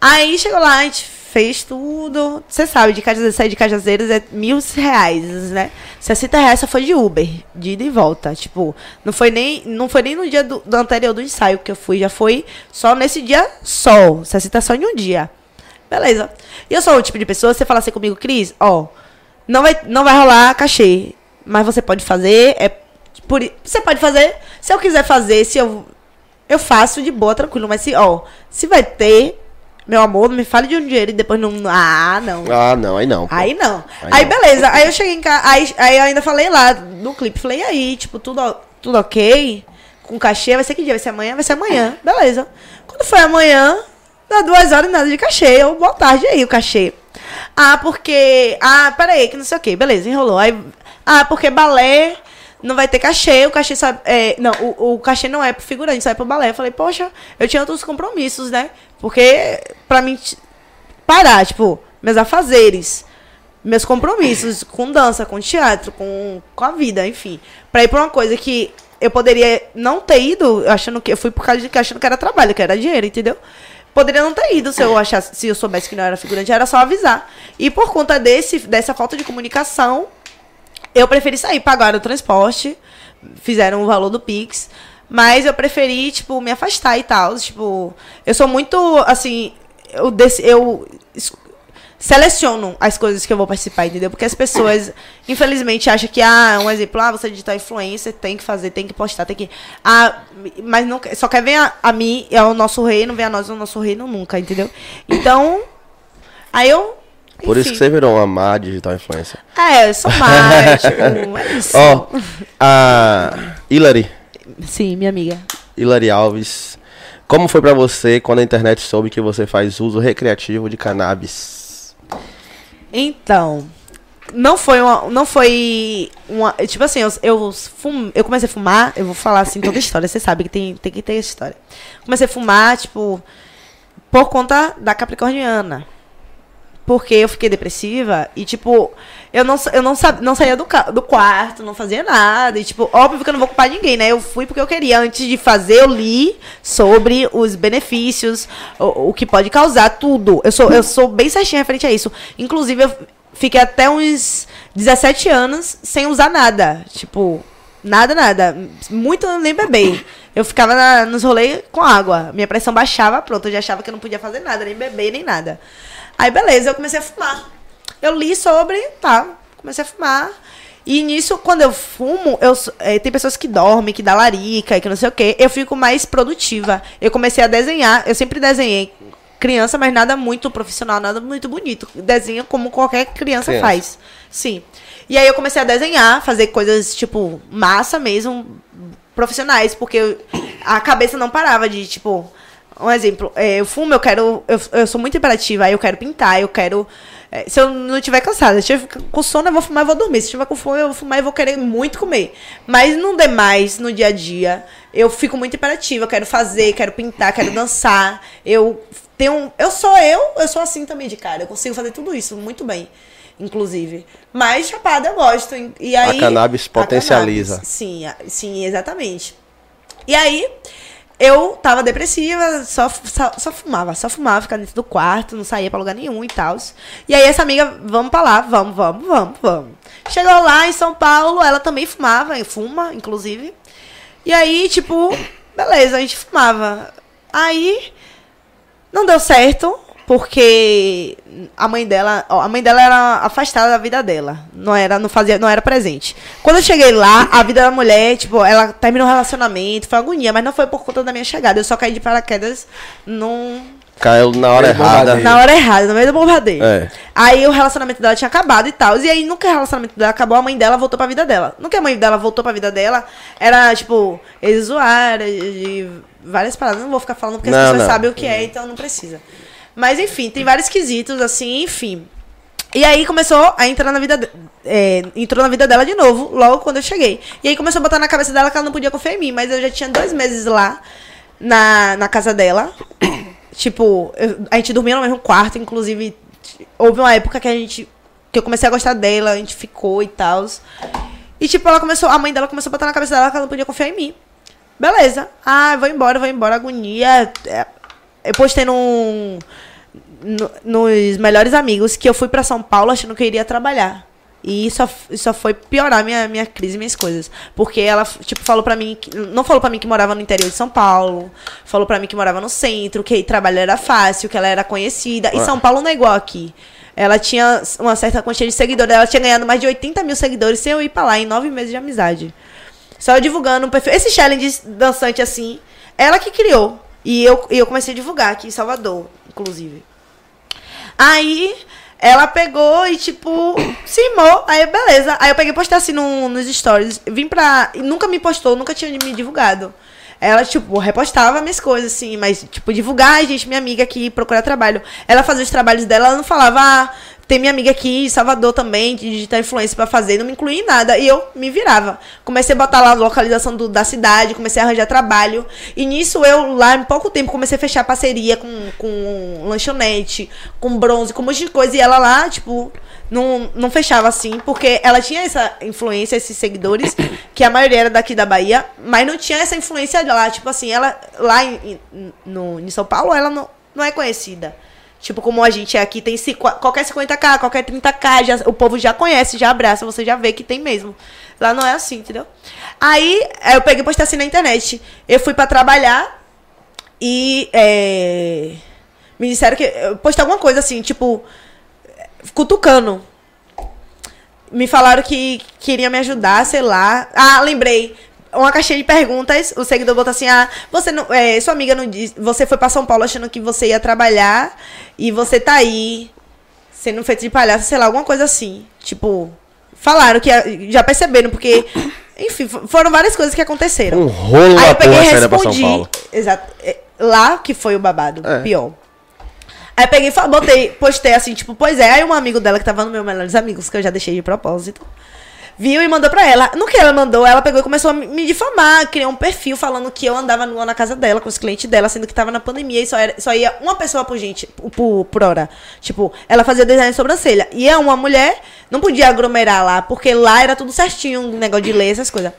Aí chegou lá, a gente fez tudo. Você sabe, de Cajazeiras, sair de Cajazeiras é mil reais, né? 60 reais só foi de Uber, de ida e volta. Tipo, não foi nem, não foi nem no dia do, do anterior do ensaio que eu fui, já foi só nesse dia só. 60 só em um dia. Beleza. E eu sou o tipo de pessoa, você fala assim comigo, Cris, ó, não vai, não vai rolar cachê, mas você pode fazer, é por, você pode fazer, se eu quiser fazer, se eu eu faço de boa, tranquilo, mas se, ó, se vai ter, meu amor, me fale de um dinheiro e depois não, ah, não. Ah, não, aí não. pô. Aí não. Aí Aí, não. beleza. Aí eu cheguei em casa. Aí, aí eu ainda falei lá no clipe. Falei, aí, tipo, tudo, tudo ok? Com cachê, vai ser que dia? Vai ser amanhã? Vai ser amanhã. Beleza. Quando foi amanhã, dá duas horas e nada de cachê. Eu, boa tarde aí, o cachê. Ah, porque. Ah, peraí, que não sei o que. Beleza, enrolou. Aí. Ah, porque balé não vai ter cachê. O cachê só. É, não, o, o cachê não é pro figurante, só é pro balé. Eu falei, poxa, eu tinha outros compromissos, né? Porque, pra mim, parar, tipo, meus afazeres, meus compromissos com dança, com teatro, com, com a vida, enfim. Pra ir pra uma coisa que eu poderia não ter ido, achando que. Eu fui por causa de que achando que era trabalho, que era dinheiro, entendeu? Poderia não ter ido se eu achasse, se eu soubesse que não era figurante, era só avisar. E por conta desse, dessa falta de comunicação, eu preferi sair, pagaram o transporte, fizeram o valor do Pix, mas eu preferi, tipo, me afastar e tal. Tipo, eu sou muito, assim, eu, eu seleciono as coisas que eu vou participar, entendeu? Porque as pessoas, infelizmente, acham que, ah, um exemplo, ah, você é digital influencer, tem que fazer, tem que postar, tem que. Ah, mas não, só quer ver a, a mim e ao nosso reino, ver a nós no nosso reino nunca, entendeu? Então, aí eu. Por isso que você virou uma má digital influencer. É, eu sou mais, tipo, é isso. Ó, a Hilary, Sim, minha amiga. Hilary Alves. Como foi pra você quando a internet soube que você faz uso recreativo de cannabis? Então, não foi uma. Não foi uma. Tipo assim, eu, eu, fum, eu comecei a fumar, eu vou falar assim toda a história, você sabe que tem, tem que ter história. Comecei a fumar, tipo, por conta da Capricorniana. Porque eu fiquei depressiva e, tipo, eu não, sa- eu não, sab, não saía do, do quarto, não fazia nada. E, tipo, óbvio que eu não vou culpar ninguém, né? Eu fui porque eu queria. Antes de fazer, eu li sobre os benefícios, o, o que pode causar, tudo. Eu sou, eu sou bem certinha referente a isso. Inclusive, eu fiquei até uns 17 anos sem usar nada. Tipo, nada, nada. Muito nem beber. Eu ficava na- nos rolês com água. Minha pressão baixava, pronto. Eu já achava que eu não podia fazer nada, nem beber, nem nada. Aí, beleza, eu comecei a fumar. Eu li sobre, tá, comecei a fumar. E nisso, quando eu fumo, eu, eh, tem pessoas que dormem, que dá larica e que não sei o quê. Eu fico mais produtiva. Eu comecei a desenhar. Eu sempre desenhei criança, mas nada muito profissional, nada muito bonito. Desenho como qualquer criança Criança. faz. Sim. E aí eu comecei a desenhar, fazer coisas, tipo, massa mesmo, profissionais, porque eu- a cabeça não parava de, tipo, um exemplo, é, eu fumo, eu quero. Eu, eu sou muito imperativa, aí eu quero pintar, eu quero. é, se eu não estiver cansada, se eu estiver com sono, eu vou fumar e vou dormir. Se estiver com fome, eu vou fumar e vou querer muito comer. Mas não demais no dia a dia. Eu fico muito imperativa, eu quero fazer, quero pintar, quero dançar. Eu tenho. Eu sou eu, eu sou assim também de cara. Eu consigo fazer tudo isso muito bem. Inclusive. Mas chapada eu gosto. E aí, cannabis potencializa. cannabis, sim, a- sim, exatamente. E aí, eu tava depressiva, só, só, só fumava, só fumava, ficava dentro do quarto, não saía pra lugar nenhum e tal. E aí essa amiga, vamos pra lá, vamos, vamos, vamos, vamos. Chegou lá em São Paulo, ela também fumava, fuma, inclusive. E aí, tipo, beleza, a gente fumava. Aí, não deu certo, porque a mãe dela, ó, a mãe dela era afastada da vida dela, não era, não fazia, não era presente. Quando eu cheguei lá, a vida da mulher, tipo, ela terminou o relacionamento, foi agonia, mas não foi por conta da minha chegada, eu só caí de paraquedas num Caiu na hora errada. na hora errada, no meio do bombardeio. É. Aí o relacionamento dela tinha acabado e tal. E aí, que o relacionamento dela acabou, a mãe dela voltou pra vida dela. Que a mãe dela voltou pra vida dela, era, tipo, eles zoaram de várias paradas. Não vou ficar falando porque Não, as pessoas não. sabem o que é, então não precisa. Mas enfim, tem vários quesitos, assim, enfim. E aí começou a entrar na vida. é, entrou na vida dela de novo, logo quando eu cheguei. E aí começou a botar na cabeça dela que ela não podia confiar em mim. Mas eu já tinha dois meses lá na, na casa dela. tipo, eu- a gente dormia no mesmo quarto, inclusive. Houve uma época que a gente. que eu comecei a gostar dela, a gente ficou e tal. E tipo, ela começou. A mãe dela começou a botar na cabeça dela que ela não podia confiar em mim. Beleza. Ah, vou embora, vou embora. Agonia. É, Eu postei num no- nos melhores amigos que eu fui pra São Paulo achando que eu iria trabalhar. E isso só, foi piorar minha, minha crise, minhas coisas. Porque ela, tipo, falou pra mim. Que, não falou pra mim que morava no interior de São Paulo. Falou pra mim que morava no centro, que trabalho era fácil, que ela era conhecida. E. São Paulo não é igual aqui. Ela tinha uma certa quantia de seguidores. Ela tinha ganhado mais de 80 mil seguidores sem eu ir pra lá em nove meses de amizade. Só eu divulgando um perfil. Esse challenge dançante assim, ela que criou. E eu, e eu comecei a divulgar aqui em Salvador, inclusive. Aí ela pegou e, tipo, simou. Aí, beleza. Aí eu peguei e postei assim no, nos stories. Vim pra. Nunca me postou, nunca tinha me divulgado. Ela, tipo, repostava minhas coisas, assim, mas, tipo, divulgar, "Ai, gente, minha amiga aqui procurar trabalho. Ela fazia os trabalhos dela, ela não falava, ah, tem minha amiga aqui em Salvador também, de digital influência pra fazer, não me incluía em nada. E eu me virava. Comecei a botar lá a localização do- da cidade, comecei a arranjar trabalho. E nisso eu, lá em pouco tempo, comecei a fechar parceria com, com lanchonete, com bronze, com um monte de coisa. E ela lá, tipo, não, não fechava assim, porque ela tinha essa influência, esses seguidores, que a maioria era daqui da Bahia, mas não tinha essa influência lá. Tipo assim, ela lá em, em- no, em São Paulo, ela não, não é conhecida. Tipo, como a gente é aqui, tem qualquer 50k, qualquer 30k, já, o povo já conhece, já abraça, você já vê que tem mesmo. Lá não é assim, entendeu? Aí, aí eu peguei e postei assim na internet. Eu fui pra trabalhar e é, me disseram que. Eu postei alguma coisa assim, tipo, cutucando. Me falaram que queria me ajudar, sei lá. Ah, lembrei. Uma caixinha de perguntas, o seguidor botou assim: Ah, você não. é, sua amiga não disse. Você foi pra São Paulo achando que você ia trabalhar e você tá aí sendo feito de palhaço, sei lá, alguma coisa assim. Tipo, falaram que já perceberam, porque. Enfim, fo- foram várias coisas que aconteceram. Um rolo Aí eu peguei e respondi. Exato. É, Lá que foi o babado, É. pior. Aí eu peguei e botei, postei assim, tipo, pois é. Aí um amigo dela que tava no meu melhores amigos, que eu já deixei de propósito, viu e mandou pra ela. No que ela mandou, ela pegou e começou a me difamar, criou um perfil falando que eu andava nua na casa dela, com os clientes dela, sendo que tava na pandemia e só, era, só ia uma pessoa por gente, por, por hora. Tipo, ela fazia design de sobrancelha. E é uma mulher, não podia aglomerar lá, porque lá era tudo certinho, um negócio de lei, essas coisas.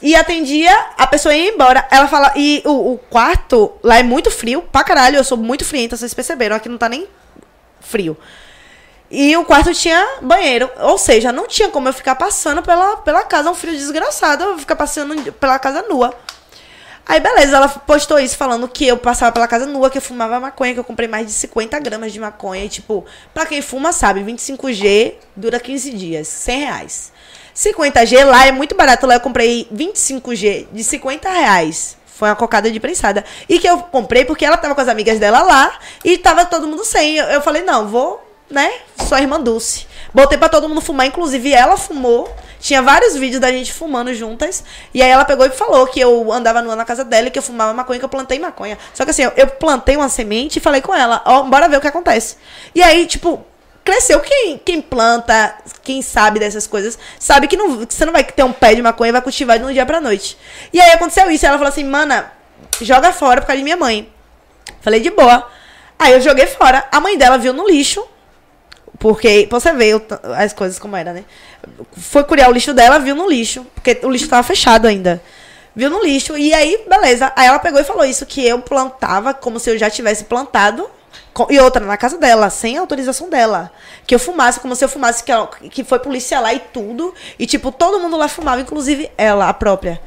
E atendia, a pessoa ia embora. Ela fala. E o, o quarto lá é muito frio, pra caralho. Eu sou muito frienta, vocês perceberam. Aqui não tá nem frio. E o quarto tinha banheiro. Ou seja, não tinha como eu ficar passando pela, pela casa. Um frio desgraçado. Eu ficar passando pela casa nua. Aí, beleza, ela postou isso falando que eu passava pela casa nua, que eu fumava maconha, que eu comprei mais de 50 gramas de maconha. E, tipo, pra quem fuma sabe, 25G dura 15 dias, 100 reais. 50G lá é muito barato. Lá eu comprei 25G de 50 reais. Foi uma cocada de prensada. E que eu comprei porque ela tava com as amigas dela lá e tava todo mundo sem. Eu, eu falei, não, vou, né? Sou a irmã Dulce. Botei pra todo mundo fumar, inclusive ela fumou. Tinha vários vídeos da gente fumando juntas. E aí ela pegou e falou que eu andava nua na casa dela e que eu fumava maconha, que eu plantei maconha. Só que assim, eu, eu plantei uma semente e falei com ela, ó, bora ver o que acontece. E aí, tipo, cresceu. Quem, quem planta, quem sabe dessas coisas, sabe que, não, que você não vai ter um pé de maconha e vai cultivar de um dia pra noite. E aí aconteceu isso. Ela falou assim, mana, joga fora por causa de minha mãe. Falei, de boa. Aí eu joguei fora. A mãe dela viu no lixo. Porque, você t- as coisas como era, né? Foi curiar o lixo dela, viu no lixo. Porque o lixo tava fechado ainda. Viu no lixo. E aí, beleza. Aí ela pegou e falou isso, que eu plantava como se eu já tivesse plantado. E outra, na casa dela, sem autorização dela. Que eu fumasse como se eu fumasse, que, ela- que foi polícia lá e tudo. E, tipo, todo mundo lá fumava, inclusive ela, a própria.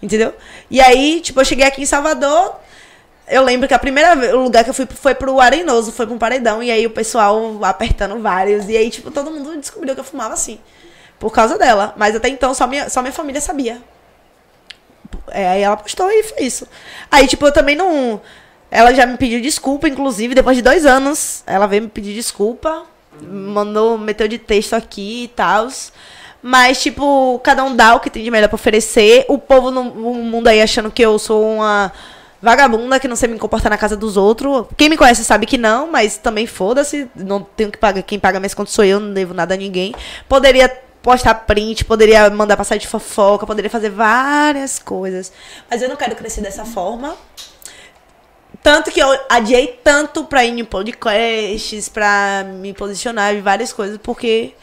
Entendeu? E aí, tipo, eu cheguei aqui em Salvador. Eu lembro que a primeira ve- o lugar que eu fui foi pro Arenoso, foi pra um paredão. E aí o pessoal apertando vários. E aí, tipo, todo mundo descobriu que eu fumava assim. Por causa dela. Mas até então só minha, só minha família sabia. É, aí ela postou e foi isso. Aí, tipo, eu também não. Ela já me pediu desculpa, inclusive, depois de dois anos. Ela veio me pedir desculpa. Mandou, meteu de texto aqui e tal. Mas, tipo, cada um dá o que tem de melhor pra oferecer. O povo no o mundo aí achando que eu sou uma vagabunda que não sei me comportar na casa dos outros. Quem me conhece sabe que não, mas também foda-se. Não tenho que pagar. Quem paga minhas contas sou eu, não devo nada a ninguém. Poderia postar print, poderia mandar site de fofoca, poderia fazer várias coisas. Mas eu não quero crescer dessa forma. Tanto que eu adiei tanto pra ir em podcasts, pra me posicionar em várias coisas, porque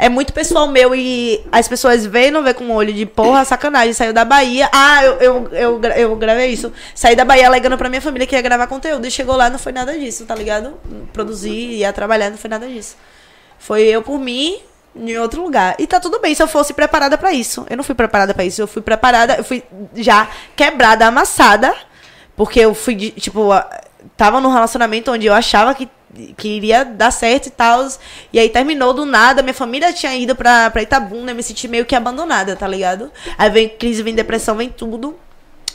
é muito pessoal meu e as pessoas veem não vê com o olho de porra, sacanagem. Saiu da Bahia. Ah, eu, eu, eu, eu gravei isso. Saí da Bahia alegando pra minha família que ia gravar conteúdo. E chegou lá, não foi nada disso, tá ligado? Produzir, ia trabalhar, não foi nada disso. Foi eu por mim em outro lugar. E tá tudo bem se eu fosse preparada pra isso. Eu não fui preparada pra isso. Eu fui preparada, eu fui já quebrada, amassada. Porque eu fui, tipo, tava num relacionamento onde eu achava que, que iria dar certo e tal. E aí terminou do nada. Minha família tinha ido pra, pra Itabuna. Eu me senti meio que abandonada, tá ligado? Aí vem crise, vem depressão, vem tudo.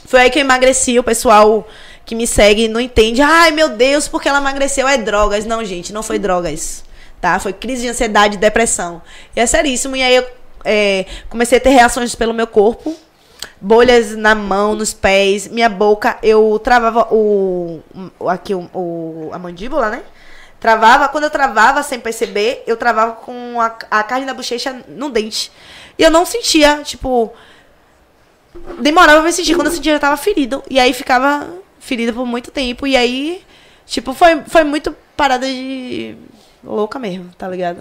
Foi aí que eu emagreci. O pessoal que me segue não entende. Ai, meu Deus, porque ela emagreceu é drogas. Não, gente, não foi drogas. Tá? Foi crise de ansiedade e depressão. E é seríssimo. E aí eu é, comecei a ter reações pelo meu corpo. Bolhas na mão, nos pés. Minha boca, eu travava o. o- aqui, o, o- a mandíbula, né? Travava. Quando eu travava sem perceber, eu travava com a, a carne da bochecha no dente. E eu não sentia, tipo. Demorava pra me sentir. Quando eu sentia, eu tava ferido. E aí ficava ferida por muito tempo. E aí, tipo, foi, foi muito parada de. louca mesmo, tá ligado?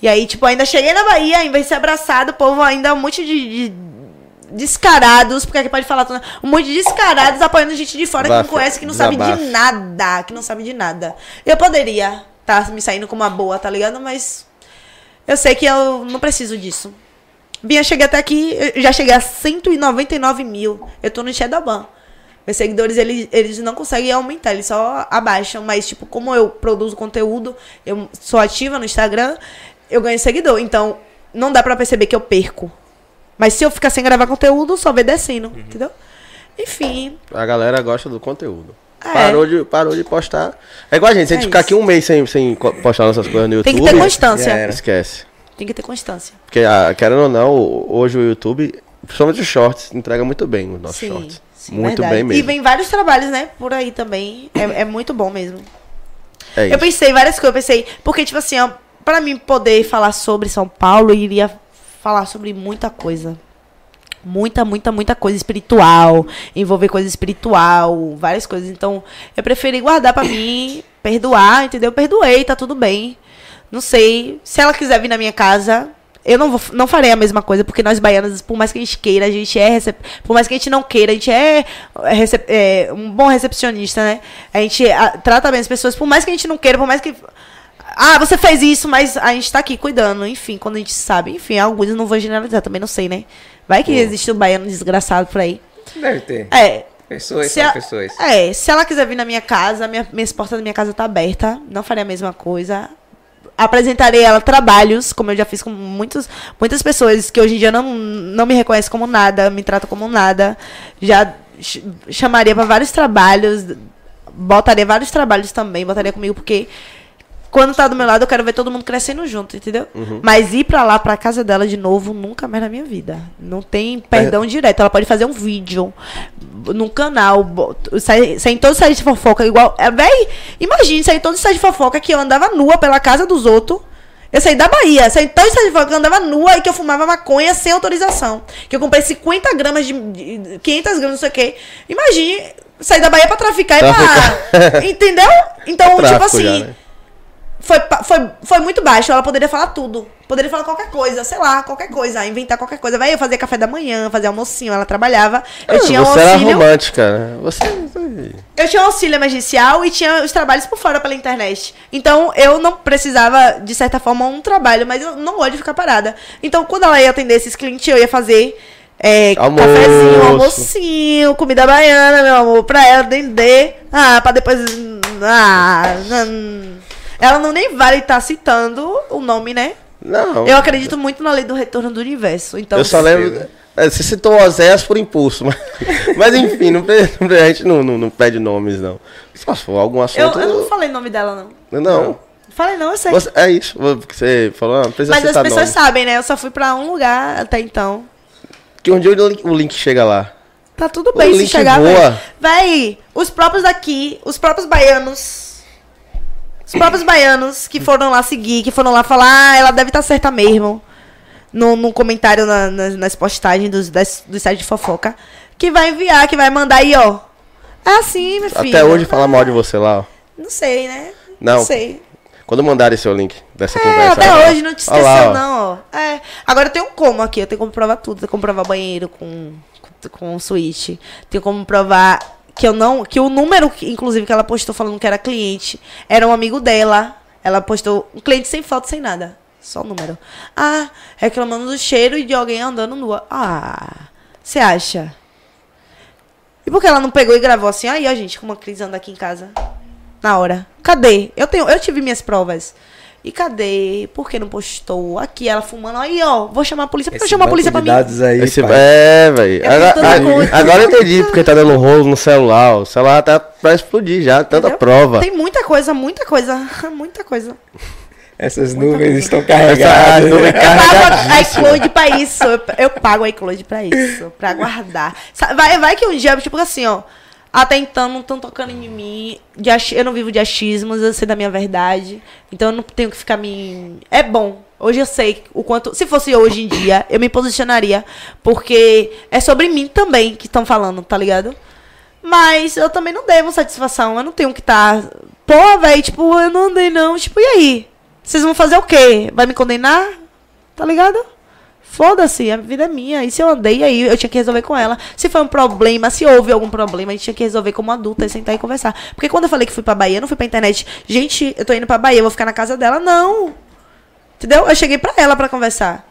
E aí, tipo, ainda cheguei na Bahia, em vez ser abraçado, o povo ainda um monte de. de descarados, porque aqui pode falar tudo, um monte de descarados apoiando gente de fora que não conhece, que não sabe desabafe. de nada, que não sabe de nada. Eu poderia estar me saindo como uma boa, tá ligado? Mas eu sei que eu não preciso disso. Bia, cheguei até aqui, já cheguei a 199 mil. Eu tô no Shadowban. Meus seguidores, eles, eles não conseguem aumentar, eles só abaixam. Mas, tipo, como eu produzo conteúdo, eu sou ativa no Instagram, eu ganho seguidor. Então, não dá pra perceber que eu perco. Mas se eu ficar sem gravar conteúdo, só vê descendo, Uhum. entendeu? Enfim. A galera gosta do conteúdo. É. Parou, de, parou de postar. É igual a gente, se a gente É ficar isso. aqui um mês sem, sem postar nossas coisas no Tem YouTube. que ter constância. Esquece. Tem que ter constância. Porque, ah, querendo ou não, hoje o YouTube, principalmente os shorts, entrega muito bem os nossos Sim, shorts. sim, muito verdade. bem mesmo. E vem vários trabalhos, né? Por aí também. É, é muito bom mesmo. É isso. Eu pensei várias coisas, eu pensei, porque, tipo assim, ó, pra mim poder falar sobre São Paulo, iria falar sobre muita coisa. Muita, muita, muita coisa espiritual, envolver coisa espiritual, várias coisas. Então, eu preferi guardar pra mim, perdoar, entendeu? Perdoei, tá tudo bem. Não sei. Se ela quiser vir na minha casa, eu não, vou, não farei a mesma coisa, porque nós baianas, por mais que a gente queira, a gente é. Por mais que a gente não queira, a gente é, é é, um bom recepcionista, né? A gente ah, trata bem as pessoas, por mais que a gente não queira, por mais que. Ah, você fez isso, mas a gente tá aqui cuidando, enfim, quando a gente sabe. Enfim, alguns não vou generalizar, também não sei, né? Vai que existe um baiano desgraçado por aí. Deve ter. É. Pessoas Se a- pessoas. É, se ela quiser vir na minha casa, minha, minhas portas da minha casa tá aberta. Não farei a mesma coisa. Apresentarei ela trabalhos, como eu já fiz com muitos, muitas pessoas que hoje em dia não, não me reconhecem como nada, me tratam como nada. Já ch- chamaria para vários trabalhos, botaria vários trabalhos também, botaria comigo, porque quando tá do meu lado eu quero ver todo mundo crescendo junto, entendeu? Mas ir pra lá, pra casa dela de novo, nunca mais na minha vida. Não tem perdão direto. Ela pode fazer um vídeo num canal, sair, sair em todo site de fofoca, igual. É, véi, imagine sair em todo site de fofoca que eu andava nua pela casa dos outros. Eu saí da Bahia, saí de fofoca que eu andava nua e que eu fumava maconha sem autorização. Que eu comprei 50 gramas de. de 500 gramas, não sei o quê. Imagine sair da Bahia pra traficar, e pra. Traficar. Entendeu? Então, tipo Tráfico assim já, né? Foi, foi, foi muito baixo. Ela poderia falar tudo. Poderia falar qualquer coisa, sei lá, qualquer coisa, inventar qualquer coisa. Vai eu fazia café da manhã, fazia almocinho, ela trabalhava. Eu tinha um você era auxílio. romântica, né? Você. Eu tinha um auxílio emergencial e tinha os trabalhos por fora pela internet. Então eu não precisava, de certa forma, um trabalho, mas eu não gosto de ficar parada. Então quando ela ia atender esses clientes, eu ia fazer é, Almoço. cafezinho, almocinho, comida baiana, meu amor, pra ela atender. Ah, pra depois. Ah, não- ela não nem vale estar citando o nome, né? Não. Eu acredito muito na lei do retorno do universo. Então, Eu só lembro. é, Você citou o Oséias por impulso, mas, mas enfim, não, não a gente não, não, não pede nomes, não. Só se for algum eu, assunto. eu não falei o nome dela, não. Não. Falei, não, eu sei. Você- é isso. Você falou, não precisa Mas as pessoas nome. sabem, né? Eu só fui pra um lugar até então. Que um dia o link, o chega lá. Tá tudo O bem se link chegar, voa. Véi, os próprios daqui, os próprios baianos. Os próprios baianos que foram lá seguir, que foram lá falar, ah, ela deve estar certa mesmo. No, no comentário na- nas, nas postagens dos, das, dos sites de fofoca. Que vai enviar, que vai mandar aí, ó. É assim, minha filha. Até hoje fala mal de você lá, ó. Não sei, né? Não. sei. Quando mandarem seu link dessa É, conversa. até ó, hoje não te esqueceu, lá, não, ó. É. Agora eu tenho como aqui, eu tenho como provar tudo. Tenho como provar banheiro com, com, com suíte. Tenho como provar que eu não. Que o número, inclusive, que ela postou falando que era cliente, era um amigo dela. Ela postou um cliente sem foto, sem nada. Só o número. Ah, reclamando do cheiro e de alguém andando nua. Ah, você acha? E por que ela não pegou e gravou assim? Aí, ó, gente, como a Cris anda aqui em casa. Na hora. Cadê? Eu tenho, eu tive minhas provas. E cadê? Por que não postou? Aqui, ela fumando. Aí, ó, vou chamar a polícia. Por que eu chamo a polícia pra mim? dados aí, Esse- pai. é, velho. Agora, agora- coisa. eu entendi porque tá dando rolo no celular. O celular tá pra explodir já, tanta Entendeu? prova. Tem muita coisa, muita coisa. Muita coisa. Essas nuvens estão Essa carregadas. nuvem Eu pago a iCloud pra isso. Eu, eu pago a iCloud pra isso. Pra guardar. Vai, vai que um dia, tipo assim, ó. Até então não estão tocando em mim. Eu não vivo de achismos, eu sei da minha verdade. Então eu não tenho que ficar me. É bom. Hoje eu sei o quanto. Se fosse hoje em dia, eu me posicionaria. Porque é sobre mim também que estão falando, tá ligado? Mas eu também não devo satisfação. Eu não tenho que estar. Pô, velho, tipo, eu não andei não. Tipo, e aí? Vocês vão fazer o quê? Vai me condenar? Tá ligado? Foda-se, a vida é minha. E se eu andei, aí eu tinha que resolver com ela. Se foi um problema, se houve algum problema, a gente tinha que resolver como adulta e sentar e conversar. Porque quando eu falei que fui pra Bahia, não fui pra internet. Gente, eu tô indo pra Bahia, vou ficar na casa dela. Não. Entendeu? Eu cheguei pra ela pra conversar.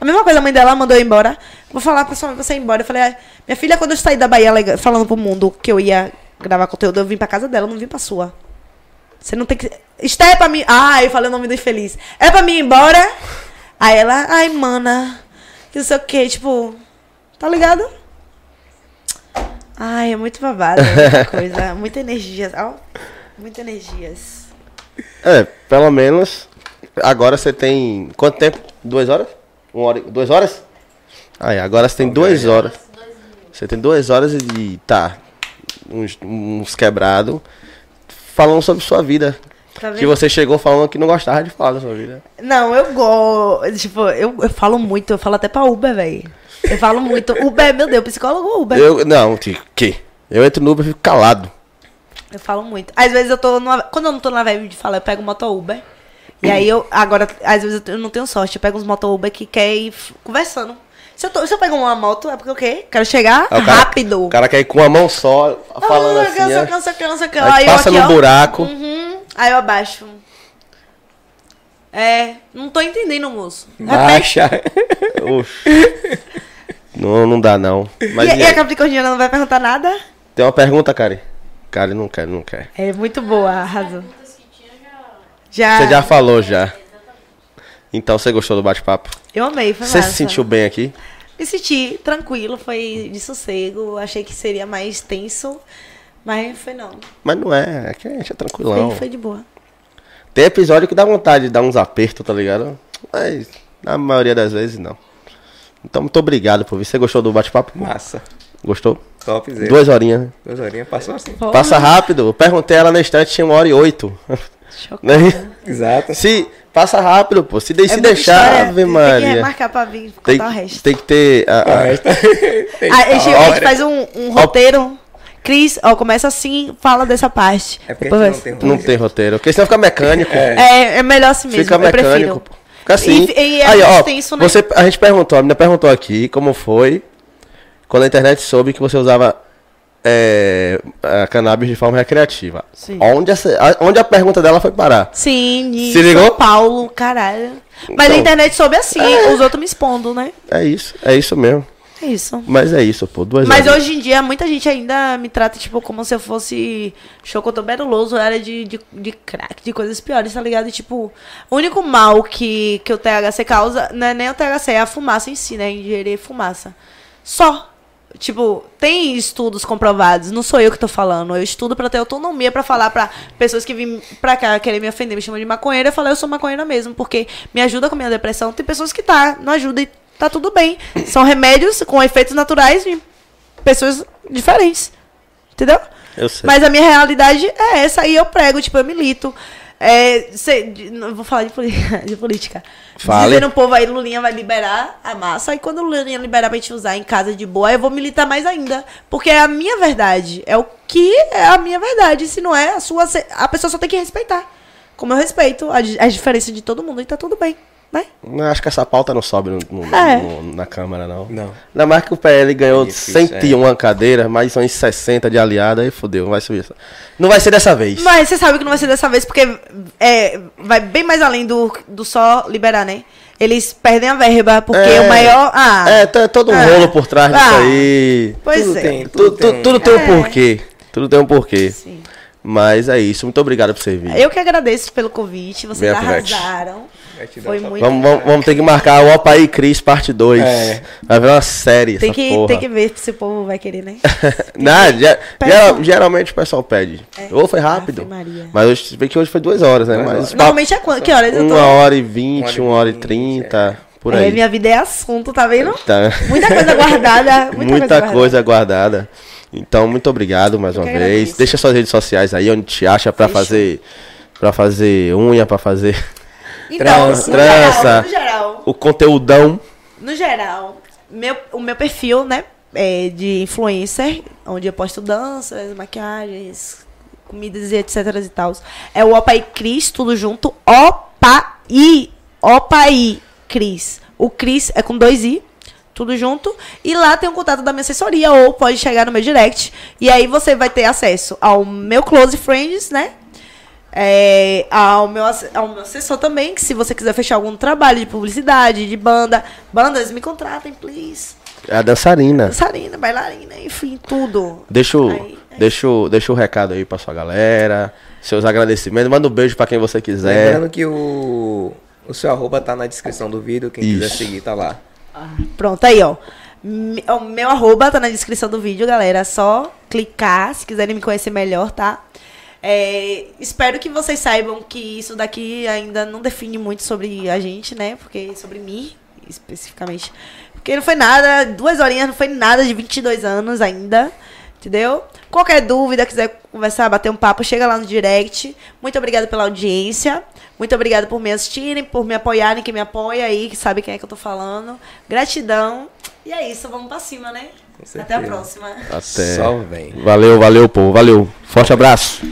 A mesma coisa, a mãe dela mandou eu embora. Vou falar pra sua mãe você ir embora. Eu falei, "Ah, minha filha, quando eu saí da Bahia falando pro mundo que eu ia gravar conteúdo, eu vim pra casa dela, eu não vim pra sua. Você não tem que. Está é pra mim. Ah, eu falei o nome do infeliz. É pra mim ir embora? Aí ela, ai, mana. Que não sei o que, tipo. Tá ligado? Ai, é muito babado. é Muita coisa. Muita energia. Ó, muita energias. É, pelo menos. Agora você tem. Quanto tempo? Duas horas? Uma hora, e- duas horas? Aí, agora você tem duas horas. Você tem duas horas e tá. Uns, uns quebrados. Falando sobre sua vida. Tá Que você chegou falando que não gostava de falar da sua vida. Não, eu gosto. Tipo, eu, eu falo muito, eu falo até pra Uber, velho. Eu falo muito. Uber, meu Deus, psicólogo Uber. Eu, Eu. Não, que? Eu entro no Uber e fico calado. falo muito. Às vezes eu tô numa. Quando eu não tô na vibe de falar, eu pego moto Uber. E aí eu. Agora, às vezes eu não tenho sorte. Eu pego uns moto Uber que quer ir conversando. Se eu, tô, se eu pego uma moto, é porque o quê? Quero chegar Aí o cara- rápido. O cara quer ir com a mão só, falando ah, assim. cansa, cansa, cansa, cansa. Aí Aí eu passa aqui, no ó. buraco. Uhum. Aí eu abaixo. É, não tô entendendo, moço. Baixa. Não, não dá não. Mas E, e e a? Capricorniana não vai perguntar nada? tem uma pergunta, Kari? Kari não quer, não quer. É muito boa, arrasou. Já. Você já falou já. Então você gostou do bate-papo? Eu amei, foi Você massa. se sentiu bem aqui? Me senti tranquilo, foi de sossego. Achei que seria mais tenso, mas foi não. Mas não é, aqui a gente é tranquilão. Foi, foi de boa. Tem episódio que dá vontade de dar uns apertos, tá ligado? Mas na maioria das vezes não. Então muito obrigado por vir. Você gostou do bate-papo? Massa. Gostou? Top, Zé. Duas horinhas, né? Duas horinhas passou assim. Porra, Passa rápido. Eu perguntei ela na estante, tinha uma hora e oito. Né? Exato. Se passa rápido, pô. Se, de, É se deixar, história, Ave Tem que Maria. remarcar pra vir Tem, contar o resto. tem que ter. a- a- Ah, Tem a, gente, a gente hora. faz um, um roteiro Cris, ó, começa assim, fala dessa parte. É porque Depois a vai- gente não tem Não tem roteiro. Porque senão fica mecânico. É, é melhor assim mesmo. Fica mecânico. Fica assim. E- e é Aí, ó, extenso, né? você, a gente perguntou, a menina perguntou aqui como foi quando a internet soube que você usava é, a cannabis de forma recreativa. Sim. Onde, essa, a- onde a pergunta dela foi parar? Sim, de Se ligou? São Paulo, caralho. Mas Então. a internet soube assim, os outros me expondo, né? É isso, é isso mesmo. É isso. Mas é isso, pô. Duas Mas horas. hoje em dia, muita gente ainda me trata, tipo, como se eu fosse chocotoberuloso, era de, de, de crack, de coisas piores, tá ligado? E, tipo, o único mal que, que o THC causa não é nem o THC, é a fumaça em si, né? Ingerir fumaça. Só. Tipo, tem estudos comprovados, não sou eu que tô falando. Eu estudo pra ter autonomia pra falar pra pessoas que vêm pra cá querer me ofender, me chamam de maconheira. Eu falo, eu sou maconheira mesmo, porque me ajuda com a minha depressão. Tem pessoas que tá, não ajuda e tá tudo bem. São remédios com efeitos naturais de pessoas diferentes. Entendeu? Eu sei. Mas a minha realidade é essa, aí eu prego, tipo, eu milito. É, não vou falar de, de política. Fale. Dizendo o povo aí, Lulinha vai liberar a massa. Aí quando o Lulinha liberar pra gente usar em casa de boa, eu vou militar mais ainda. Porque é a minha verdade. É o que é a minha verdade. Se não é, a sua. A pessoa só tem que respeitar. Como eu respeito as diferenças de todo mundo e tá tudo bem, né? Não, acho que essa pauta não sobe no- no- É. no- na Câmara, não. Não. Ainda mais que o PL ganhou É difícil, 101 cadeiras, mais uns 60 de aliada, aí fodeu, não vai subir. Não vai ser dessa vez. Mas você sabe que não vai ser dessa vez, porque é, vai bem mais além do, do só liberar, né? Eles perdem a verba, porque É. o maior. Ah, É, tem todo um Ah. rolo por trás disso Ah. aí. pois tudo é. tem, Tudo, tudo tudo, tem. tudo tem um É. porquê. Tudo tem um porquê. Sim. Mas é isso. Muito obrigado por você vir. Eu que agradeço pelo convite, vocês arrasaram. Foi muito. Vamos, vamos, vamos ter que marcar o Opa aí Cris parte 2. É. Vai ver uma série. Tem essa que, porra. tem que ver se o povo vai querer, né? Não, ge- Peçam. geral- geralmente o pessoal pede. Ou foi rápido. Ave Maria. Mas hoje, vê que hoje foi duas horas, né? Mas Normalmente é quando? Que horas eu tô? Uma hora e vinte, Uma hora e trinta, por É, aí. minha vida é assunto, tá vendo? Tá. Muita coisa guardada. Muita, Muita, coisa, coisa, guardada. Então, muito obrigado mais Eu uma vez. agradeço. Deixa suas redes sociais aí, onde te acha pra Fechou. fazer para fazer unha, pra fazer Então, Trança. no geral, no geral, o conteúdão. no geral, meu, o meu perfil, né, é de influencer, onde eu posto danças, maquiagens, comidas e etc e tal. É o Opaí Cris, tudo junto. Opaí. Opaí Cris. O Cris é com dois I. Tudo junto. E lá tem o contato da minha assessoria, ou pode chegar no meu direct. E aí você vai ter acesso ao meu Close Friends, né? É, ao, meu, ao meu assessor também, que se você quiser fechar algum trabalho de publicidade, de banda, bandas, me contratem, please. É a dançarina. Dançarina, bailarina, enfim, tudo. Deixa o, Aí, é deixa, o, deixa o recado aí pra sua galera. Seus agradecimentos. Manda um beijo pra quem você quiser. Lembrando que o, o seu arroba tá na descrição do vídeo. Quem quiser Isso. seguir, tá lá. Pronto, aí, ó. O meu arroba tá na descrição do vídeo, galera. É só clicar se quiserem me conhecer melhor, tá? É, espero que vocês saibam que isso daqui ainda não define muito sobre a gente, né? Porque sobre mim, especificamente. Porque não foi nada, duas horinhas não foi nada de 22 anos ainda, entendeu? Qualquer dúvida, quiser conversar, bater um papo, chega lá no direct. Muito obrigada pela audiência. Muito obrigada por me assistirem, por me apoiarem, quem me apoia aí, que sabe quem é que eu tô falando. Gratidão. E é isso, vamos pra cima, né? Com Até a próxima. Até. Só vem. Valeu, valeu, povo. Valeu. Forte abraço.